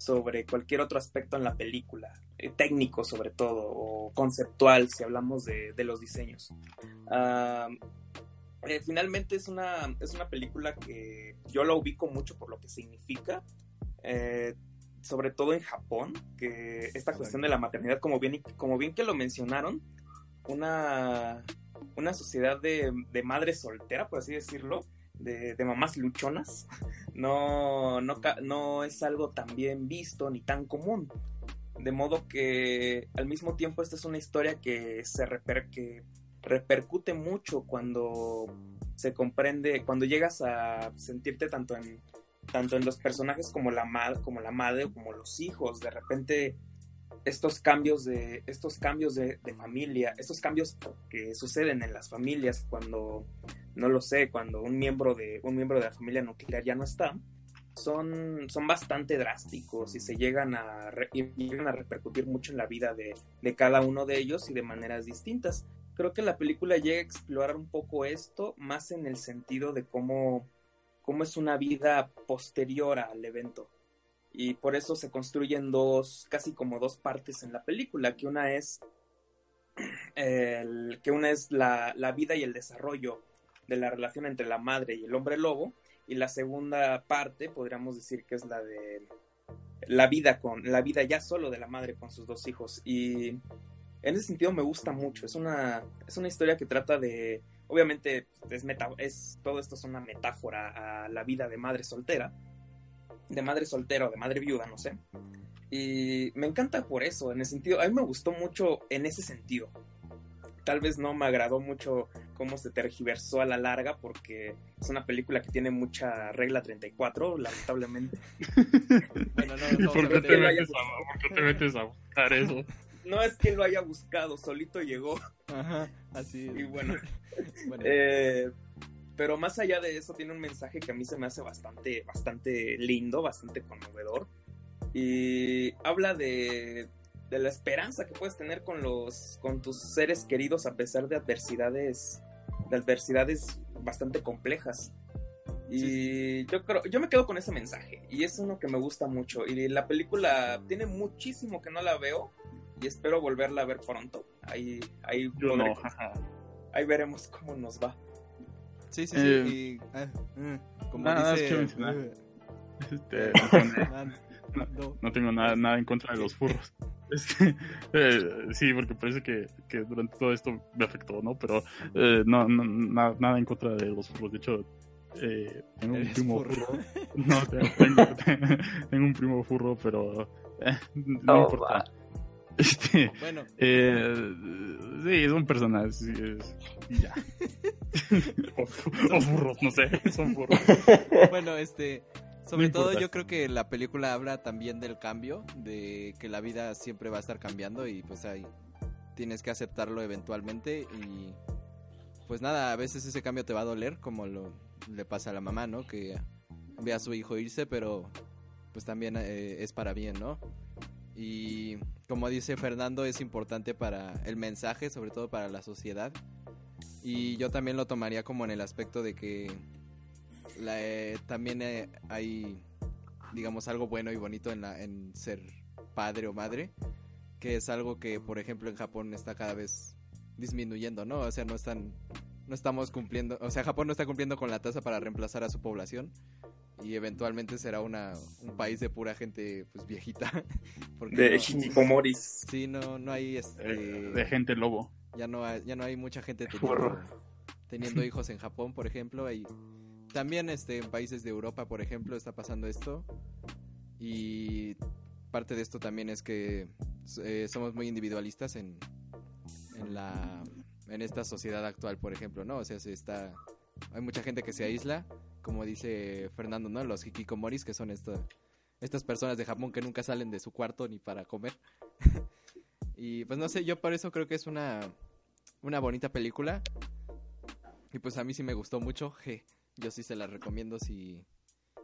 sobre cualquier otro aspecto en la película, eh, técnico sobre todo, o conceptual, si hablamos de, de los diseños. Uh, eh, finalmente es una, es una película que yo la ubico mucho por lo que significa, eh, sobre todo en Japón, que esta cuestión de la maternidad, como bien, como bien que lo mencionaron, una, una sociedad de, de madre soltera, por así decirlo, de, mamás luchonas no, no, no es algo tan bien visto ni tan común. De modo que al mismo tiempo esta es una historia que se reper que repercute mucho cuando se comprende, cuando llegas a sentirte tanto en, tanto en los personajes como la, como la madre o como los hijos. De repente estos cambios de estos cambios de, familia, estos cambios que suceden en las familias cuando no lo sé, cuando un miembro de un miembro de la familia nuclear ya no está, son, son bastante drásticos y se llegan a, llegan a repercutir mucho en la vida de, de cada uno de ellos y de maneras distintas. Creo que la película llega a explorar un poco esto, más en el sentido de cómo, cómo es una vida posterior al evento y por eso se construyen dos, casi como dos partes en la película, que una es, que una es la, la, vida y el desarrollo de la relación entre la madre y el hombre lobo, y la segunda parte podríamos decir que es la de la vida con, la vida ya solo de la madre con sus dos hijos, y en ese sentido me gusta mucho, es una, es una historia que trata de, obviamente es, meta, es todo esto es una metáfora a la vida de madre soltera, de madre soltera o de madre viuda, no sé. Y me encanta por eso, en el sentido, a mí me gustó mucho en ese sentido. Tal vez no me agradó mucho cómo se tergiversó a la larga, porque es una película que tiene mucha regla 34, lamentablemente. bueno, no, no, ¿Por, qué te metes a, ¿Por qué te metes a buscar eso? no es que lo haya buscado, solito llegó. Ajá, así. Y bueno, Bueno, eh, pero más allá de eso tiene un mensaje que a mí se me hace bastante, bastante lindo, bastante conmovedor. Y habla de, de la esperanza que puedes tener con los, con tus seres queridos a pesar de adversidades, de adversidades bastante complejas. Y yo creo, yo me quedo con ese mensaje y es uno que me gusta mucho. Y la película tiene muchísimo que no la veo y espero volverla a ver pronto. Ahí, ahí, Yo no, ahí veremos cómo nos va. Sí, sí, sí. eh, y, ah, ah, como nada dice. quiero mencionar. eh, Este, no tengo- ah, no. no tengo nada, nada en contra de los furros. Este, eh, sí, porque parece que, que durante todo esto me afectó, ¿no? Pero eh, no, no, na- nada en contra de los furros. De hecho, eh, tengo un primo furro. furro. No, tengo, tengo, tengo un primo furro, pero eh, no Oh, importa. Este, Bueno, eh, sí, es- y ya. o, furros, no sé, son furros. bueno, este. Sobre No todo yo creo que la película habla también del cambio, de que la vida siempre va a estar cambiando y pues ahí tienes que aceptarlo eventualmente y pues nada, a veces ese cambio te va a doler como lo le pasa a la mamá, ¿no? Que ve a su hijo irse, pero pues también eh, es para bien, ¿no? Y como dice Fernando, es importante para el mensaje, sobre todo para la sociedad. Y yo también lo tomaría como en el aspecto de que la, eh, también eh, hay, digamos, algo bueno y bonito en, la, en ser padre o madre, que es algo que, por ejemplo, en Japón está cada vez disminuyendo, ¿no? O sea, no están, no estamos cumpliendo, o sea, Japón no está cumpliendo con la tasa para reemplazar a su población y eventualmente será una, un país de pura gente, pues, viejita. Porque De no- Hikikomoris. Sí, no, no hay, este, Eh, de gente lobo. ya no hay, ya no hay mucha gente teniendo, teniendo hijos en Japón, por ejemplo, y también este en países de Europa, por ejemplo, está pasando esto. Y parte de esto también es que eh, somos muy individualistas en, en la en esta sociedad actual, por ejemplo, ¿no? O sea, se está hay mucha gente que se aísla, como dice Fernando, ¿no? Los hikikomoris, que son estas personas de Japón que nunca salen de su cuarto ni para comer. y pues no sé, yo por eso creo que es una una bonita película. Y pues a mí sí me gustó mucho. Je, yo sí se la recomiendo si,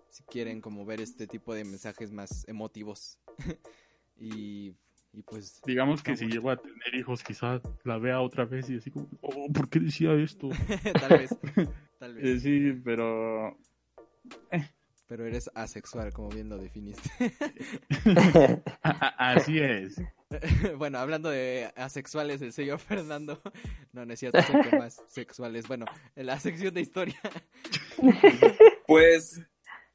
si quieren como ver este tipo de mensajes más emotivos. y, y pues Digamos que si llego a tener hijos, quizás la vea otra vez y así como, oh, ¿por qué decía esto? tal vez, tal Eh, vez. sí, pero Pero eres asexual, como bien lo definiste. así es. bueno, hablando de asexuales, el señor Fernando. No, no es cierto, son temas sexuales. Bueno, en la sección de historia. Pues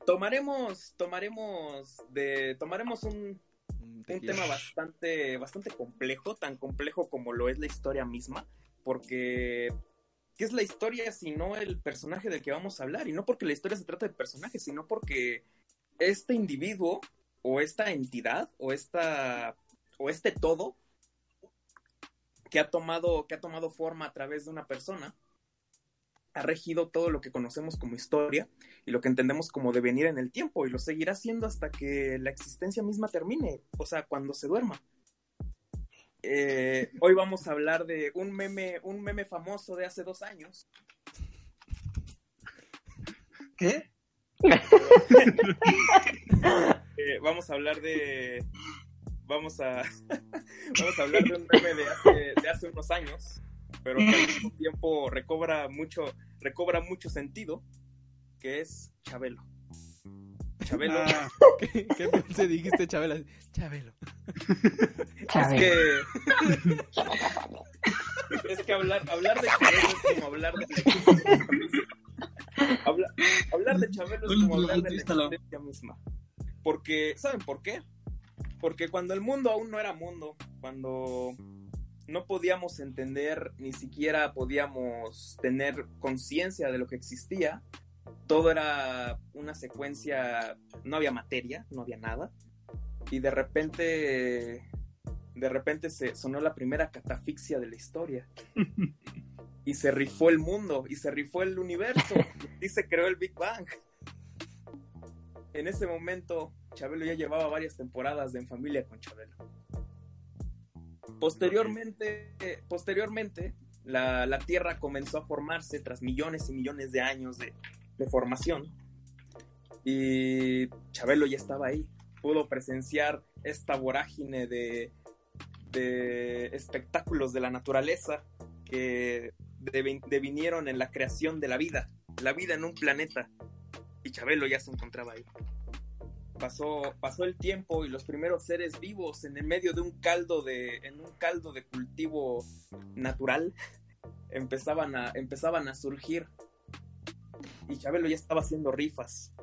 tomaremos, tomaremos de, tomaremos un, un tema bastante, bastante complejo, tan complejo como lo es la historia misma, porque ¿qué es la historia si no el personaje del que vamos a hablar? Y no porque la historia se trata del personaje, sino porque este individuo o esta entidad o esta o este todo que ha tomado que ha tomado forma a través de una persona ha regido todo lo que conocemos como historia y lo que entendemos como devenir en el tiempo y lo seguirá haciendo hasta que la existencia misma termine, o sea, cuando se duerma. Eh, hoy vamos a hablar de un meme, un meme famoso de hace dos años. ¿Qué? Eh, vamos a hablar de, vamos a, vamos a hablar de un meme de hace, de hace unos años, pero que al mismo tiempo recobra mucho, recobra mucho sentido, que es Chabelo. Chabelo. Ah, ¿Qué, qué pensé? Dijiste. Chabelo. Chale. Es que. es que hablar, hablar de Chabelo es como hablar de. Habla- hablar de Chabelo es como hablar de la existencia misma. Porque, ¿saben por qué? Porque cuando el mundo aún no era mundo, cuando no podíamos entender, ni siquiera podíamos tener conciencia de lo que existía, todo era una secuencia, no había materia, no había nada, y de repente, de repente se sonó la primera catafixia de la historia. Y se rifó el mundo, y se rifó el universo, y se creó el Big Bang. En ese momento, Chabelo ya llevaba varias temporadas de En Familia con Chabelo. Posteriormente, posteriormente la, la Tierra comenzó a formarse tras millones y millones de años de, de formación. Y Chabelo ya estaba ahí. Pudo presenciar esta vorágine de, de espectáculos de la naturaleza que devi- devinieron en la creación de la vida, la vida en un planeta. Y Chabelo ya se encontraba ahí. Pasó, pasó el tiempo y los primeros seres vivos en el medio de un caldo de, en un caldo de cultivo natural empezaban a, empezaban a surgir. Y Chabelo ya estaba haciendo rifas.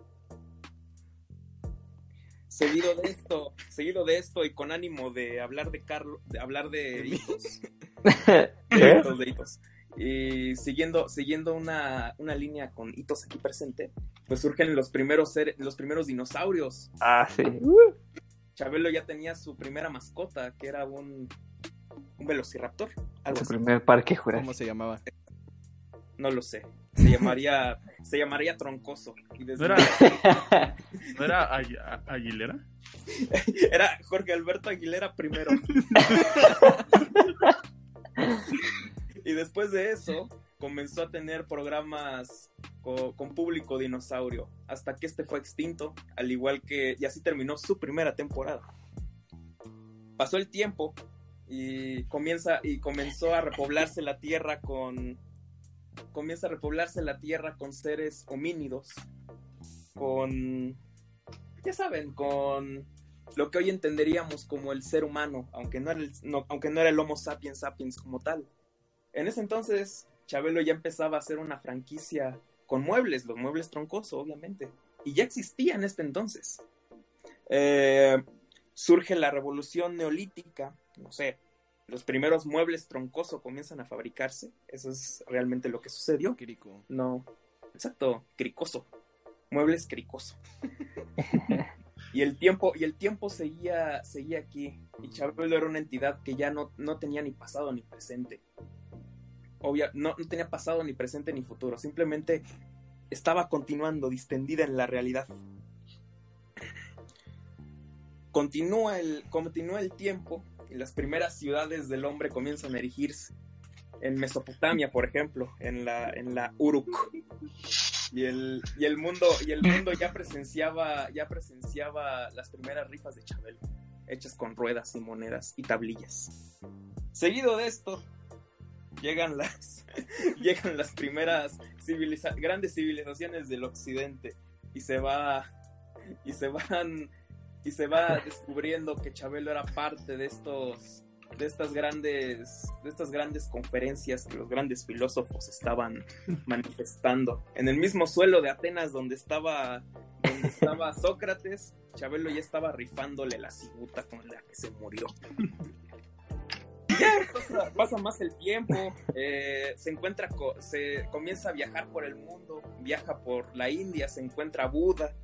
Seguido de esto, seguido de esto y con ánimo de hablar de Carlos, de hablar de hitos, de ¿Qué? hitos, de hitos. Y siguiendo, siguiendo una, una línea con hitos aquí presente, pues surgen los primeros seres, los primeros dinosaurios. Ah, sí. Chabelo ya tenía su primera mascota, que era un, un velociraptor. Algo Su así. primer parque ¿Cómo jurásico. se llamaba? No lo sé. Se llamaría, se llamaría Troncoso. Y desde ¿No era, ¿no era Agu- Aguilera? Era Jorge Alberto Aguilera primero. y después de eso, comenzó a tener programas co- con, público dinosaurio, hasta que este fue extinto, al igual que, y así terminó su primera temporada. Pasó el tiempo y comienza y comenzó a repoblarse la tierra con comienza a repoblarse la tierra con seres homínidos con ya saben con lo que hoy entenderíamos como el ser humano, aunque no era el, aunque no era el Homo sapiens sapiens como tal. En ese entonces, Chabelo ya empezaba a hacer una franquicia con muebles, los muebles troncoso, obviamente, y ya existía en este entonces. Eh, surge la revolución neolítica, no sé, los primeros muebles troncoso comienzan a fabricarse, eso es realmente lo que sucedió. No, exacto, cricoso. Muebles cricoso. y el tiempo, y el tiempo seguía, seguía aquí. Y Chabelo era una entidad que ya no, no tenía ni pasado ni presente. Obvia, no, no tenía pasado ni presente ni futuro. Simplemente estaba continuando, distendida en la realidad. Continúa el, continúa el tiempo y las primeras ciudades del hombre comienzan a erigirse. En Mesopotamia, por ejemplo, en la, en la Uruk. Y el, y el mundo, y el mundo ya presenciaba, ya presenciaba las primeras rifas de Chabelo, hechas con ruedas y monedas y tablillas. Seguido de esto, llegan las, llegan las primeras civiliza- grandes civilizaciones del occidente y se va, y se van, y se va descubriendo que Chabelo era parte de estos de estas grandes de estas grandes conferencias que los grandes filósofos estaban manifestando. En el mismo suelo de Atenas donde estaba donde estaba Sócrates Chabelo ya estaba rifándole la cibuta con la que se murió pasa, más el tiempo eh, se encuentra se comienza a viajar por el mundo viaja por la India se encuentra Buda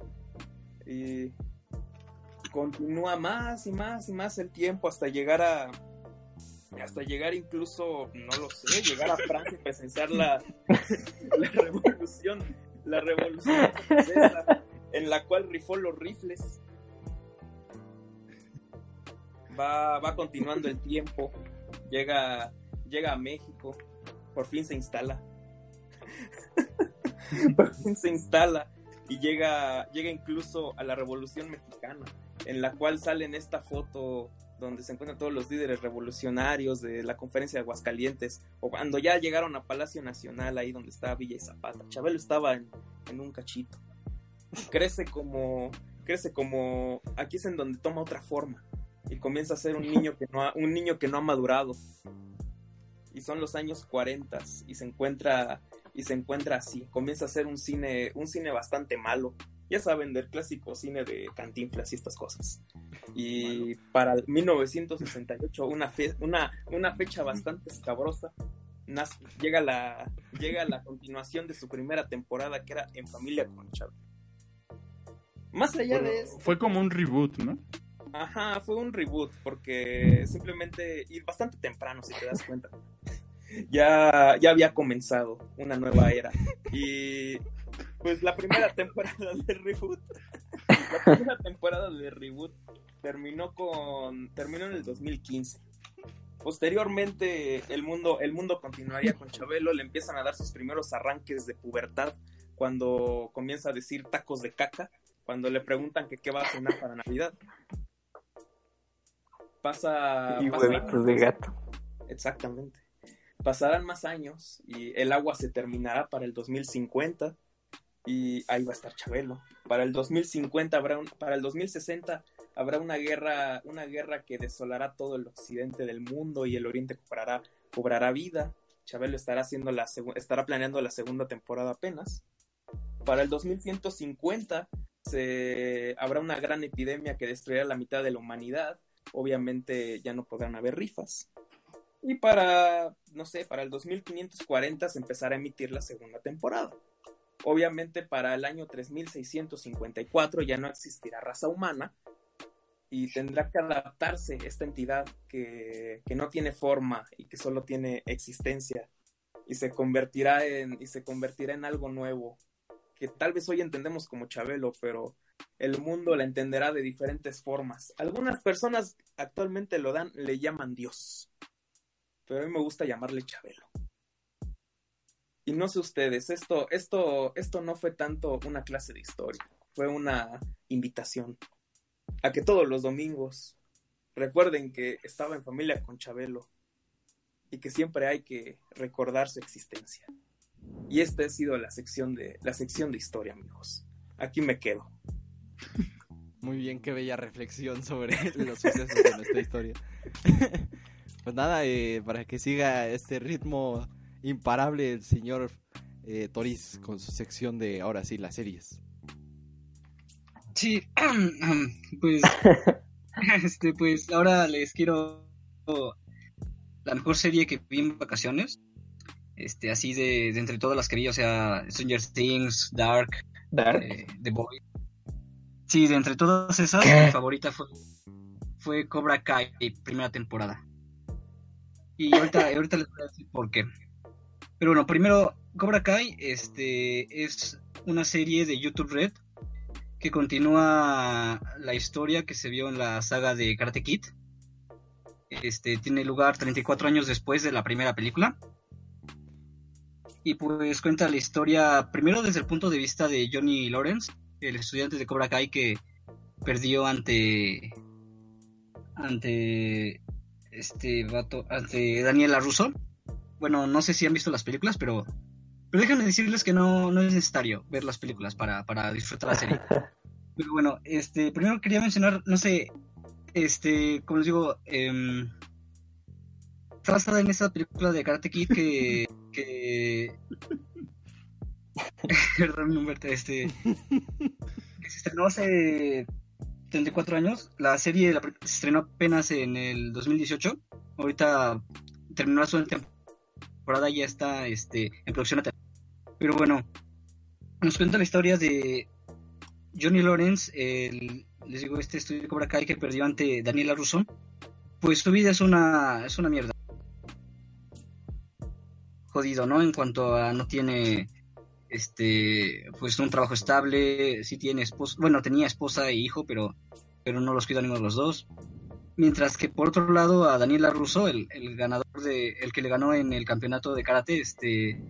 y continúa más y más y más el tiempo hasta llegar a hasta llegar incluso, no lo sé, llegar a Francia y presenciar la, la revolución, la revolución francesa, en la cual rifó los rifles. Va, va continuando el tiempo, llega, llega a México, por fin se instala. por fin se instala y llega, llega incluso a la revolución mexicana, en la cual sale en esta foto donde se encuentran todos los líderes revolucionarios de la conferencia de Aguascalientes, o cuando ya llegaron a Palacio Nacional, ahí donde estaba Villa y Zapata. Chabelo estaba en, en un cachito. Crece como, crece como, aquí es en donde toma otra forma, y comienza a ser un niño que no ha, un niño que no ha madurado. Y son los años 40 y se encuentra y se encuentra así, comienza a hacer un cine, un cine bastante malo. Ya saben del clásico cine de Cantinflas y estas cosas. Y para 1968, una, fe- una, una fecha bastante escabrosa, nace- llega, la, llega la continuación de su primera temporada, que era En Familia con Chavo. Más allá de eso, Fue como un reboot, ¿no? Ajá, fue un reboot porque simplemente, y bastante temprano si te das cuenta, ya, ya había comenzado una nueva era. Y pues la primera temporada de reboot, la primera temporada de reboot terminó con, terminó en el 2015. Posteriormente, el mundo, el mundo continuaría con Chabelo, le empiezan a dar sus primeros arranques de pubertad cuando comienza a decir tacos de caca, cuando le preguntan que qué va a cenar para Navidad. Pasa... Y pasa- huevitos de gato. Exactamente. Pasarán más años y el agua se terminará para el 2050 y ahí va a estar Chabelo. Para el 2050 habrá un, para el 2060 habrá una guerra, una guerra que desolará todo el occidente del mundo y el oriente cobrará, cobrará vida. Chabelo estará haciendo la estará planeando la segunda temporada apenas. Para el 2150 se habrá una gran epidemia que destruirá la mitad de la humanidad. Obviamente ya no podrán haber rifas. Y para, no sé, para el 2540 se empezará a emitir la segunda temporada. Obviamente para el año 3654 ya no existirá raza humana y tendrá que adaptarse esta entidad que, que no tiene forma y que solo tiene existencia y se convertirá en y se convertirá en algo nuevo que tal vez hoy entendemos como Chabelo, pero el mundo la entenderá de diferentes formas. Algunas personas actualmente lo dan, le llaman Dios, pero a mí me gusta llamarle Chabelo. Y no sé ustedes, esto, esto, esto no fue tanto una clase de historia, fue una invitación a que todos los domingos recuerden que estaba en familia con Chabelo y que siempre hay que recordar su existencia. Y esta ha sido la sección de la sección de historia, amigos. Aquí me quedo. Muy bien, qué bella reflexión sobre los sucesos de nuestra historia. pues nada, eh, para que siga este ritmo imparable el señor eh, Toriz con su sección de ahora sí las series. Sí, pues, este, pues ahora les quiero la mejor serie que vi en vacaciones. Este, así de, de entre todas las que vi, o sea, Stranger Things, Dark, Dark. eh, The Boy. Sí, de entre todas esas, ¿Qué? mi favorita fue, fue Cobra Kai, primera temporada. Y ahorita, ahorita les voy a decir por qué. Pero bueno, primero, Cobra Kai este, es una serie de YouTube Red que continúa la historia que se vio en la saga de Karate Kid. Este, tiene lugar 34 años después de la primera película. Y pues cuenta la historia primero desde el punto de vista de Johnny Lawrence, el estudiante de Cobra Kai que perdió ante ante este vato, ante Daniela Russo. Bueno, no sé si han visto las películas, pero pero déjenme decirles que no, no es necesario ver las películas para, para disfrutar la serie. Pero bueno, este, primero quería mencionar, no sé, este, como les digo, eh, está basada en esa película de Karate Kid que, que... Perdón, Humberto, este, se estrenó hace 34 años. La serie se estrenó apenas en el 2018. Ahorita terminó segunda temporada y ya está este, en producción. Pero bueno, nos cuenta la historia de Johnny Lawrence, el, les digo, este estudio de Cobra Kai que perdió ante Daniela Russo. Pues su vida es una, es una mierda. Jodido, ¿no? En cuanto a no tiene este pues un trabajo estable, sí tiene esposa, bueno, tenía esposa e hijo, pero pero no los cuida ninguno de los dos. Mientras que por otro lado a Daniela Russo, el, el ganador de el que le ganó en el campeonato de karate, este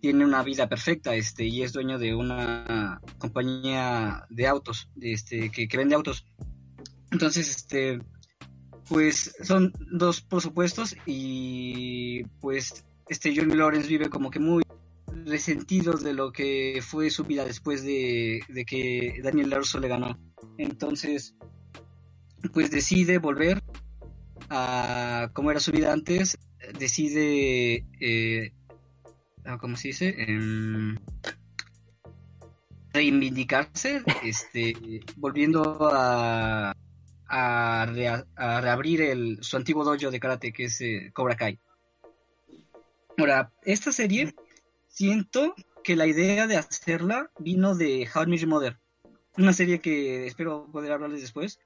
tiene una vida perfecta, este y es dueño de una compañía de autos, este que, vende autos. Entonces, este pues son dos presupuestos y pues este Johnny Lawrence vive como que muy resentido de lo que fue su vida después de, de que Daniel Larusso le ganó. Entonces, pues decide volver a como era su vida antes, decide, eh, ¿cómo se dice? Em, reivindicarse, este, volviendo a, a reabrir el, su antiguo dojo de karate que es eh, Cobra Kai. Ahora, esta serie siento que la idea de hacerla vino de How I Met Your Mother, una serie que espero poder hablarles después,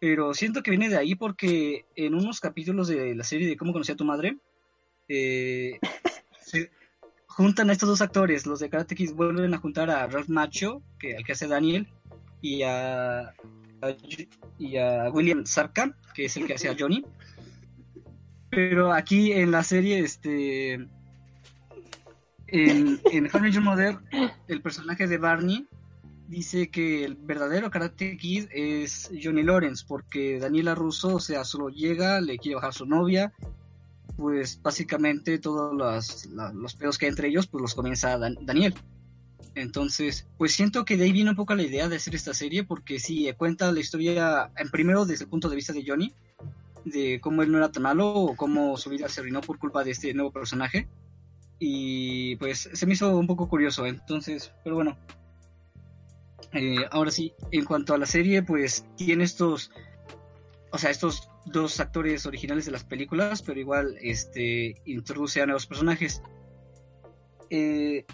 pero siento que viene de ahí porque en unos capítulos de la serie de Cómo conocí a tu madre, eh, se juntan a estos dos actores, los de Karate Kid vuelven a juntar a Ralph Macho, que, al que hace Daniel, y a, a- y a William Sarka, que es el que hace a Johnny. Pero aquí en la serie, este. En, en How Your Mother, el personaje de Barney dice que el verdadero Karate Kid es Johnny Lawrence, porque Daniela Russo, o sea, solo llega, le quiere bajar su novia, pues básicamente todos los, los que hay entre ellos, pues los comienza Dan- Daniel. Entonces, pues siento que de ahí viene un poco la idea de hacer esta serie, porque sí, eh, cuenta la historia, en primero desde el punto de vista de Johnny, de cómo él no era tan malo o cómo su vida se arruinó por culpa de este nuevo personaje. Y pues se me hizo un poco curioso, entonces, pero bueno. Eh, ahora sí, en cuanto a la serie, pues tiene estos, o sea, estos dos actores originales de las películas, pero igual este introduce a nuevos personajes. Eh,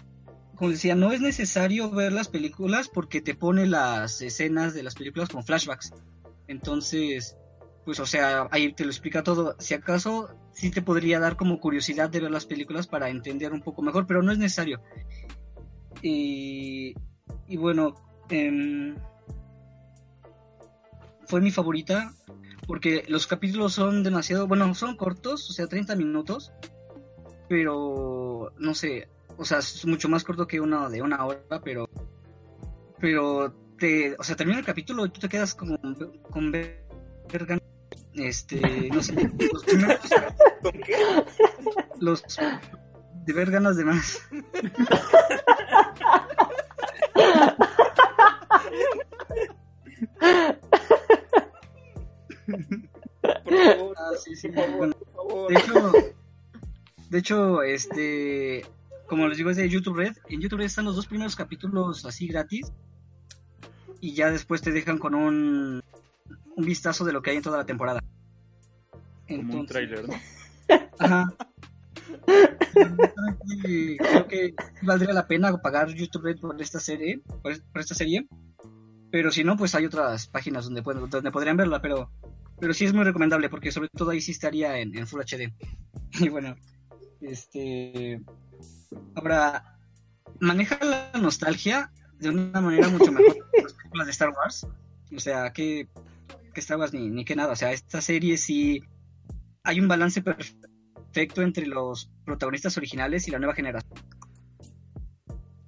como decía, no es necesario ver las películas porque te pone las escenas de las películas con flashbacks. Entonces, pues, o sea, ahí te lo explica todo. Si acaso, sí te podría dar como curiosidad de ver las películas para entender un poco mejor, pero no es necesario. Y, y bueno, em, fue mi favorita porque los capítulos son demasiado, bueno, son cortos, o sea, 30 minutos, pero no sé, o sea, es mucho más corto que uno de una hora, pero pero te, o sea, termina el capítulo y tú te quedas como con ver verga- este, no sé, los primeros ¿Con qué? los de ver ganas de más. Por favor, Ah, sí, sí, por favor, bueno. por favor. De hecho, de hecho, este, como les digo, es de YouTube Red. En YouTube Red están los dos primeros capítulos así gratis. Y ya después te dejan con un, un vistazo de lo que hay en toda la temporada. Como un Entonces, tráiler, ¿no? Ajá. Creo que valdría la pena pagar YouTube Red por esta serie, por, por esta serie. Pero si no, pues hay otras páginas donde pueden, donde podrían verla, pero pero sí es muy recomendable porque sobre todo ahí sí estaría en, en Full HD. Y bueno, este ahora maneja la nostalgia de una manera mucho mejor que las películas de Star Wars. O sea, que, que Star Wars ni, ni que nada. O sea, esta serie sí hay un balance perfecto entre los protagonistas originales y la nueva generación.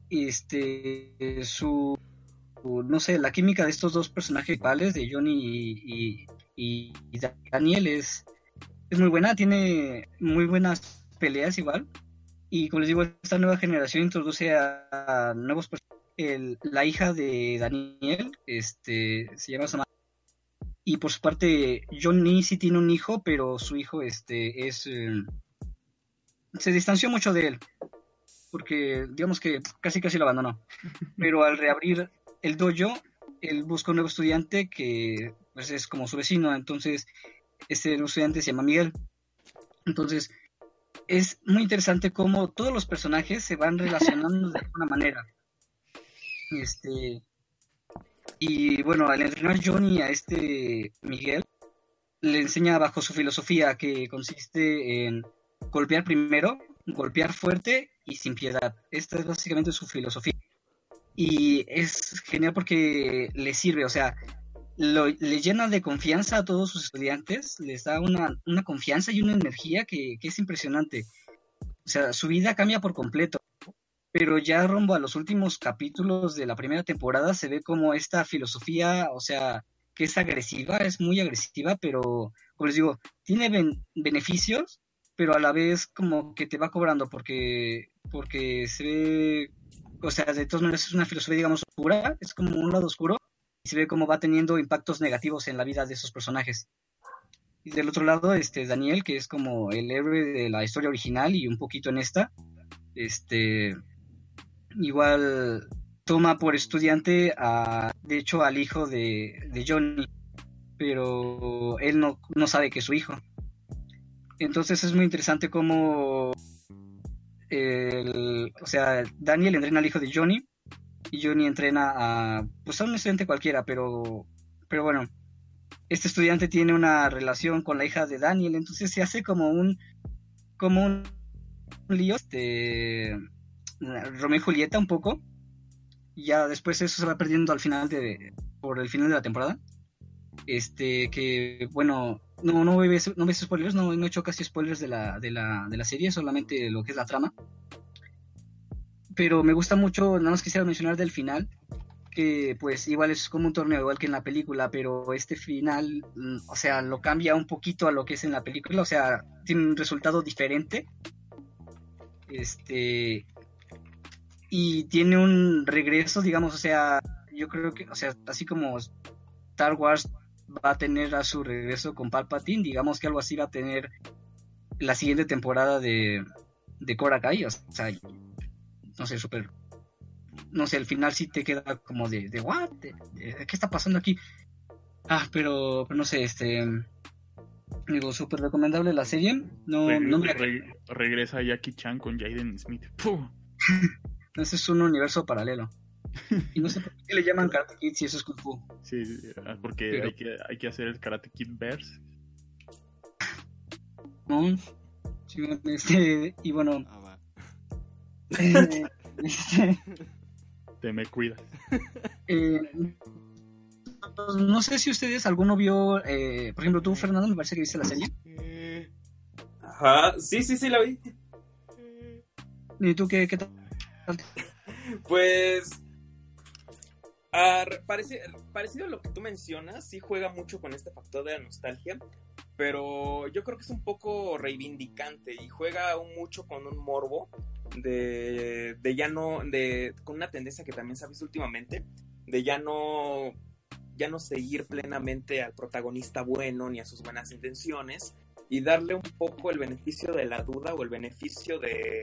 Este, su, no sé, la química de estos dos personajes principales, de Johnny y, Daniel, es, es muy buena, tiene muy buenas peleas igual. Y como les digo, esta nueva generación introduce a, nuevos personajes. La hija de Daniel, este, se llama Samantha. Y por su parte, Johnny sí tiene un hijo, pero su hijo este, es, eh, se distanció mucho de él, porque digamos que casi casi lo abandonó. Pero al reabrir el dojo, él busca un nuevo estudiante que pues, es como su vecino, entonces este nuevo estudiante se llama Miguel. Entonces es muy interesante cómo todos los personajes se van relacionando de alguna manera. Este y bueno, al entrenar Johnny a este Miguel, le enseña bajo su filosofía que consiste en golpear primero, golpear fuerte y sin piedad. Esta es básicamente su filosofía. Y es genial porque le sirve, o sea, le llena de confianza a todos sus estudiantes, les da una, una confianza y una energía que, que es impresionante. O sea, su vida cambia por completo. Pero ya rumbo a los últimos capítulos de la primera temporada se ve como esta filosofía, o sea, que es agresiva, es muy agresiva, pero, como les digo, tiene ben- beneficios, pero a la vez como que te va cobrando porque, porque se ve, o sea, de todas maneras es una filosofía, digamos, oscura, es como un lado oscuro, y se ve cómo va teniendo impactos negativos en la vida de esos personajes. Y del otro lado, este Daniel, que es como el héroe de la historia original y un poquito en esta, este igual toma por estudiante a, de hecho, al hijo de, de Johnny, pero él no, no sabe que es su hijo. Entonces es muy interesante cómo, el, o sea, Daniel entrena al hijo de Johnny y Johnny entrena a, pues a un estudiante cualquiera, pero, pero bueno, este estudiante tiene una relación con la hija de Daniel, entonces se hace como un, como un lío, este, Romeo y Julieta un poco, ya después eso se va perdiendo al final de, por el final de la temporada, este, que bueno, no, no voy no hacer spoilers, no, no he hecho casi spoilers de la, de, la, de la serie, solamente lo que es la trama. Pero me gusta mucho, nada más quisiera mencionar del final, que pues igual es como un torneo, igual que en la película, pero este final, mm, o sea, lo cambia un poquito a lo que es en la película, o sea, tiene un resultado diferente. Este. Y tiene un regreso, digamos, o sea, yo creo que, o sea, así como Star Wars va a tener a su regreso con Palpatine, digamos que algo así va a tener la siguiente temporada de, de Cobra Kai, o sea, no sé, súper, no sé, al final sí te queda como de, de what, ¿De- de- ¿qué está pasando aquí? Ah, pero, pero no sé, este, digo, súper recomendable la serie, no, Reg- no me reg- regresa Jackie Chan con Jaden Smith. ¡Puh! ese es un universo paralelo. Y no sé por qué le llaman Karate Kid si eso es Kung Fu. Sí, ah, porque Pero- hay, que, hay que hacer el Karate Kid Verse. ¿no? Sí, este, y bueno, Ah, va. eh, este, Te me cuidas. eh, no sé si ustedes, alguno vio, eh, por ejemplo, tú, Fernando, me parece que viste la serie. Ajá, sí, sí, sí, la vi. ¿Y tú qué, qué tal? Pues. re- parece- parecido a lo que tú mencionas, sí juega mucho con este factor de la nostalgia, pero yo creo que es un poco reivindicante y juega un- mucho con un morbo de, de ya no, de, con una tendencia que también visto últimamente, de ya no, ya no seguir plenamente al protagonista bueno ni a sus buenas intenciones y darle un poco el beneficio de la duda o el beneficio de,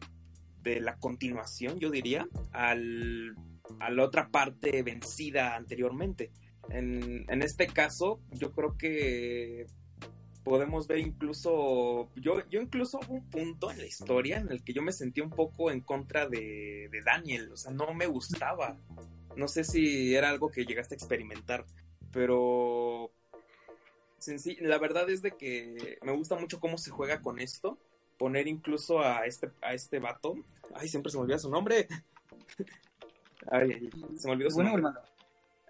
de la continuación, yo diría, al, a la otra parte vencida anteriormente. En, en este caso, yo creo que podemos ver incluso, yo, yo incluso hubo un punto en la historia en el que yo me sentí un poco en contra de, de Daniel, o sea, no me gustaba. No sé si era algo que llegaste a experimentar, pero la verdad es de que me gusta mucho cómo se juega con esto. Poner incluso a este, a este vato. Ay, siempre se me olvida su nombre. Ay, ay, se me olvidó su Bueno, nombre.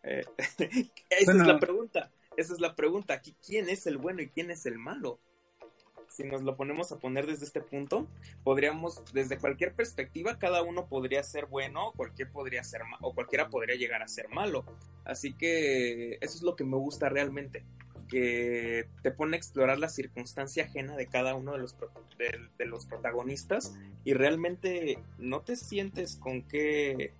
Eh, esa Bueno. es la pregunta. Esa es la pregunta. Aquí, ¿Quién es el bueno y quién es el malo? Si nos lo ponemos a poner desde este punto, podríamos, desde cualquier perspectiva, cada uno podría ser bueno, cualquier podría ser o cualquiera podría llegar a ser malo. Así que eso es lo que me gusta realmente, que te pone a explorar la circunstancia ajena de cada uno de los de, los protagonistas y realmente no te sientes con qué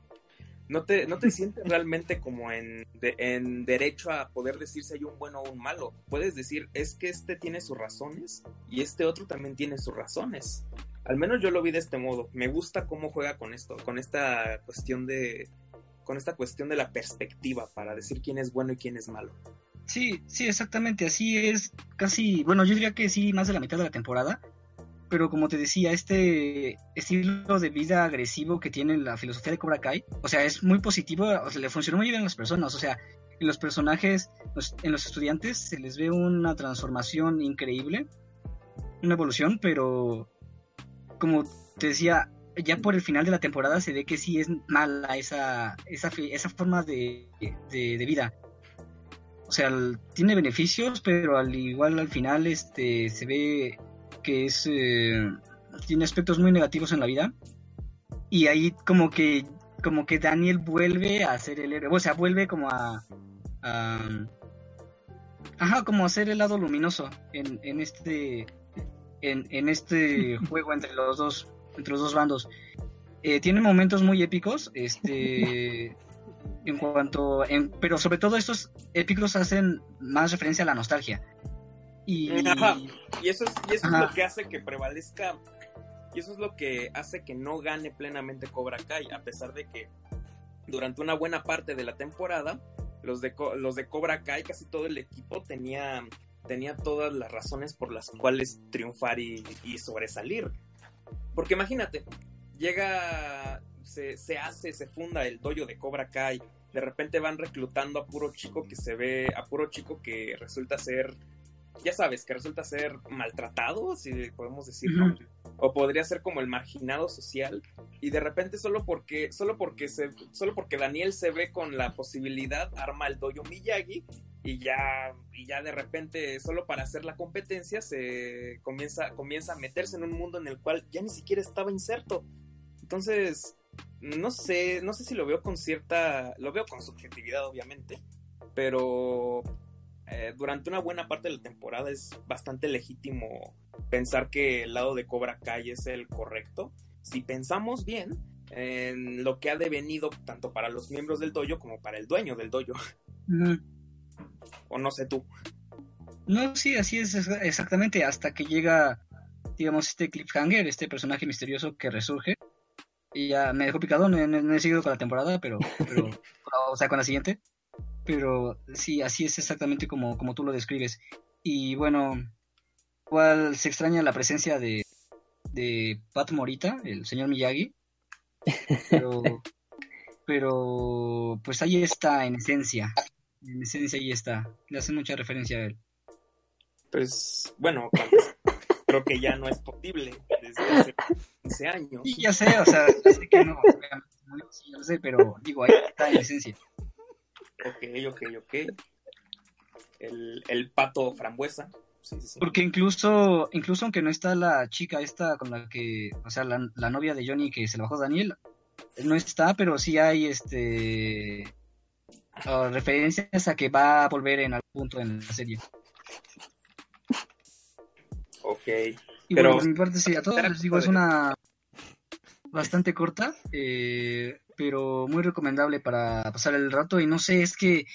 no te, no te sientes realmente como en, en derecho a poder decir si hay un bueno o un malo. Puedes decir, es que este tiene sus razones y este otro también tiene sus razones. Al menos yo lo vi de este modo. Me gusta cómo juega con esto, con esta cuestión de con esta cuestión de la perspectiva para decir quién es bueno y quién es malo. Sí, sí, exactamente. Así es casi, bueno, yo diría que sí, más de la mitad de la temporada. Pero como te decía, este estilo de vida agresivo que tiene la filosofía de Cobra Kai, o sea, es muy positivo, o sea, le funcionó muy bien a las personas. O sea, en los personajes, en los estudiantes, se les ve una transformación increíble, una evolución, pero como te decía, ya por el final de la temporada se ve que sí es mala esa, esa, esa forma de- de vida. O sea, tiene beneficios, pero al igual al final este se ve que es eh, tiene aspectos muy negativos en la vida. Y ahí como que como que Daniel vuelve a ser el héroe, o sea, vuelve como a, a- ajá, como a ser el lado luminoso en, en este en, en este juego entre los dos entre los dos bandos. Eh, tiene momentos muy épicos, este en cuanto en, pero sobre todo estos épicos hacen más referencia a la nostalgia. Y Ajá. Y eso es, y eso es lo que hace que prevalezca. Y eso es lo que hace que no gane plenamente Cobra Kai, a pesar de que durante una buena parte de la temporada, los de, los de Cobra Kai, casi todo el equipo tenía, tenía todas las razones por las cuales triunfar y, y sobresalir. Porque imagínate, llega, se, se hace, se funda el dojo de Cobra Kai, de repente van reclutando a puro chico que se ve, a puro chico que resulta ser ya sabes, que resulta ser maltratado, si podemos decirlo. O podría ser como el marginado social. Y de repente solo porque, solo porque se, solo porque Daniel se ve con la posibilidad, arma el doyo Miyagi y ya, y ya de repente, solo para hacer la competencia, se comienza, comienza a meterse en un mundo en el cual ya ni siquiera estaba inserto. Entonces, no sé, no sé si lo veo con cierta, lo veo con subjetividad, obviamente, pero eh, durante una buena parte de la temporada es bastante legítimo pensar que el lado de Cobra Kai es el correcto. Si pensamos bien en lo que ha devenido tanto para los miembros del dojo como para el dueño del dojo, o no sé tú. No, sí, así es ex- exactamente, hasta que llega, digamos, este cliffhanger, este personaje misterioso que resurge. Y ya me dejó picado, no, no- no he seguido con la temporada, pero, pero o sea, con la siguiente. Pero sí, así es exactamente como, como tú lo describes. Y bueno, igual se extraña la presencia de, de Pat Morita, el señor Miyagi. Pero, pero pues ahí está en esencia. En esencia ahí está. Le hacen mucha referencia a él. Pues bueno, pues, creo que ya no es posible desde hace 15 años. Sí, ya sé, o sea, ya sé que no, sí, ya lo sé, pero digo, ahí está en esencia. Ok, ok, ok. El, el pato frambuesa. Sí, sí, sí. Porque incluso, incluso aunque no está la chica esta con la que, o sea, la, la novia de Johnny que se la bajó Daniel, no está, pero sí hay este ah, referencias a que va a volver en algún punto en la serie. Ok. Y Pero- bueno, por mi parte sí, a todos les digo, es una bastante corta, eh, pero muy recomendable para pasar el rato. Y no sé, es que,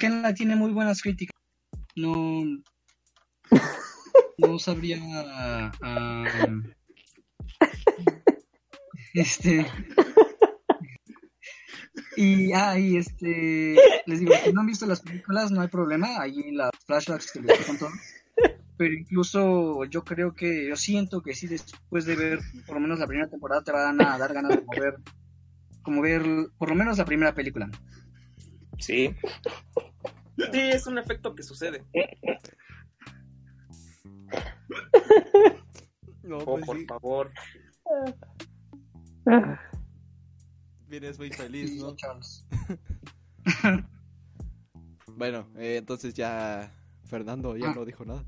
la tiene muy buenas críticas. No, no sabría. ah, este. Y, ah, y este, les digo, si no han visto las películas, no hay problema, ahí las flashbacks que les con todo pero incluso yo creo que yo siento que sí después de ver por lo menos la primera temporada te van a dar ganas de ver como ver por lo menos la primera película Sí. Sí, es un efecto que sucede. No, Oh, pues por sí, favor. vienes muy feliz, ¿no? Charles. Bueno, eh, entonces ya Fernando ya Ah. no dijo nada.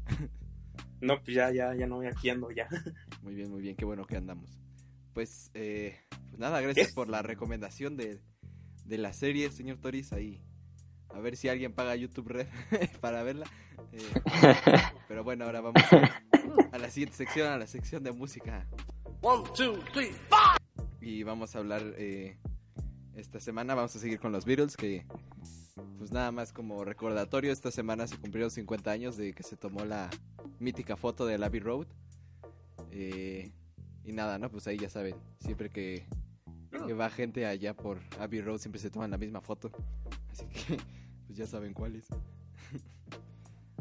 No, pues ya, ya, ya no, aquí ando ya. Muy bien, muy bien, qué bueno que andamos. Pues, eh, pues nada, gracias ¿Qué? por la recomendación de, de la serie, señor Toris. Ahí, a ver si alguien paga YouTube Red para verla. Eh, pero bueno, ahora vamos a, a la siguiente sección, a la sección de música. Y vamos a hablar eh, esta semana, vamos a seguir con los Beatles, que pues nada más como recordatorio, esta semana se cumplieron 50 años de que se tomó la mítica foto del Abbey Road. Eh, y nada, ¿no? Pues ahí ya saben, siempre que, que va gente allá por Abbey Road siempre se toman la misma foto. Así que pues ya saben cuál es.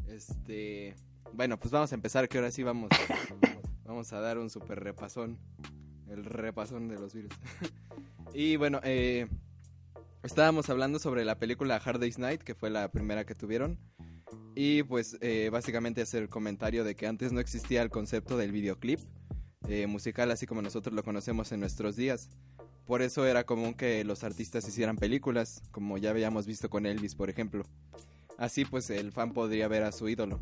Este, bueno, pues vamos a empezar, que ahora sí vamos vamos a dar un super repasón, el repasón de los virus. y bueno, eh, estábamos hablando sobre la película Hard Day's Night, que fue la primera que tuvieron. Y pues eh, básicamente hacer el comentario de que antes no existía el concepto del videoclip eh, musical así como nosotros lo conocemos en nuestros días. Por eso era común que los artistas hicieran películas, como ya habíamos visto con Elvis, por ejemplo. Así pues el fan podría ver a su ídolo.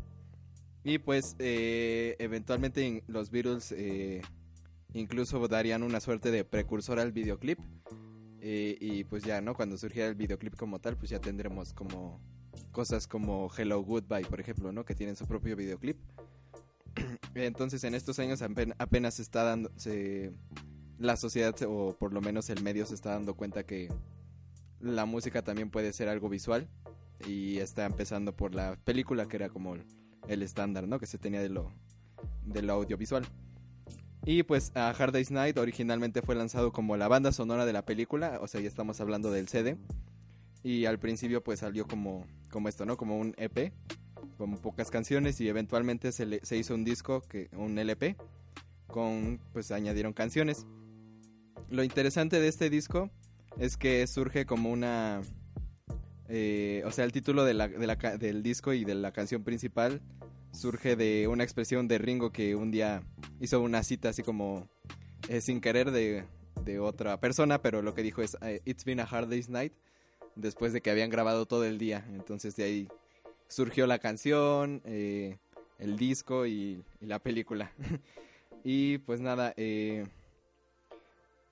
Y pues eh, eventualmente los Beatles incluso darían una suerte de precursor al videoclip. Eh, y pues ya, ¿no? Cuando surgiera el videoclip como tal, pues ya tendremos como cosas como Hello Goodbye, por ejemplo, ¿no? Que tienen su propio videoclip. Entonces en estos años apen- apenas se está dando, se, la sociedad o por lo menos el medio se está dando cuenta que la música también puede ser algo visual y está empezando por la película que era como el estándar, ¿no? Que se tenía de lo, de lo audiovisual. Y pues a Hard Day's Night originalmente fue lanzado como la banda sonora de la película, o sea, ya estamos hablando del CD. Y al principio pues salió como, como esto, ¿no? Como un EP, con pocas canciones y eventualmente se, le- se hizo un disco, que, un LP, con pues añadieron canciones. Lo interesante de este disco es que surge como una eh, o sea, el título de del disco y de la canción principal surge de una expresión de Ringo que un día hizo una cita así como eh, sin querer de, de otra persona, pero lo que dijo es eh, It's been a hard day's night después de que habían grabado todo el día. Entonces de ahí surgió la canción, eh, el disco y, la película. y pues nada,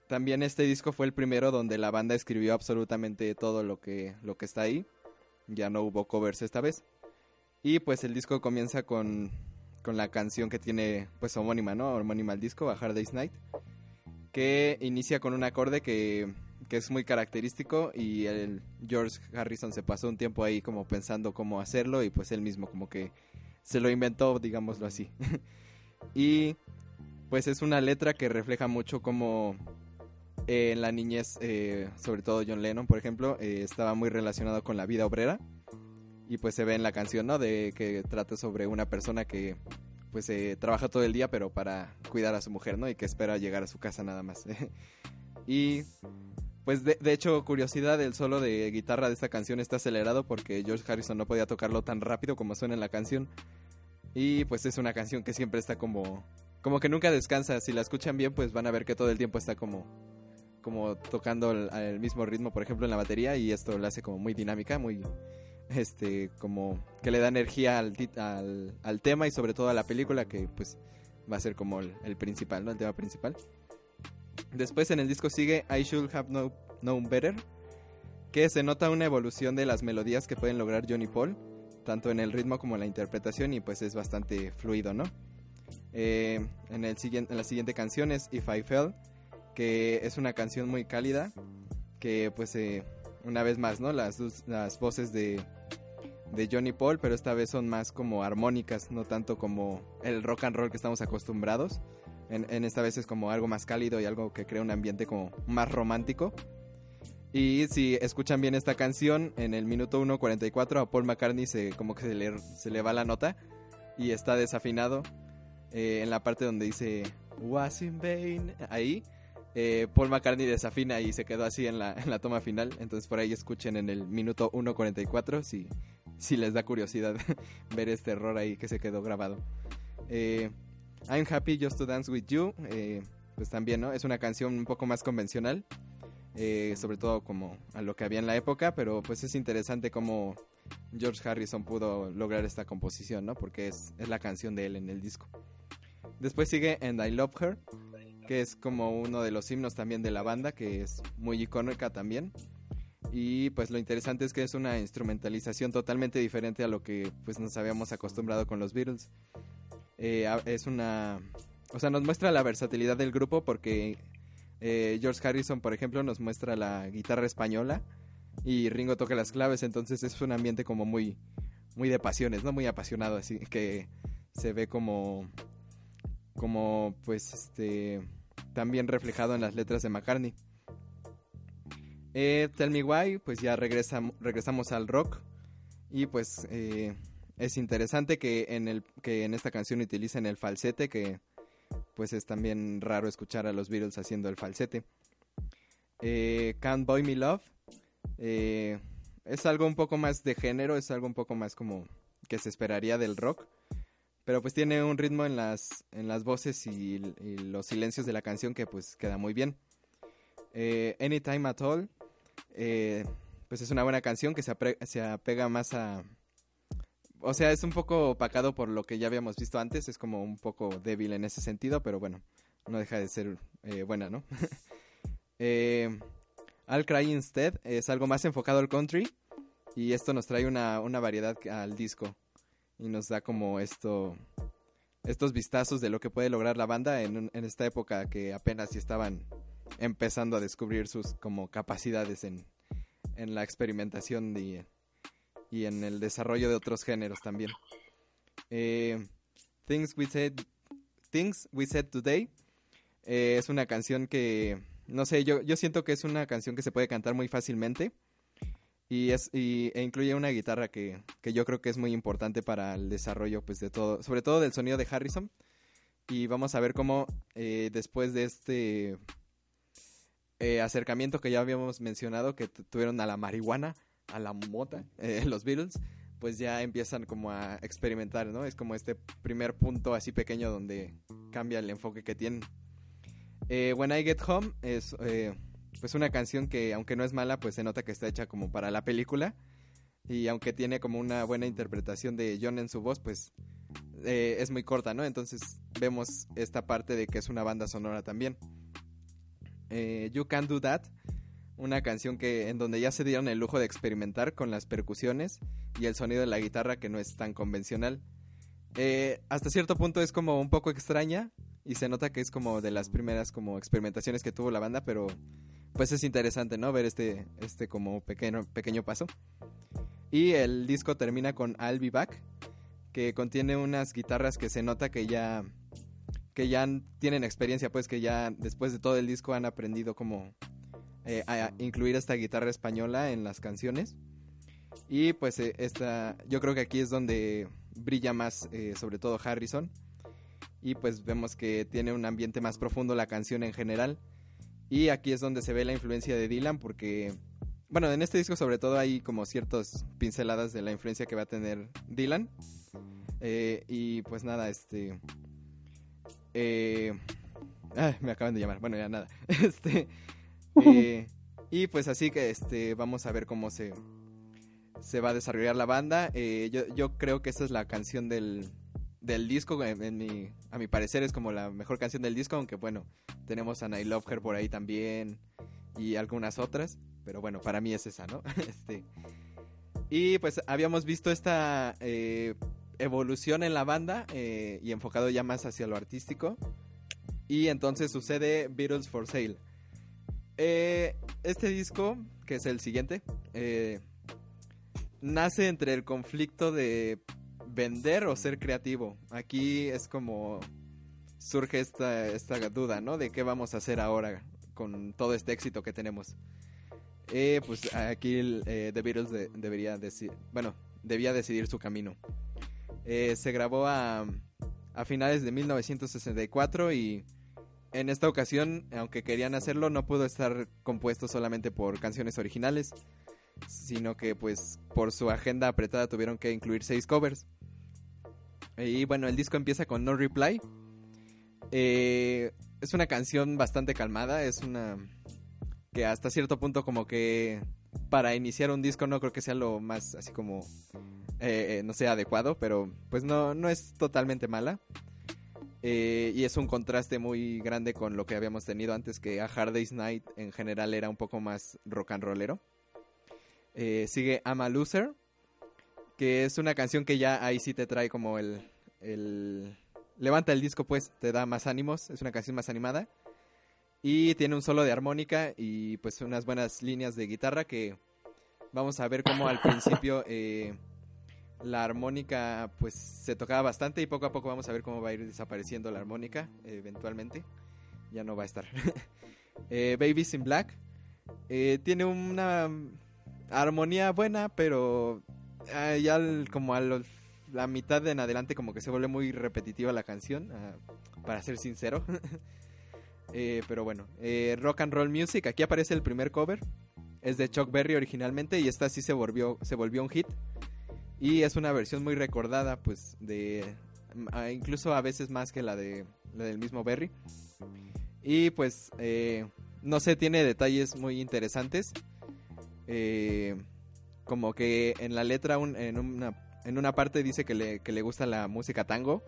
también este disco fue el primero donde la banda escribió absolutamente todo lo que, lo que está ahí. Ya no hubo covers esta vez. Y pues el disco comienza con, con la canción que tiene pues homónima, ¿no? Homónima al disco, A Hard Day's Night. Que inicia con un acorde que, que es muy característico y el George Harrison se pasó un tiempo ahí como pensando cómo hacerlo y pues él mismo como que se lo inventó, digámoslo así. y pues es una letra que refleja mucho como eh, en la niñez, eh, sobre todo John Lennon, por ejemplo, eh, estaba muy relacionado con la vida obrera. Y pues se ve en la canción, ¿no? De que trata sobre una persona que pues eh, trabaja todo el día, pero para cuidar a su mujer, ¿no? Y que espera llegar a su casa nada más. y pues de, de hecho, curiosidad, el solo de guitarra de esta canción está acelerado porque George Harrison no podía tocarlo tan rápido como suena en la canción. Y pues es una canción que siempre está como... Como que nunca descansa. Si la escuchan bien, pues van a ver que todo el tiempo está como como tocando al mismo ritmo, por ejemplo, en la batería y esto la hace como muy dinámica, muy este como que le da energía al, al, al tema y sobre todo a la película que pues va a ser como el, principal, ¿no? El tema principal. Después en el disco sigue I Should Have Know- Known Better, que se nota una evolución de las melodías que pueden lograr Johnny Paul, tanto en el ritmo como en la interpretación y pues es bastante fluido, ¿no? Eh, en, el siguiente, en la siguiente canción es If I Fell, que es una canción muy cálida, que pues eh, una vez más, ¿no? Las, las voces de, de Johnny Paul, pero esta vez son más como armónicas, no tanto como el rock and roll que estamos acostumbrados. En, esta vez es como algo más cálido y algo que crea un ambiente como más romántico. Y si escuchan bien esta canción, en el minuto 1.44 a Paul McCartney se, como que se le, se le va la nota y está desafinado eh, en la parte donde dice Was in vain. Ahí eh, Paul McCartney desafina y se quedó así en la, en la toma final. Entonces por ahí escuchen en el minuto 1.44 si, si les da curiosidad ver este error ahí que se quedó grabado. Eh, I'm Happy Just to Dance With You. eh, pues también, ¿no? Es una canción un poco más convencional. eh, sobre todo como a lo que había en la época. Pero pues es interesante cómo George Harrison pudo lograr esta composición, ¿no? Porque es, es la canción de él en el disco. Después sigue And I Love Her, que es como uno de los himnos también de la banda, que es muy icónica también. Y pues lo interesante es que es una instrumentalización totalmente diferente a lo que pues nos habíamos acostumbrado con los Beatles. Eh, es una... O sea, nos muestra la versatilidad del grupo porque eh, George Harrison, por ejemplo, nos muestra la guitarra española y Ringo toca las claves, entonces es un ambiente como muy, muy de pasiones, ¿no? Muy apasionado, así que se ve como, como, pues, este, también reflejado en las letras de McCartney. Eh, Tell Me Why, pues ya regresa, regresamos al rock y pues eh, es interesante que en, el, que en esta canción utilicen el falsete, que pues es también raro escuchar a los Beatles haciendo el falsete. Eh, Can't Boy Me Love, eh, es algo un poco más de género, es algo un poco más como que se esperaría del rock. Pero pues tiene un ritmo en las, en las voces y, los silencios de la canción que pues queda muy bien. Anytime at All, eh, pues es una buena canción que se, se apega más a... O sea, es un poco opacado por lo que ya habíamos visto antes, es como un poco débil en ese sentido, pero bueno, no deja de ser eh, buena, ¿no? eh, I'll Cry Instead es algo más enfocado al country y esto nos trae una, una variedad al disco y nos da como esto estos vistazos de lo que puede lograr la banda en, en esta época que apenas si estaban empezando a descubrir sus como capacidades en, en la experimentación y, y en el desarrollo de otros géneros también. Eh, Things We Said Things We Said Today eh, es una canción que no sé, yo, yo siento que es una canción que se puede cantar muy fácilmente. Y, es, y, e incluye una guitarra que, que yo creo que es muy importante para el desarrollo pues de todo, sobre todo del sonido de Harrison. Y vamos a ver cómo eh, después de este eh, acercamiento que ya habíamos mencionado, que tu- tuvieron a la marihuana, a la mota, eh, los Beatles, pues ya empiezan como a experimentar, ¿no? Es como este primer punto así pequeño donde cambia el enfoque que tienen. Eh, When I Get Home es eh, pues una canción que aunque no es mala, pues se nota que está hecha como para la película. Y aunque tiene como una buena interpretación de John en su voz, pues eh, es muy corta, ¿no? Entonces vemos esta parte de que es una banda sonora también. Eh, you Can Do That, una canción que en donde ya se dieron el lujo de experimentar con las percusiones y el sonido de la guitarra que no es tan convencional. Eh, hasta cierto punto es como un poco extraña y se nota que es como de las primeras como experimentaciones que tuvo la banda, pero pues es interesante, ¿no? Ver este, este como pequeño, pequeño paso. Y el disco termina con I'll Be Back, que contiene unas guitarras que se nota que ya que ya tienen experiencia, pues que ya después de todo el disco han aprendido como eh, incluir esta guitarra española en las canciones. Y pues eh, esta, yo creo que aquí es donde brilla más, eh, sobre todo Harrison. Y pues vemos que tiene un ambiente más profundo la canción en general. Y aquí es donde se ve la influencia de Dylan porque, bueno, en este disco sobre todo hay como ciertas pinceladas de la influencia que va a tener Dylan. Y pues nada, este... Eh, me acaban de llamar, bueno, ya nada. Este... eh, y pues así que este vamos a ver cómo se, se va a desarrollar la banda. Eh, yo, yo creo que esta es la canción del, del disco. En, en mi, a mi parecer es como la mejor canción del disco, aunque bueno, tenemos a I Love Her por ahí también y algunas otras. Pero bueno, para mí es esa, ¿no? este, y pues habíamos visto esta eh, evolución en la banda eh, y enfocado ya más hacia lo artístico. Y entonces sucede Beatles for Sale. Eh, este disco, que es el siguiente, eh, nace entre el conflicto de vender o ser creativo. Aquí es como surge esta, esta duda, ¿no? De qué vamos a hacer ahora con todo este éxito que tenemos. Eh, pues aquí eh, The Beatles de- debería decidir, bueno, debía decidir su camino. Eh, se grabó a, a finales de 1964 y en esta ocasión, aunque querían hacerlo, no pudo estar compuesto solamente por canciones originales, sino que pues por su agenda apretada tuvieron que incluir seis covers. Y bueno, el disco empieza con No Reply. Eh, es una canción bastante calmada, es una que hasta cierto punto como que para iniciar un disco no creo que sea lo más así como eh, eh, no sé adecuado, pero pues no no es totalmente mala. Eh, y es un contraste muy grande con lo que habíamos tenido antes, que a Hard Day's Night en general era un poco más rock and rollero. Eh, sigue I'm a Loser, que es una canción que ya ahí sí te trae como el, el... Levanta el disco pues, te da más ánimos, es una canción más animada. Y tiene un solo de armónica y pues unas buenas líneas de guitarra que vamos a ver cómo al principio eh, la armónica pues se tocaba bastante y poco a poco vamos a ver cómo va a ir desapareciendo la armónica eh, eventualmente. Ya no va a estar. eh, Babies in Black eh, tiene una armonía buena, pero ah, ya al- como a la mitad de en adelante como que se vuelve muy repetitiva la canción, ah, para ser sincero. Eh, pero bueno, eh, Rock and Roll Music, aquí aparece el primer cover. Es de Chuck Berry originalmente y esta sí se volvió, se volvió un hit. Y es una versión muy recordada, pues, de... ah, incluso a veces más que la, de, la del mismo Berry. Y pues, eh, no sé, tiene detalles muy interesantes. Eh, como que en la letra, en, una, en una parte dice que le, que le gusta la música tango.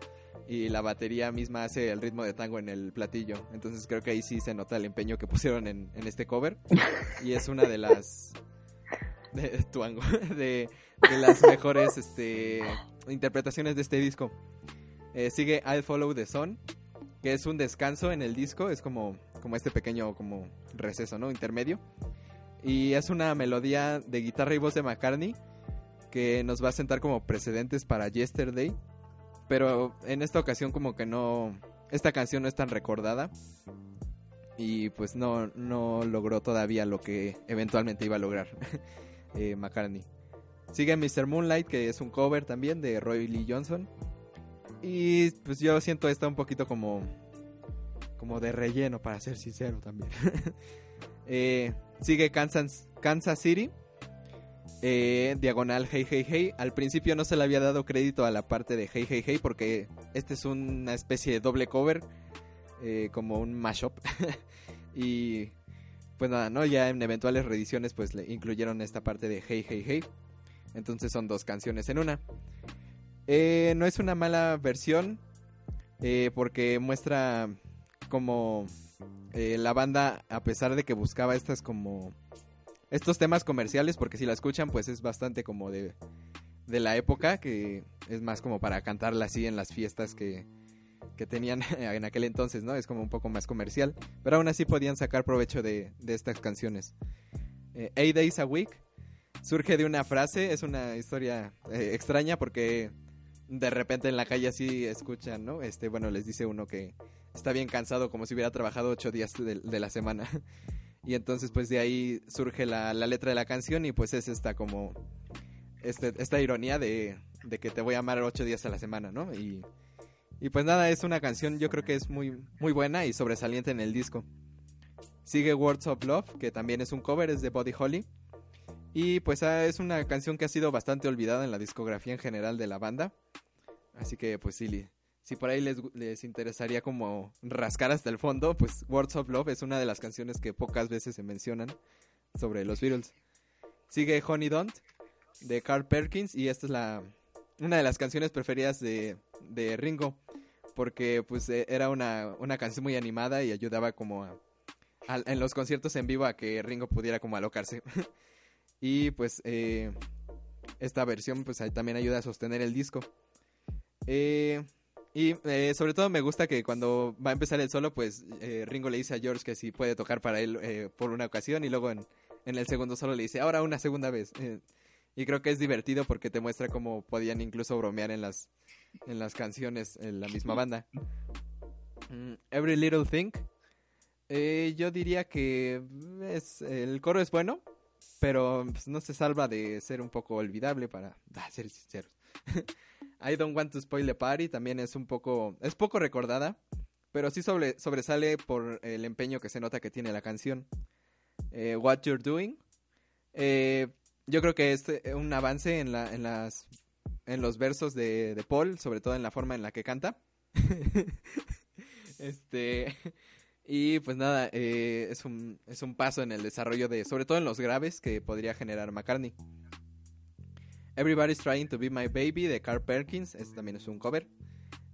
Y la batería misma hace el ritmo de tango en el platillo. Entonces creo que ahí sí se nota el empeño que pusieron en, en este cover. Y es una de las... De, tuango, de, las mejores este, interpretaciones de este disco. Eh, sigue I'll Follow the Sun, que es un descanso en el disco, es como, como este pequeño como receso, ¿no? Intermedio. Y es una melodía de guitarra y voz de McCartney que nos va a sentar como precedentes para Yesterday. Pero en esta ocasión como que no... Esta canción no es tan recordada. Y pues no, no logró todavía lo que eventualmente iba a lograr eh, McCartney. Sigue Mr. Moonlight, que es un cover también de Roy Lee Johnson. Y pues yo siento esta un poquito como. como de relleno, para ser sincero también. Eh, sigue Kansas, Kansas City, eh, diagonal Hey Hey Hey. Al principio no se le había dado crédito a la parte de Hey Hey Hey porque este es una especie de doble cover, eh, como un mashup. y pues nada, ¿no? Ya en eventuales reediciones pues le incluyeron esta parte de Hey Hey Hey. Entonces son dos canciones en una. Eh, no es una mala versión porque muestra como la banda, a pesar de que buscaba estas como estos temas comerciales, porque si la escuchan pues es bastante como de, de la época, que es más como para cantarla así en las fiestas que, que tenían en aquel entonces, ¿no? Es como un poco más comercial, pero aún así podían sacar provecho de, de estas canciones. Eh, Eight Days a Week surge de una frase, es una historia eh, extraña porque de repente en la calle así escuchan, ¿no? Este, bueno, les dice uno que está bien cansado como si hubiera trabajado ocho días de, de la semana. y entonces pues de ahí surge la, la, letra de la canción y pues es esta como este, esta ironía de, de, que te voy a amar ocho días a la semana, ¿no? Y, y pues nada, es una canción yo creo que es muy, muy buena y sobresaliente en el disco. Sigue Words of Love, que también es un cover, es de Body Holly. Y pues ah, es una canción que ha sido bastante olvidada en la discografía en general de la banda. Así que pues sí, si por ahí les, les, interesaría como rascar hasta el fondo, pues Words of Love es una de las canciones que pocas veces se mencionan sobre los Beatles. Sigue Honey Don't de Carl Perkins y esta es la una de las canciones preferidas de, de Ringo porque pues era una, una, canción muy animada y ayudaba como a, a, en los conciertos en vivo a que Ringo pudiera como alocarse. y pues eh, esta versión pues también ayuda a sostener el disco. Eh, y eh, sobre todo me gusta que cuando va a empezar el solo, pues eh, Ringo le dice a George que si puede tocar para él eh, por una ocasión y luego en, el segundo solo le dice, ahora una segunda vez. Eh, y creo que es divertido porque te muestra cómo podían incluso bromear en las, en las canciones en la misma banda. Mm, Every Little Thing. Eh, yo diría que es, el coro es bueno, pero pues, no se salva de ser un poco olvidable para ser sinceros. I Don't Want to Spoil the Party también es un poco, es poco recordada, pero sí sobre, sobresale por el empeño que se nota que tiene la canción. Eh, What You're Doing, eh, yo creo que es un avance en, la, en, las, en los versos de, de Paul, sobre todo en la forma en la que canta. este, y pues nada, eh, es, un, es un paso en el desarrollo de, sobre todo en los graves que podría generar McCartney. Everybody's Trying to Be My Baby de Carl Perkins, este también es un cover,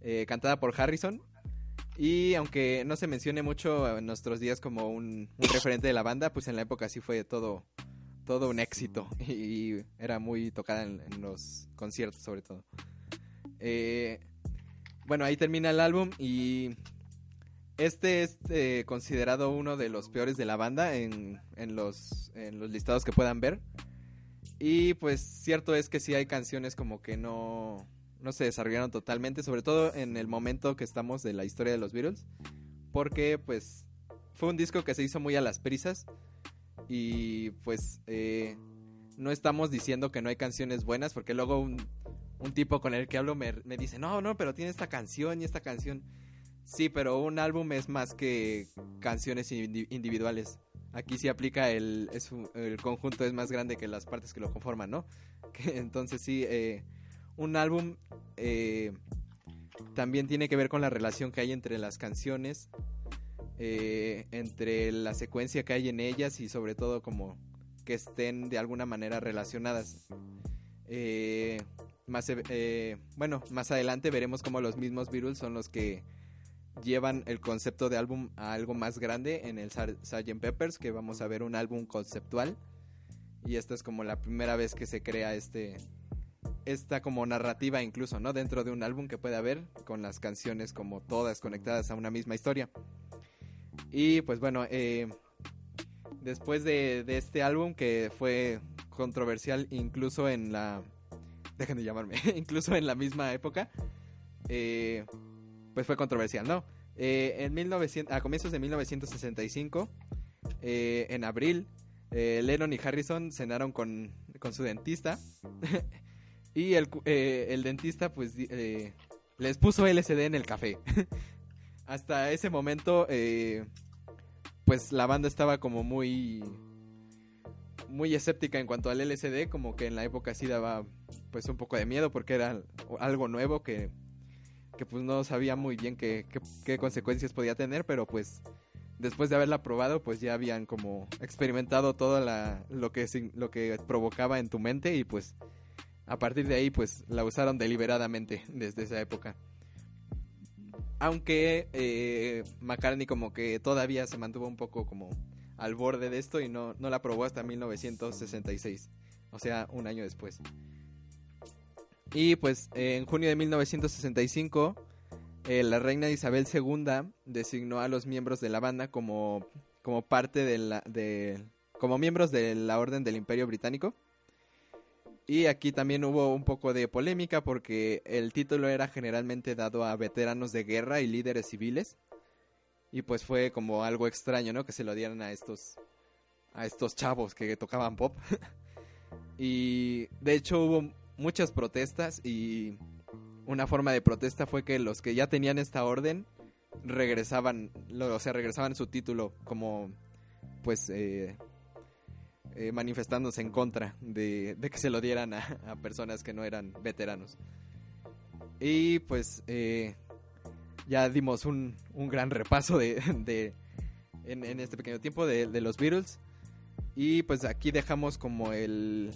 eh, cantada por Harrison. Y aunque no se mencione mucho en nuestros días como un, referente de la banda, pues en la época sí fue todo, todo un éxito y, era muy tocada en, en, los conciertos sobre todo. Eh, bueno, ahí termina el álbum y este es eh, considerado uno de los peores de la banda en, en, los, en los listados que puedan ver. Y pues cierto es que sí hay canciones como que no, no se desarrollaron totalmente, sobre todo en el momento que estamos de la historia de los Beatles, porque pues fue un disco que se hizo muy a las prisas y pues eh, no estamos diciendo que no hay canciones buenas, porque luego un, un tipo con el que hablo me, me, dice, no, no, pero tiene esta canción y esta canción. Sí, pero un álbum es más que canciones individuales aquí sí aplica el, es un, el conjunto es más grande que las partes que lo conforman, ¿no? Que, entonces sí, eh, un álbum eh, también tiene que ver con la relación que hay entre las canciones, eh, entre la secuencia que hay en ellas y sobre todo como que estén de alguna manera relacionadas. Eh, más, bueno, más adelante veremos cómo los mismos Beatles son los que llevan el concepto de álbum a algo más grande en el Sgt. Peppers, que vamos a ver un álbum conceptual. Y esta es como la primera vez que se crea este esta como narrativa incluso, ¿no? Dentro de un álbum que puede haber con las canciones como todas conectadas a una misma historia. Y pues bueno, eh, después de, este álbum que fue controversial incluso en la... Dejen de llamarme, incluso en la misma época. Eh, pues fue controversial, ¿no? Eh, en 1900, a comienzos de 1965, eh, en abril, eh, Lennon y Harrison cenaron con, con su dentista y el, el, dentista pues les puso LSD en el café. Hasta ese momento, pues la banda estaba como muy muy escéptica en cuanto al LCD, como que en la época sí daba pues un poco de miedo porque era algo nuevo que, que pues no sabía muy bien qué, qué, consecuencias podía tener, pero pues después de haberla probado, pues ya habían como experimentado todo la, lo, que, lo que provocaba en tu mente y pues a partir de ahí pues la usaron deliberadamente desde esa época. Aunque eh, McCartney como que todavía se mantuvo un poco como al borde de esto y no, no la probó hasta 1966, o sea, un año después. Y pues en junio de 1965 eh, la reina Isabel II designó a los miembros de la banda como, como parte de la, de, como miembros de la Orden del Imperio Británico. Y aquí también hubo un poco de polémica porque el título era generalmente dado a veteranos de guerra y líderes civiles. Y pues fue como algo extraño, ¿no? Que se lo dieran a estos a estos chavos que tocaban pop. y de hecho hubo muchas protestas y una forma de protesta fue que los que ya tenían esta orden regresaban, lo- o sea, regresaban su título como pues eh, eh, manifestándose en contra de, que se lo dieran a, personas que no eran veteranos. Y pues eh, ya dimos un, un gran repaso de, de- en, este pequeño tiempo de, de los Beatles. Y pues aquí dejamos como el,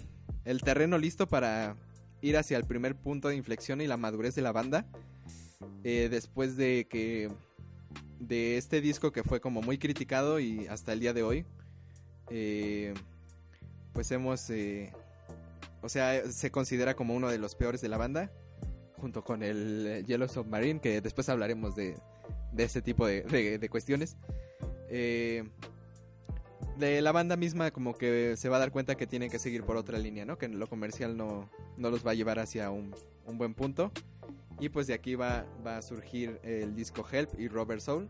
el terreno listo para ir hacia el primer punto de inflexión y la madurez de la banda. Eh, después de que de este disco que fue como muy criticado y hasta el día de hoy, eh, pues hemos, eh, o sea, se considera como uno de los peores de la banda, junto con el Yellow Submarine, que después hablaremos de, de este tipo de, de- de cuestiones. Eh, de la banda misma como que se va a dar cuenta que tienen que seguir por otra línea, ¿no? Que lo comercial no, no los va a llevar hacia un, un buen punto. Y pues de aquí va, va a surgir el disco Help y Robert Soul,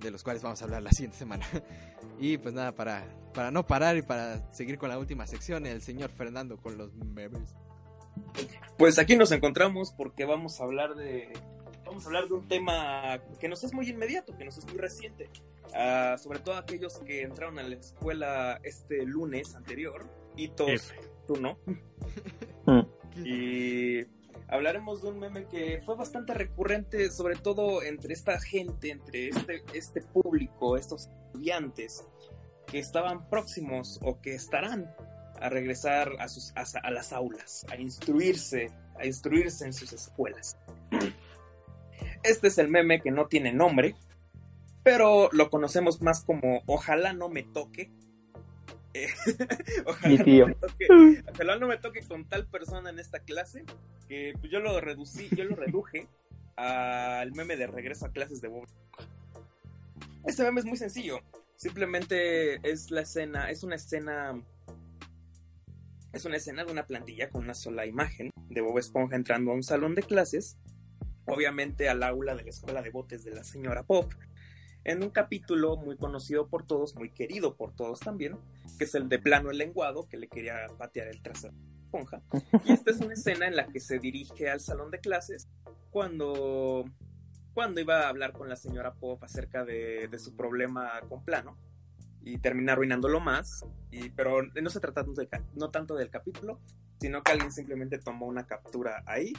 de los cuales vamos a hablar la siguiente semana. y pues nada, para, para no parar y para seguir con la última sección, el señor Fernando con los memes. Pues aquí nos encontramos porque vamos a hablar de vamos a hablar de un tema que nos es muy inmediato, que nos es muy reciente. Sobre todo aquellos que entraron a la escuela este lunes anterior, y todos, F. tú no. Mm. Y hablaremos de un meme que fue bastante recurrente, sobre todo entre esta gente, entre este, este público, estos estudiantes que estaban próximos o que estarán a regresar a, sus, a, a las aulas, a instruirse, a instruirse en sus escuelas. Este es el meme que no tiene nombre, pero lo conocemos más como Ojalá no me toque. Eh, ojalá, Mi tío. No me toque, ojalá no me toque con tal persona en esta clase, que pues, yo lo reducí, yo lo reduje al meme de regreso a clases de Bob. Este meme es muy sencillo. Simplemente es la escena, es una escena. Es una escena de una plantilla con una sola imagen de Bob Esponja entrando a un salón de clases, obviamente al aula de la escuela de botes de la señora Pop, en un capítulo muy conocido por todos, muy querido por todos también, que es el de plano el lenguado, que le quería patear el trasero Esponja. Y esta es una escena en la que se dirige al salón de clases cuando, cuando iba a hablar con la señora Pop acerca de, de su problema con plano y termina arruinándolo más. Y, pero no se trata tanto, de no tanto del capítulo, sino que alguien simplemente tomó una captura ahí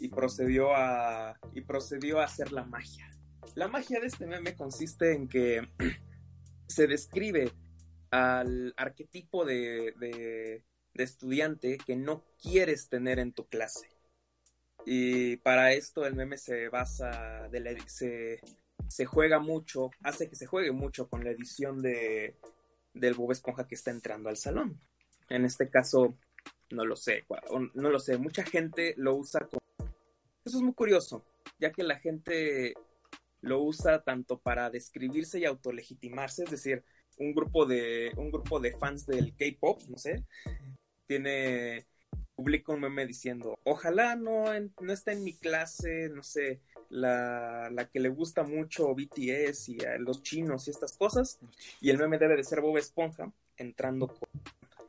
y procedió a, y procedió a hacer la magia. La magia de este meme consiste en que se describe al arquetipo de, de- de estudiante que no quieres tener en tu clase. Y para esto el meme se basa, de la, se, se juega mucho, hace que se juegue mucho con la edición de, del Bob Esponja que está entrando al salón. En este caso, no lo sé, no lo sé, mucha gente lo usa como... Eso es muy curioso, ya que la gente lo usa tanto para describirse y autolegitimarse, es decir, un grupo de, un grupo de fans del K-pop, no sé, tiene publica un meme diciendo, ojalá no, en- no esté en mi clase, no sé, la, la que le gusta mucho BTS y a los chinos y estas cosas, y el meme debe de ser Bob Esponja, entrando con,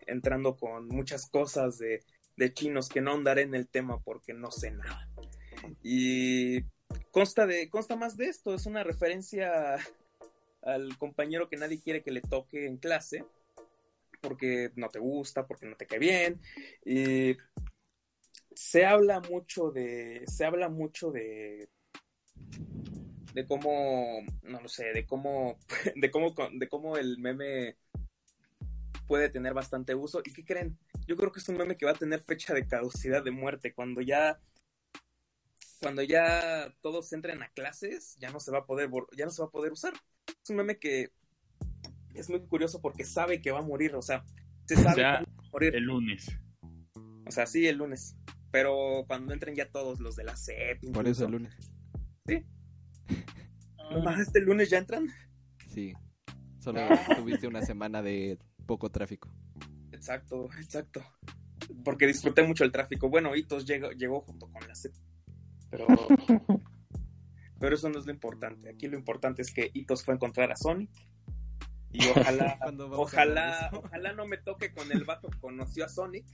entrando con muchas cosas de, de chinos que no andaré en el tema porque no sé nada. Y consta de, consta más de esto, es una referencia al compañero que nadie quiere que le toque en clase, porque no te gusta, porque no te cae bien. Y se habla mucho de, se habla mucho de, de cómo, no lo sé, de cómo, de cómo, de cómo el meme puede tener bastante uso. ¿Y qué creen? Yo creo que es un meme que va a tener fecha de caducidad de muerte. Cuando ya, cuando ya todos entren a clases, ya no se va a poder, ya no se va a poder usar. Es un meme que es muy curioso porque sabe que va a morir, o sea, se sabe que va a morir. El lunes. O sea, sí, el lunes. Pero cuando entren ya todos los de la CEP. Por eso el lunes. Sí. ¿Más este lunes ya entran? Sí. Solo tuviste una semana de poco tráfico. Exacto, exacto. Porque disfruté mucho el tráfico. Bueno, Hitos llegó, llegó junto con la CEP. Pero, pero eso no es lo importante. Aquí lo importante es que Hitos fue a encontrar a Sonic. Y ojalá, ojalá, ojalá no me toque con el vato que conoció a Sonic.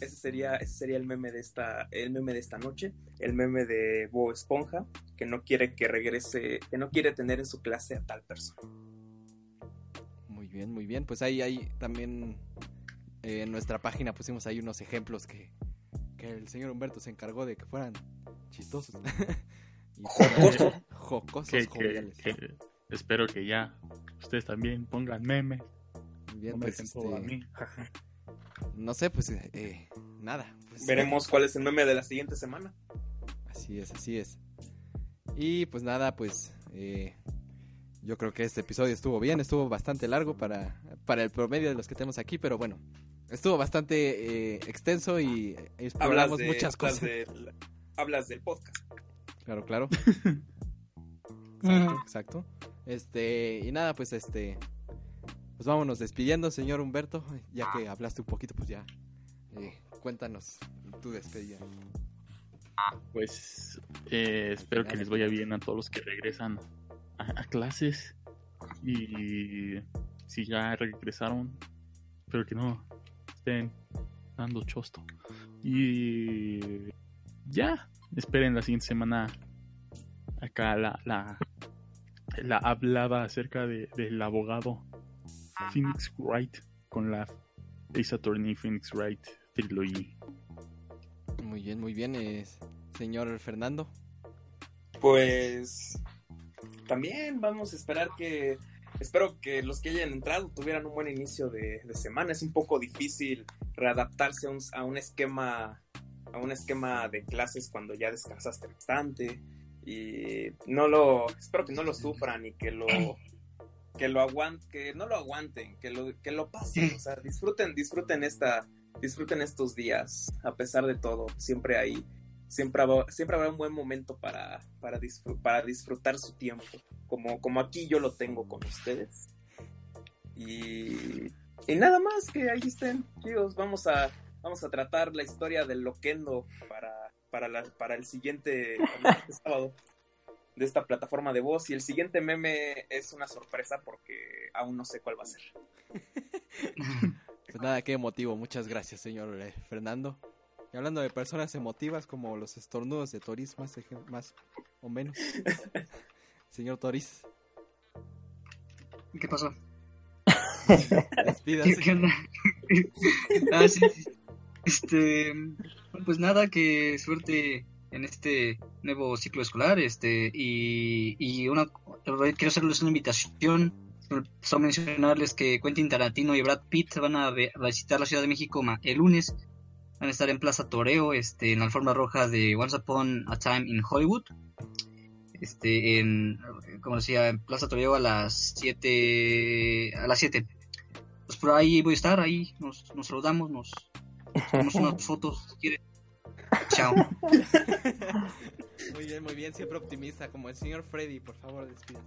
Ese sería, ese sería el meme de esta, el meme de esta noche, el meme de Bo Esponja, que no quiere que regrese, que no quiere tener en su clase a tal persona. Muy bien, muy bien. Pues ahí, ahí también eh, en nuestra página pusimos ahí unos ejemplos que, que el señor Humberto se encargó de que fueran chistosos. y jocosos. jocosos, Que- que- joviales. que espero que ya ustedes también pongan memes. Bien, pues, este, no sé, pues eh, nada. pues, Veremos cuál es el meme de la siguiente semana. Así es, así es. Y pues nada, pues eh, yo creo que este episodio estuvo bien, estuvo bastante largo para, para el promedio de los que tenemos aquí, pero bueno, estuvo bastante eh, extenso y exploramos de, muchas hablas cosas. hablas del podcast. Claro, claro. Exacto, exacto. Este, y nada, pues este, pues vámonos despidiendo, señor Humberto, ya que hablaste un poquito, pues ya, eh, cuéntanos tu despedida. Pues eh, espero que les vaya bien a todos los que regresan a, a clases. Y si ya regresaron, espero que no estén dando chosto. Y ya, esperen la siguiente semana acá la, la, la hablada acerca de, del abogado Phoenix Wright con la Ace Attorney Phoenix Wright Trilogy. Muy bien, muy bien, eh, señor Fernando. Pues también vamos a esperar que espero que los que hayan entrado tuvieran un buen inicio de, semana. Es un poco difícil readaptarse a un, a un esquema a un esquema de clases cuando ya descansaste bastante y no lo espero que no lo sufran y que lo que lo aguanten, que no lo aguanten, que lo que lo pasen, o sea, disfruten disfruten esta disfruten estos días a pesar de todo. Siempre hay siempre habrá, siempre habrá un buen momento para, para, disfr- para disfrutar su tiempo, como, como aquí yo lo tengo con ustedes. Y, y nada más que ahí estén, chicos, vamos a, vamos a tratar la historia del Loquendo para, para, la, para el siguiente, sábado de esta plataforma de voz y el siguiente meme es una sorpresa porque aún no sé cuál va a ser. Pues nada, qué emotivo. Muchas gracias, señor eh, Fernando. Y hablando de personas emotivas como los estornudos de Toris, más, más o menos. señor Toris, ¿Qué pasó? despídase. ¿Qué, onda? ah, sí, sí. Este, pues nada, que suerte en este nuevo ciclo escolar, este, y, y una, quiero hacerles una invitación, solo mencionarles que Quentin Tarantino y Brad Pitt van a, visitar la Ciudad de México el lunes, van a estar en Plaza Toreo, este, en la alfombra roja de Once Upon a Time in Hollywood, este, en, como decía, en Plaza Toreo a las 7, a las 7 pues por ahí voy a estar, ahí nos, nos saludamos, nos tomamos unas fotos, si quieren. Chao. Muy bien, muy bien, siempre optimista, como el señor Freddy, por favor, despídase.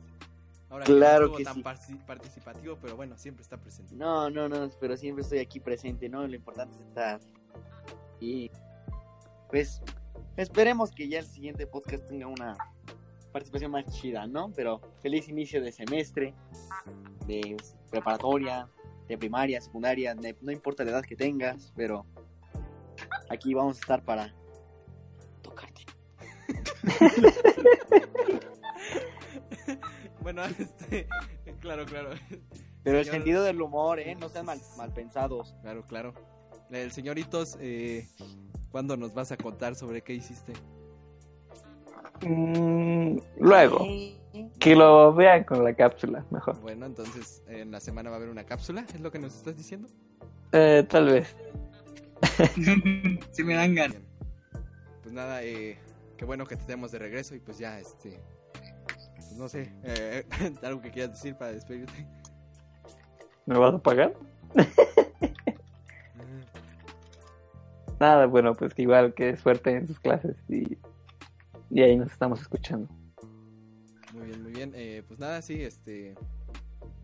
Ahora Claro no que sí. tan participativo, pero bueno, siempre está presente. No, no, no, pero siempre estoy aquí presente, ¿no? Lo importante es estar. Y pues esperemos que ya el siguiente podcast tenga una participación más chida, ¿no? Pero feliz inicio de semestre, de preparatoria, de primaria, secundaria, no importa la edad que tengas, pero aquí vamos a estar para tocarte. Bueno, este, claro, claro. Pero el sentido del humor, ¿eh? No sean mal, mal pensados. Claro, claro. El señoritos, eh, ¿cuándo nos vas a contar sobre qué hiciste? Mm, luego, que lo vean con la cápsula, mejor. Bueno, entonces en la semana va a haber una cápsula, ¿es lo que nos estás diciendo? Eh, tal vez. si me dan ganas. Pues nada, eh, qué bueno que te tenemos de regreso y pues ya, este, pues no sé, eh, algo que quieras decir para despedirte. ¿Me vas a pagar? Nada, bueno, pues igual que suerte en sus clases y, y ahí nos estamos escuchando. Muy bien, muy bien. Eh, pues nada, sí, este,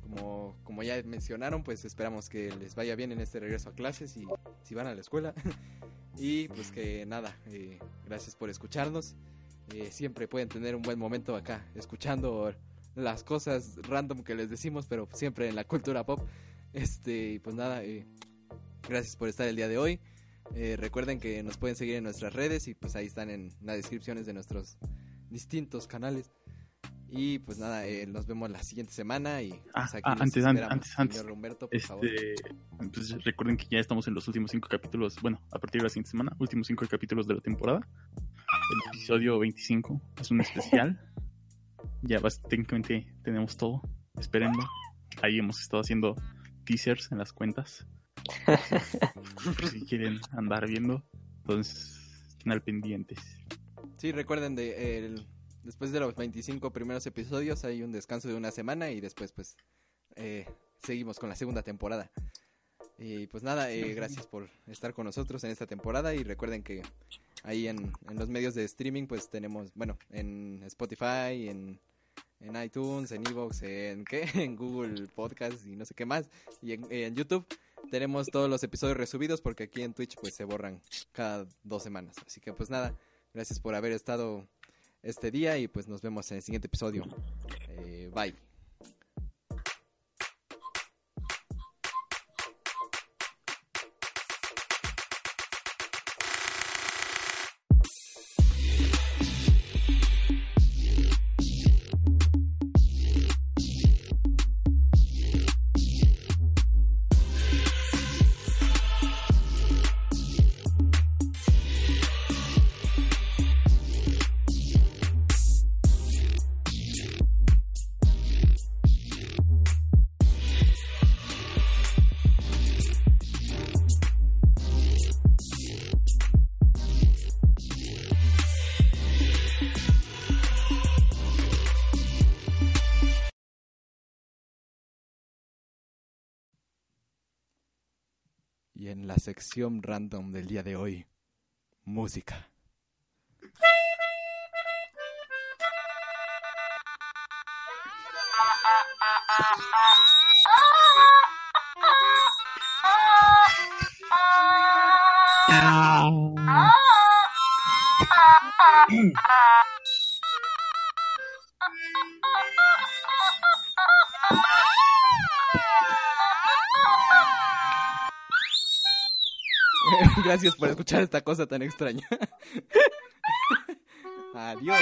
como, como ya mencionaron, pues esperamos que les vaya bien en este regreso a clases y si van a la escuela. y pues que nada, eh, gracias por escucharnos. Eh, siempre pueden tener un buen momento acá, escuchando las cosas random que les decimos, pero siempre en la cultura pop. Este, pues nada, eh, gracias por estar el día de hoy. Eh, recuerden que nos pueden seguir en nuestras redes y pues ahí están en las descripciones de nuestros distintos canales. Y pues nada, eh, nos vemos la siguiente semana y pues, Ah, aquí ah, los antes, an- esperamos. antes, antes. Señor Humberto, por favor. Este, pues recuerden que ya estamos en los últimos cinco capítulos, bueno, a partir de la siguiente semana, últimos cinco capítulos de la temporada. El episodio 25 es un especial. ya técnicamente tenemos todo. Espérenlo. Ahí hemos estado haciendo teasers en las cuentas. Si quieren andar viendo. Entonces, estén al pendientes. Sí, recuerden de el, después de los 25 primeros episodios hay un descanso de una semana y después pues eh, seguimos con la segunda temporada. Y pues nada, eh, gracias por estar con nosotros en esta temporada y recuerden que ahí en, en los medios de streaming pues tenemos, bueno, en Spotify, en, en iTunes, en Evox, en qué, en Google Podcast y no sé qué más, y en, en YouTube tenemos todos los episodios resubidos porque aquí en Twitch pues se borran cada dos semanas. Así que pues nada, gracias por haber estado este día y pues nos vemos en el siguiente episodio. Eh, bye. Sección random del día de hoy, música. Gracias por escuchar esta cosa tan extraña. Adiós.